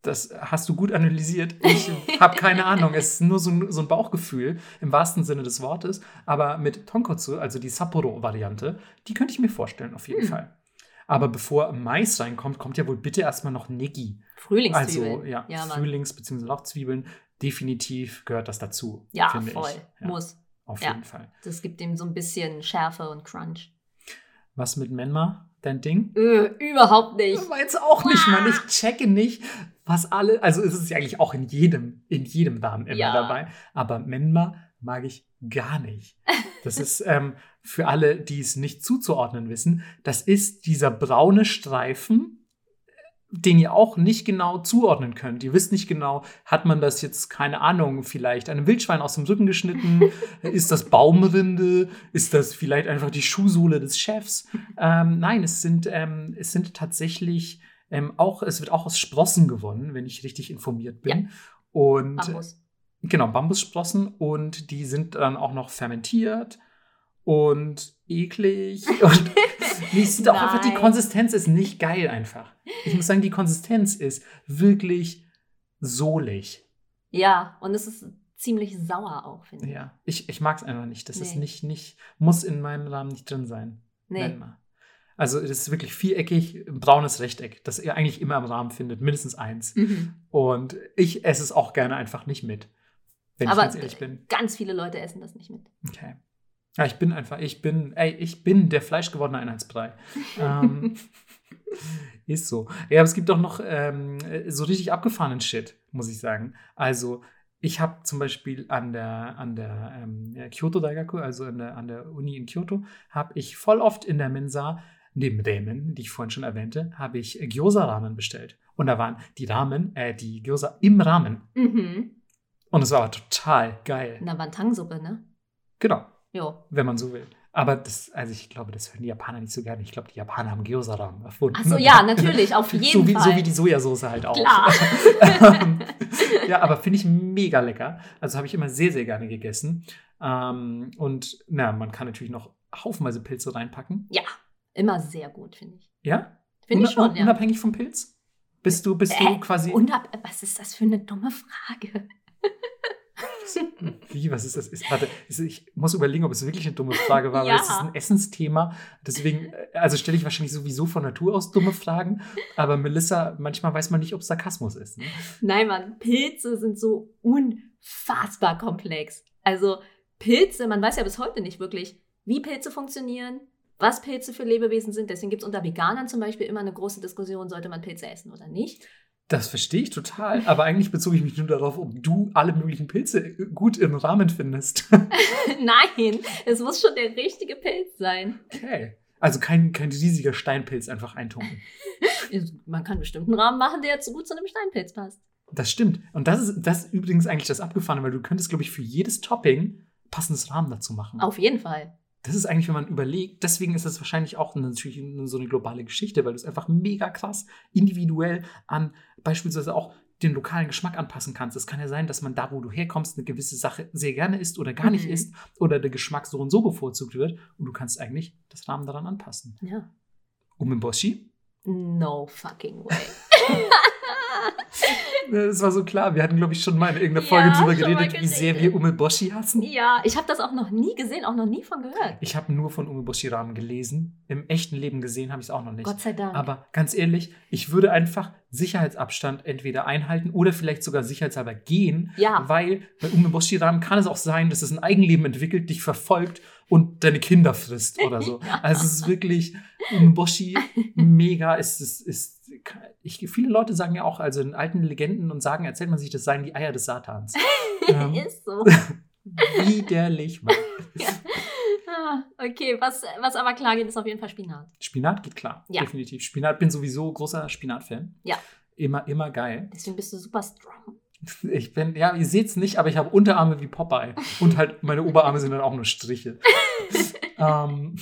Das hast du gut analysiert. Ich habe keine Ahnung. Es ist nur so ein, so ein Bauchgefühl im wahrsten Sinne des Wortes. Aber mit Tonkotsu, also die Sapporo-Variante, die könnte ich mir vorstellen, auf jeden Hm. Fall. Aber bevor Mais reinkommt, kommt ja wohl bitte erstmal noch Negi. Frühlingszwiebeln. Also ja, ja. Frühlings- bzw. Lauchzwiebeln. Definitiv gehört das dazu. ja finde voll. Ich. Ja, Muss. Auf Ja. jeden Fall. Das gibt ihm so ein bisschen Schärfe und Crunch. Was mit Menma? Dein Ding? Äh, überhaupt nicht. Meins auch nicht, Mann. Ich checke nicht, was alle. Also es ist ja eigentlich auch in jedem, in jedem Namen immer Ja. dabei. Aber Menma mag ich gar nicht. Das ist ähm, für alle, die es nicht zuzuordnen wissen, das ist dieser braune Streifen, den ihr auch nicht genau zuordnen könnt. Ihr wisst nicht genau, hat man das jetzt, keine Ahnung, vielleicht einem Wildschwein aus dem Rücken geschnitten? ist das Baumrinde? Ist das vielleicht einfach die Schuhsohle des Chefs? Ähm, nein, es sind, ähm, es sind tatsächlich ähm, auch, es wird auch aus Sprossen gewonnen, wenn ich richtig informiert bin. Und Bambus. genau, Bambussprossen und die sind dann auch noch fermentiert und eklig. Und sind auch einfach, die Nein. Konsistenz ist nicht geil einfach. Ich muss sagen, die Konsistenz ist wirklich sohlig. Ja, und es ist ziemlich sauer auch, finde ich. Ja, ich, ich mag es einfach nicht. Das ist Nee. nicht, nicht, muss in meinem Rahmen nicht drin sein. Nee. Mal. Also es ist wirklich viereckig, ein braunes Rechteck, das ihr eigentlich immer im Rahmen findet, mindestens eins. Mhm. Und ich esse es auch gerne einfach nicht mit, wenn Aber ich ganz ehrlich bin. ganz viele Leute essen das nicht mit. Okay. Ja, ich bin einfach, ich bin, ey, ich bin der fleischgewordene Einheitsbrei. ähm, ist so. Ja, aber es gibt auch noch ähm, so richtig abgefahrenen Shit, muss ich sagen. Also, ich habe zum Beispiel an der, an der ähm, Kyoto Daigaku, also an der, an der Uni in Kyoto, habe ich voll oft in der Mensa, neben Ramen, die ich vorhin schon erwähnte, habe ich Gyoza-Ramen bestellt. Und da waren die Ramen, äh, die Gyoza im Ramen. Mhm. Und es war aber total geil. Na, Wantang-Suppe, ne? Genau. Jo. wenn man so will. Aber das, also ich glaube, das hören die Japaner nicht so gerne. Ich glaube, die Japaner haben Gyoza-Ramen erfunden. Ach so, ja, natürlich, auf jeden so wie, Fall. So wie die Sojasauce halt auch. Klar. Ja, aber finde ich mega lecker. Also habe ich immer sehr, sehr gerne gegessen. Ähm, und na, man kann natürlich noch haufenweise Pilze reinpacken. Ja, immer sehr gut, finde ich. Ja? Finde ich schon, ja. Unabhängig vom Pilz? Bist du, bist du Äh, quasi. Unab was ist das für eine dumme Frage? Wie, was ist das? Ist, warte, ich muss überlegen, ob es wirklich eine dumme Frage war, Ja. weil es ist ein Essensthema. Deswegen, äh, also stelle ich wahrscheinlich sowieso von Natur aus dumme Fragen. Aber Melissa, manchmal weiß man nicht, ob es Sarkasmus ist. Ne? Nein, Mann, Pilze sind so unfassbar komplex. Also Pilze, man weiß ja bis heute nicht wirklich, wie Pilze funktionieren, was Pilze für Lebewesen sind. Deswegen gibt es unter Veganern zum Beispiel immer eine große Diskussion, sollte man Pilze essen oder nicht. Das verstehe ich total. Aber eigentlich bezog ich mich nur darauf, ob du alle möglichen Pilze äh, gut im Rahmen findest. Nein, es muss schon der richtige Pilz sein. Okay. Also kein, kein riesiger Steinpilz einfach eintunken. Man kann bestimmt einen Rahmen machen, der zu gut zu einem Steinpilz passt. Das stimmt. Und das ist, das ist übrigens eigentlich das Abgefahrene, weil du könntest, glaube ich, für jedes Topping passendes Rahmen dazu machen. Auf jeden Fall. Das ist eigentlich, wenn man überlegt, deswegen ist es wahrscheinlich auch natürlich so eine globale Geschichte, weil du es einfach mega krass individuell an beispielsweise auch den lokalen Geschmack anpassen kannst. Es kann ja sein, dass man da, wo du herkommst, eine gewisse Sache sehr gerne isst oder gar nicht Mhm. isst oder der Geschmack so und so bevorzugt wird und du kannst eigentlich das Rahmen daran anpassen. Ja. Umeboshi. No fucking way. Das war so klar. Wir hatten, glaube ich, schon mal in irgendeiner Ja, Folge drüber schon mal geredet, wie sehr wir Umeboshi hassen. ja, ich habe das auch noch nie gesehen, auch noch nie von gehört. Ich habe nur von Umeboshi-Ramen gelesen. Im echten Leben gesehen habe ich es auch noch nicht. Gott sei Dank. Aber ganz ehrlich, ich würde einfach Sicherheitsabstand entweder einhalten oder vielleicht sogar sicherheitshalber gehen, ja, weil bei Umeboshi-Ramen kann es auch sein, dass es ein Eigenleben entwickelt, dich verfolgt und deine Kinder frisst oder so. Also es ist wirklich Umeboshi mega. Es ist, ist, ich, viele Leute sagen ja auch, also in alten Legenden und Sagen erzählt man sich, das seien die Eier des Satans. ähm, ist so. widerlich. Mann. Ah, okay, was, was aber klar geht, ist auf jeden Fall Spinat. Spinat geht klar, Ja. definitiv. Spinat bin sowieso großer Spinat-Fan. Ja. Immer, immer geil. Deswegen bist du super strong. Ich bin, ja, ihr seht es nicht, aber ich habe Unterarme wie Popeye. Und halt meine Oberarme sind dann auch nur Striche. ähm,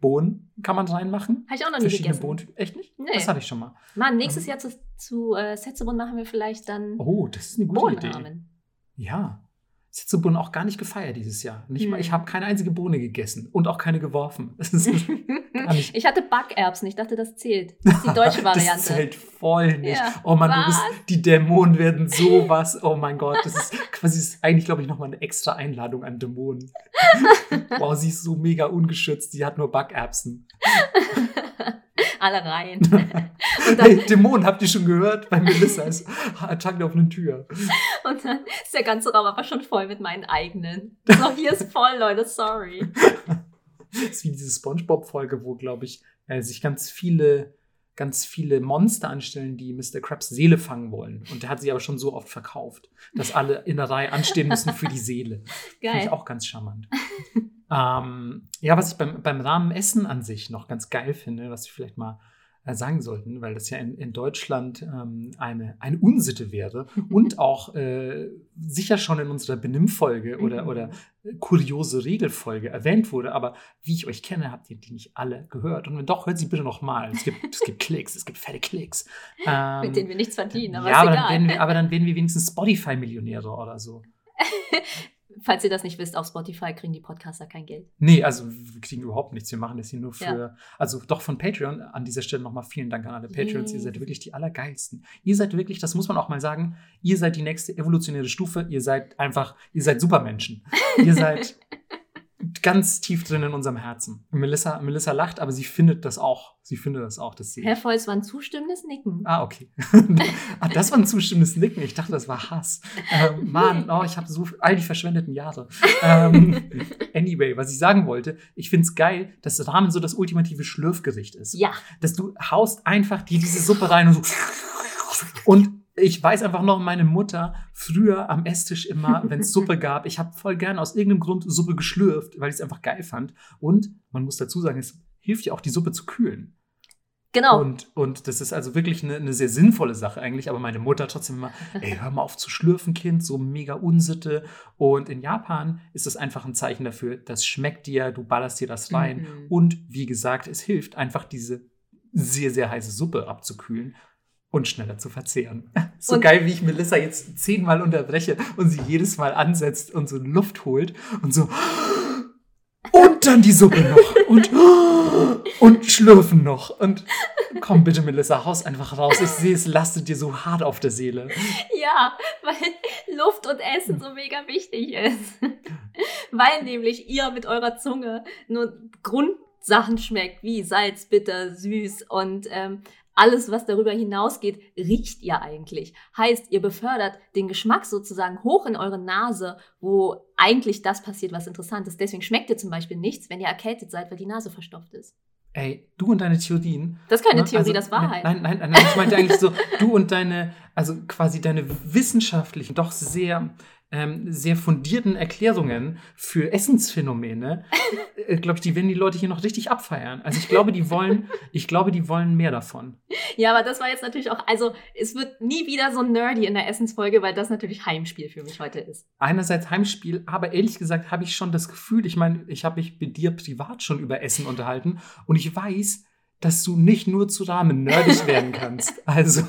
Bohnen kann man reinmachen. Habe ich auch noch nie Verschiedene gegessen. Bohnen. Echt nicht? Nee. Das hatte ich schon mal. Mann, nächstes Ähm. Jahr zu, zu äh, Setzebund machen wir vielleicht dann Oh, das ist eine gute Idee. Bohnenrahmen. Ja. Setsubohnen auch gar nicht gefeiert dieses Jahr. Nicht mal, Hm. ich habe keine einzige Bohne gegessen und auch keine geworfen. Das. Ich hatte Backerbsen, ich dachte, das zählt. Das ist die deutsche Das Variante. zählt voll nicht. Ja. Oh Mann, du bist, die Dämonen werden sowas. Oh mein Gott, das ist quasi das ist eigentlich, glaube ich, nochmal eine extra Einladung an Dämonen. wow, sie ist so mega ungeschützt. Sie hat nur Backerbsen. Alle rein. und, dann, Hey, Dämonen, habt ihr schon gehört? Bei Melissa ist Attacke auf eine Tür. und dann ist der ganze Raum aber schon voll mit meinen eigenen. So, hier ist voll, Leute, sorry. Das ist wie diese Spongebob-Folge, wo, glaube ich, äh, sich ganz viele, ganz viele Monster anstellen, die Mr. Krabs Seele fangen wollen. Und der hat sie aber schon so oft verkauft, dass alle in der Reihe anstehen müssen für die Seele. Finde ich Geil. auch ganz charmant. Ähm, ja, was ich beim, beim Rahmenessen an sich noch ganz geil finde, was wir vielleicht mal äh, sagen sollten, weil das ja in, in Deutschland ähm, eine, eine Unsitte wäre und auch äh, sicher schon in unserer Benimmfolge oder, Mhm. oder kuriose Regelfolge erwähnt wurde, aber wie ich euch kenne, habt ihr die nicht alle gehört. Und wenn doch, hört sie bitte noch mal. Es gibt, es gibt Klicks, es gibt fette Klicks. Ähm, Mit denen wir nichts verdienen, aber ja, aber dann, wir, aber dann werden wir wenigstens Spotify-Millionäre oder so. Falls ihr das nicht wisst, auf Spotify kriegen die Podcaster kein Geld. Nee, also wir kriegen überhaupt nichts. Wir machen das hier nur für, Ja. also doch von Patreon. An dieser Stelle nochmal vielen Dank an alle Patreons. Yay. Ihr seid wirklich die Allergeilsten. Ihr seid wirklich, das muss man auch mal sagen, ihr seid die nächste evolutionäre Stufe. Ihr seid einfach, ihr seid Supermenschen. Ihr seid ganz tief drin in unserem Herzen. Melissa, Melissa lacht, aber sie findet das auch. Sie findet das auch, das sehe Herr. Volz war ein zustimmendes Nicken. Ah, okay. ah, das war ein zustimmendes Nicken. Ich dachte, das war Hass. Ähm, Mann, oh, ich habe so all die verschwendeten Jahre. Ähm, anyway, was ich sagen wollte, ich finde es geil, dass Ramen so das ultimative Schlürfgericht ist. Ja, Dass du haust einfach dir diese Suppe rein und so. Und ich weiß einfach noch, meine Mutter früher am Esstisch immer, wenn es Suppe gab, ich habe voll gern aus irgendeinem Grund Suppe geschlürft, weil ich es einfach geil fand. Und man muss dazu sagen, es hilft ja auch, die Suppe zu kühlen. genau. Und, und das ist also wirklich eine, eine sehr sinnvolle Sache eigentlich, aber meine Mutter trotzdem immer, ey, hör mal auf zu schlürfen, Kind, so mega Unsitte. Und in Japan ist das einfach ein Zeichen dafür, das schmeckt dir, du ballerst dir das rein. Mhm. Und wie gesagt, es hilft einfach diese sehr, sehr heiße Suppe abzukühlen und schneller zu verzehren. So Und- geil, wie ich Melissa jetzt zehnmal unterbreche und sie jedes Mal ansetzt und so Luft holt und so. Und dann die Suppe noch. Und, und schlürfen noch. Und komm bitte, Melissa, haus einfach raus. Ich sehe, es lastet dir so hart auf der Seele. Ja, weil Luft und Essen so mega wichtig ist. weil nämlich ihr mit eurer Zunge nur Grundsachen schmeckt, wie Salz, bitter, süß und ähm, alles, was darüber hinausgeht, riecht ihr eigentlich. Heißt, ihr befördert den Geschmack sozusagen hoch in eure Nase, wo eigentlich das passiert, was interessant ist. Deswegen schmeckt ihr zum Beispiel nichts, wenn ihr erkältet seid, weil die Nase verstopft ist. Ey, du und deine Theorien. Das ist keine Ne? Theorie, Also, das Wahrheit. Nein, nein, nein, nein, ich meinte eigentlich so, du und deine, also quasi deine wissenschaftlichen, doch sehr, ähm, sehr fundierten Erklärungen für Essensphänomene, äh, glaube ich, die werden die Leute hier noch richtig abfeiern. Also ich glaube, die wollen, ich glaube, die wollen mehr davon. Ja, aber das war jetzt natürlich auch, also es wird nie wieder so nerdy in der Essensfolge, weil das natürlich Heimspiel für mich heute ist. Einerseits Heimspiel, aber ehrlich gesagt habe ich schon das Gefühl, ich meine, ich habe mich mit dir privat schon über Essen unterhalten und ich weiß, dass du nicht nur zu Rahmen nerdig werden kannst. Also,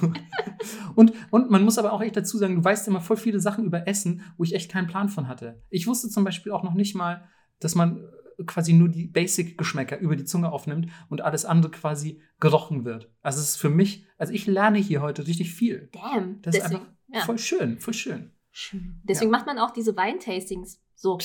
und, und man muss aber auch echt dazu sagen, du weißt immer voll viele Sachen über Essen, wo ich echt keinen Plan von hatte. Ich wusste zum Beispiel auch noch nicht mal, dass man quasi nur die Basic-Geschmäcker über die Zunge aufnimmt und alles andere quasi gerochen wird. Also es ist für mich, also ich lerne hier heute richtig viel. Damn. Das ist Deswegen, einfach ja. voll schön, voll schön. Schön. Deswegen macht man auch diese Weintastings so.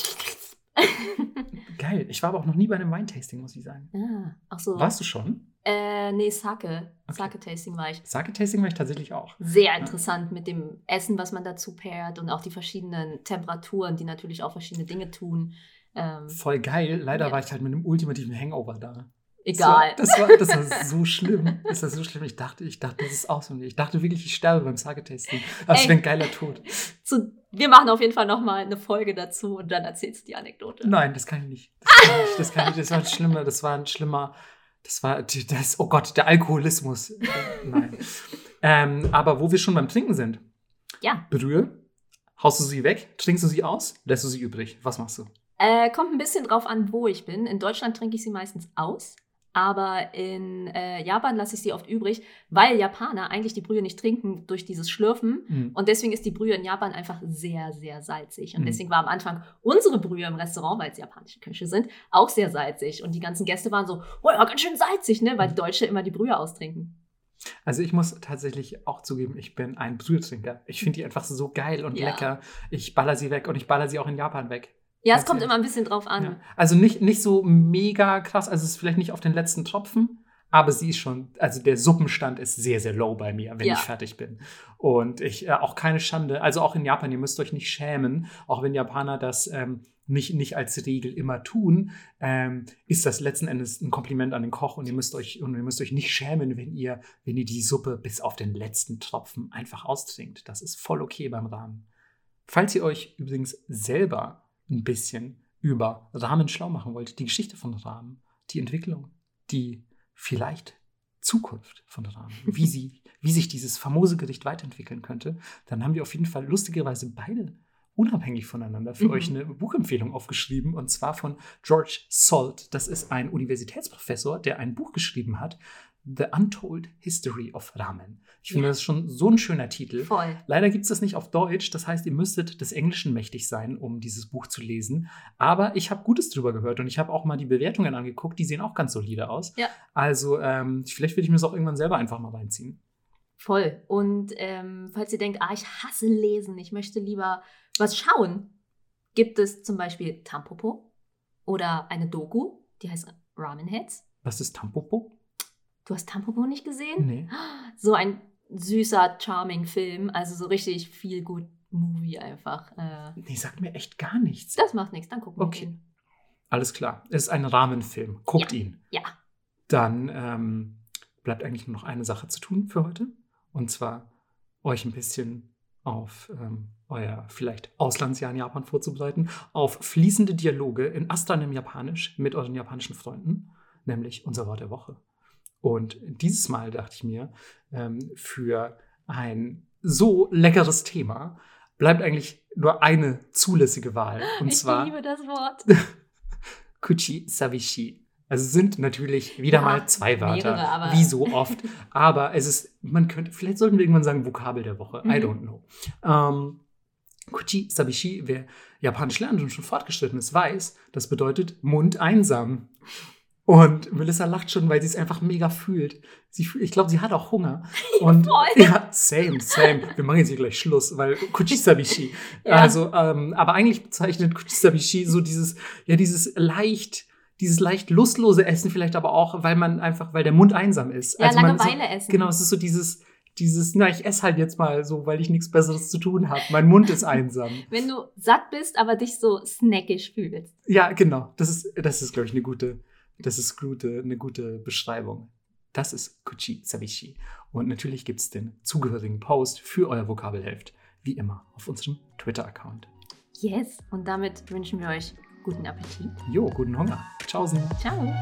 Geil. Ich war aber auch noch nie bei einem Weintasting, muss ich sagen. ah, ach so. Warst du schon? Äh, nee, Sake. Okay. Sake-Tasting war ich. Sake-Tasting war ich tatsächlich auch. Sehr interessant mit dem Essen, was man dazu pairt und auch die verschiedenen Temperaturen, die natürlich auch verschiedene Dinge tun. Ähm, Voll geil. Leider Ja. war ich halt mit einem ultimativen Hangover da. Egal. Das war, das war, das war so schlimm. Das war so schlimm. Ich dachte, ich dachte, das ist von mir. Ich dachte wirklich, ich sterbe beim Sake-Tasting. Aber es wäre ein geiler Tod. Zu, wir machen auf jeden Fall nochmal eine Folge dazu und dann erzählst du die Anekdote. Nein, das kann ich nicht. Das kann ich nicht. Das, kann ich, das war ein schlimmer, das war ein schlimmer, das war, das, oh Gott, der Alkoholismus. Nein. ähm, aber wo wir schon beim Trinken sind. Ja. Brühe, haust du sie weg, trinkst du sie aus, lässt du sie übrig. Was machst du? Äh, kommt ein bisschen drauf an, wo ich bin. In Deutschland trinke ich sie meistens aus. Aber in äh, Japan lasse ich sie oft übrig, weil Japaner eigentlich die Brühe nicht trinken durch dieses Schlürfen. Hm. Und deswegen ist die Brühe in Japan einfach sehr, sehr salzig. Und Mhm. deswegen war am Anfang unsere Brühe im Restaurant, weil es japanische Küche sind, auch sehr salzig. Und die ganzen Gäste waren so, oh ja, ganz schön salzig, ne? Weil die Deutsche immer die Brühe austrinken. Also ich muss tatsächlich auch zugeben, ich bin ein Brühetrinker. Ich finde die einfach so geil und Ja. lecker. Ich baller sie weg und ich baller sie auch in Japan weg. Ja, es kommt immer ein bisschen drauf an. Ja. Also nicht, nicht so mega krass, also es ist vielleicht nicht auf den letzten Tropfen, aber sie ist schon, also der Suppenstand ist sehr, sehr low bei mir, wenn Ja. ich fertig bin. Und ich, äh, auch keine Schande, also auch in Japan, ihr müsst euch nicht schämen, auch wenn Japaner das ähm, nicht, nicht als Regel immer tun, ähm, ist das letzten Endes ein Kompliment an den Koch und ihr müsst euch, und ihr müsst euch nicht schämen, wenn ihr, wenn ihr die Suppe bis auf den letzten Tropfen einfach austrinkt. Das ist voll okay beim Rahmen. Falls ihr euch übrigens selber ein bisschen über Rahmen schlau machen wollt, die Geschichte von Rahmen, die Entwicklung, die vielleicht Zukunft von Rahmen, wie, sie, wie sich dieses famose Gericht weiterentwickeln könnte, dann haben wir auf jeden Fall lustigerweise beide unabhängig voneinander für Mhm. euch eine Buchempfehlung aufgeschrieben und zwar von George Salt. Das ist ein Universitätsprofessor, der ein Buch geschrieben hat, The Untold History of Ramen. Ich finde, Ja. das ist schon so ein schöner Titel. Voll. Leider gibt es das nicht auf Deutsch. Das heißt, ihr müsstet des Englischen mächtig sein, um dieses Buch zu lesen. Aber ich habe Gutes drüber gehört und ich habe auch mal die Bewertungen angeguckt. Die sehen auch ganz solide aus. Ja. Also ähm, vielleicht will ich mir das auch irgendwann selber einfach mal reinziehen. Voll. Und ähm, falls ihr denkt, ah, ich hasse Lesen, ich möchte lieber was schauen, gibt es zum Beispiel Tampopo oder eine Doku, die heißt Ramen Heads. Was ist Tampopo? Du hast Tampopo nicht gesehen? Nee. So ein süßer, charming Film, also so richtig viel gut Movie einfach. Äh, Nee, sagt mir echt gar nichts. das macht nichts, dann gucken wir Okay. ihn. Alles klar. Es ist ein Rahmenfilm. Guckt ihn. Ja. Dann ähm, bleibt eigentlich nur noch eine Sache zu tun für heute. Und zwar euch ein bisschen auf ähm, euer vielleicht Auslandsjahr in Japan vorzubereiten, auf fließende Dialoge in astranem Japanisch mit euren japanischen Freunden, nämlich unser Wort der Woche. Und dieses Mal dachte ich mir, ähm, für ein so leckeres Thema bleibt eigentlich nur eine zulässige Wahl. Und ich zwar liebe das Wort. Kuchi Savishi. Also es sind natürlich wieder Ja, mal zwei Wörter, mehrere, wie so oft. aber es ist, man könnte, vielleicht sollten wir irgendwann sagen Vokabel der Woche. I Mhm. don't know. Ähm, Kuchi Sabishi, wer Japanisch lernt und schon fortgeschritten ist, weiß, das bedeutet Mund einsam. Und Melissa lacht schon, weil sie es einfach mega fühlt. Sie ich glaube, sie hat auch Hunger. Und ja, same, same. Wir machen jetzt hier gleich Schluss, weil Kuchisabishi. Ja. Also, ähm, aber eigentlich bezeichnet Kuchisabishi so dieses, ja, dieses leicht, dieses leicht lustlose Essen vielleicht aber auch, weil man einfach, weil der Mund einsam ist. Ja, also Langeweile so, essen. Genau, es ist so dieses, dieses, na, ich esse halt jetzt mal so, weil ich nichts Besseres zu tun habe. Mein Mund ist einsam. Wenn du satt bist, aber dich so snackisch fühlst. Ja, genau. Das ist, das ist, glaube ich, eine gute, das ist gute, eine gute Beschreibung. Das ist Kuchi Sabishi. Und natürlich gibt es den zugehörigen Post für euer Vokabelheft, wie immer, auf unserem Twitter-Account. Yes. Und damit wünschen wir euch guten Appetit. Jo, guten Hunger. Tschaußen. Ciao.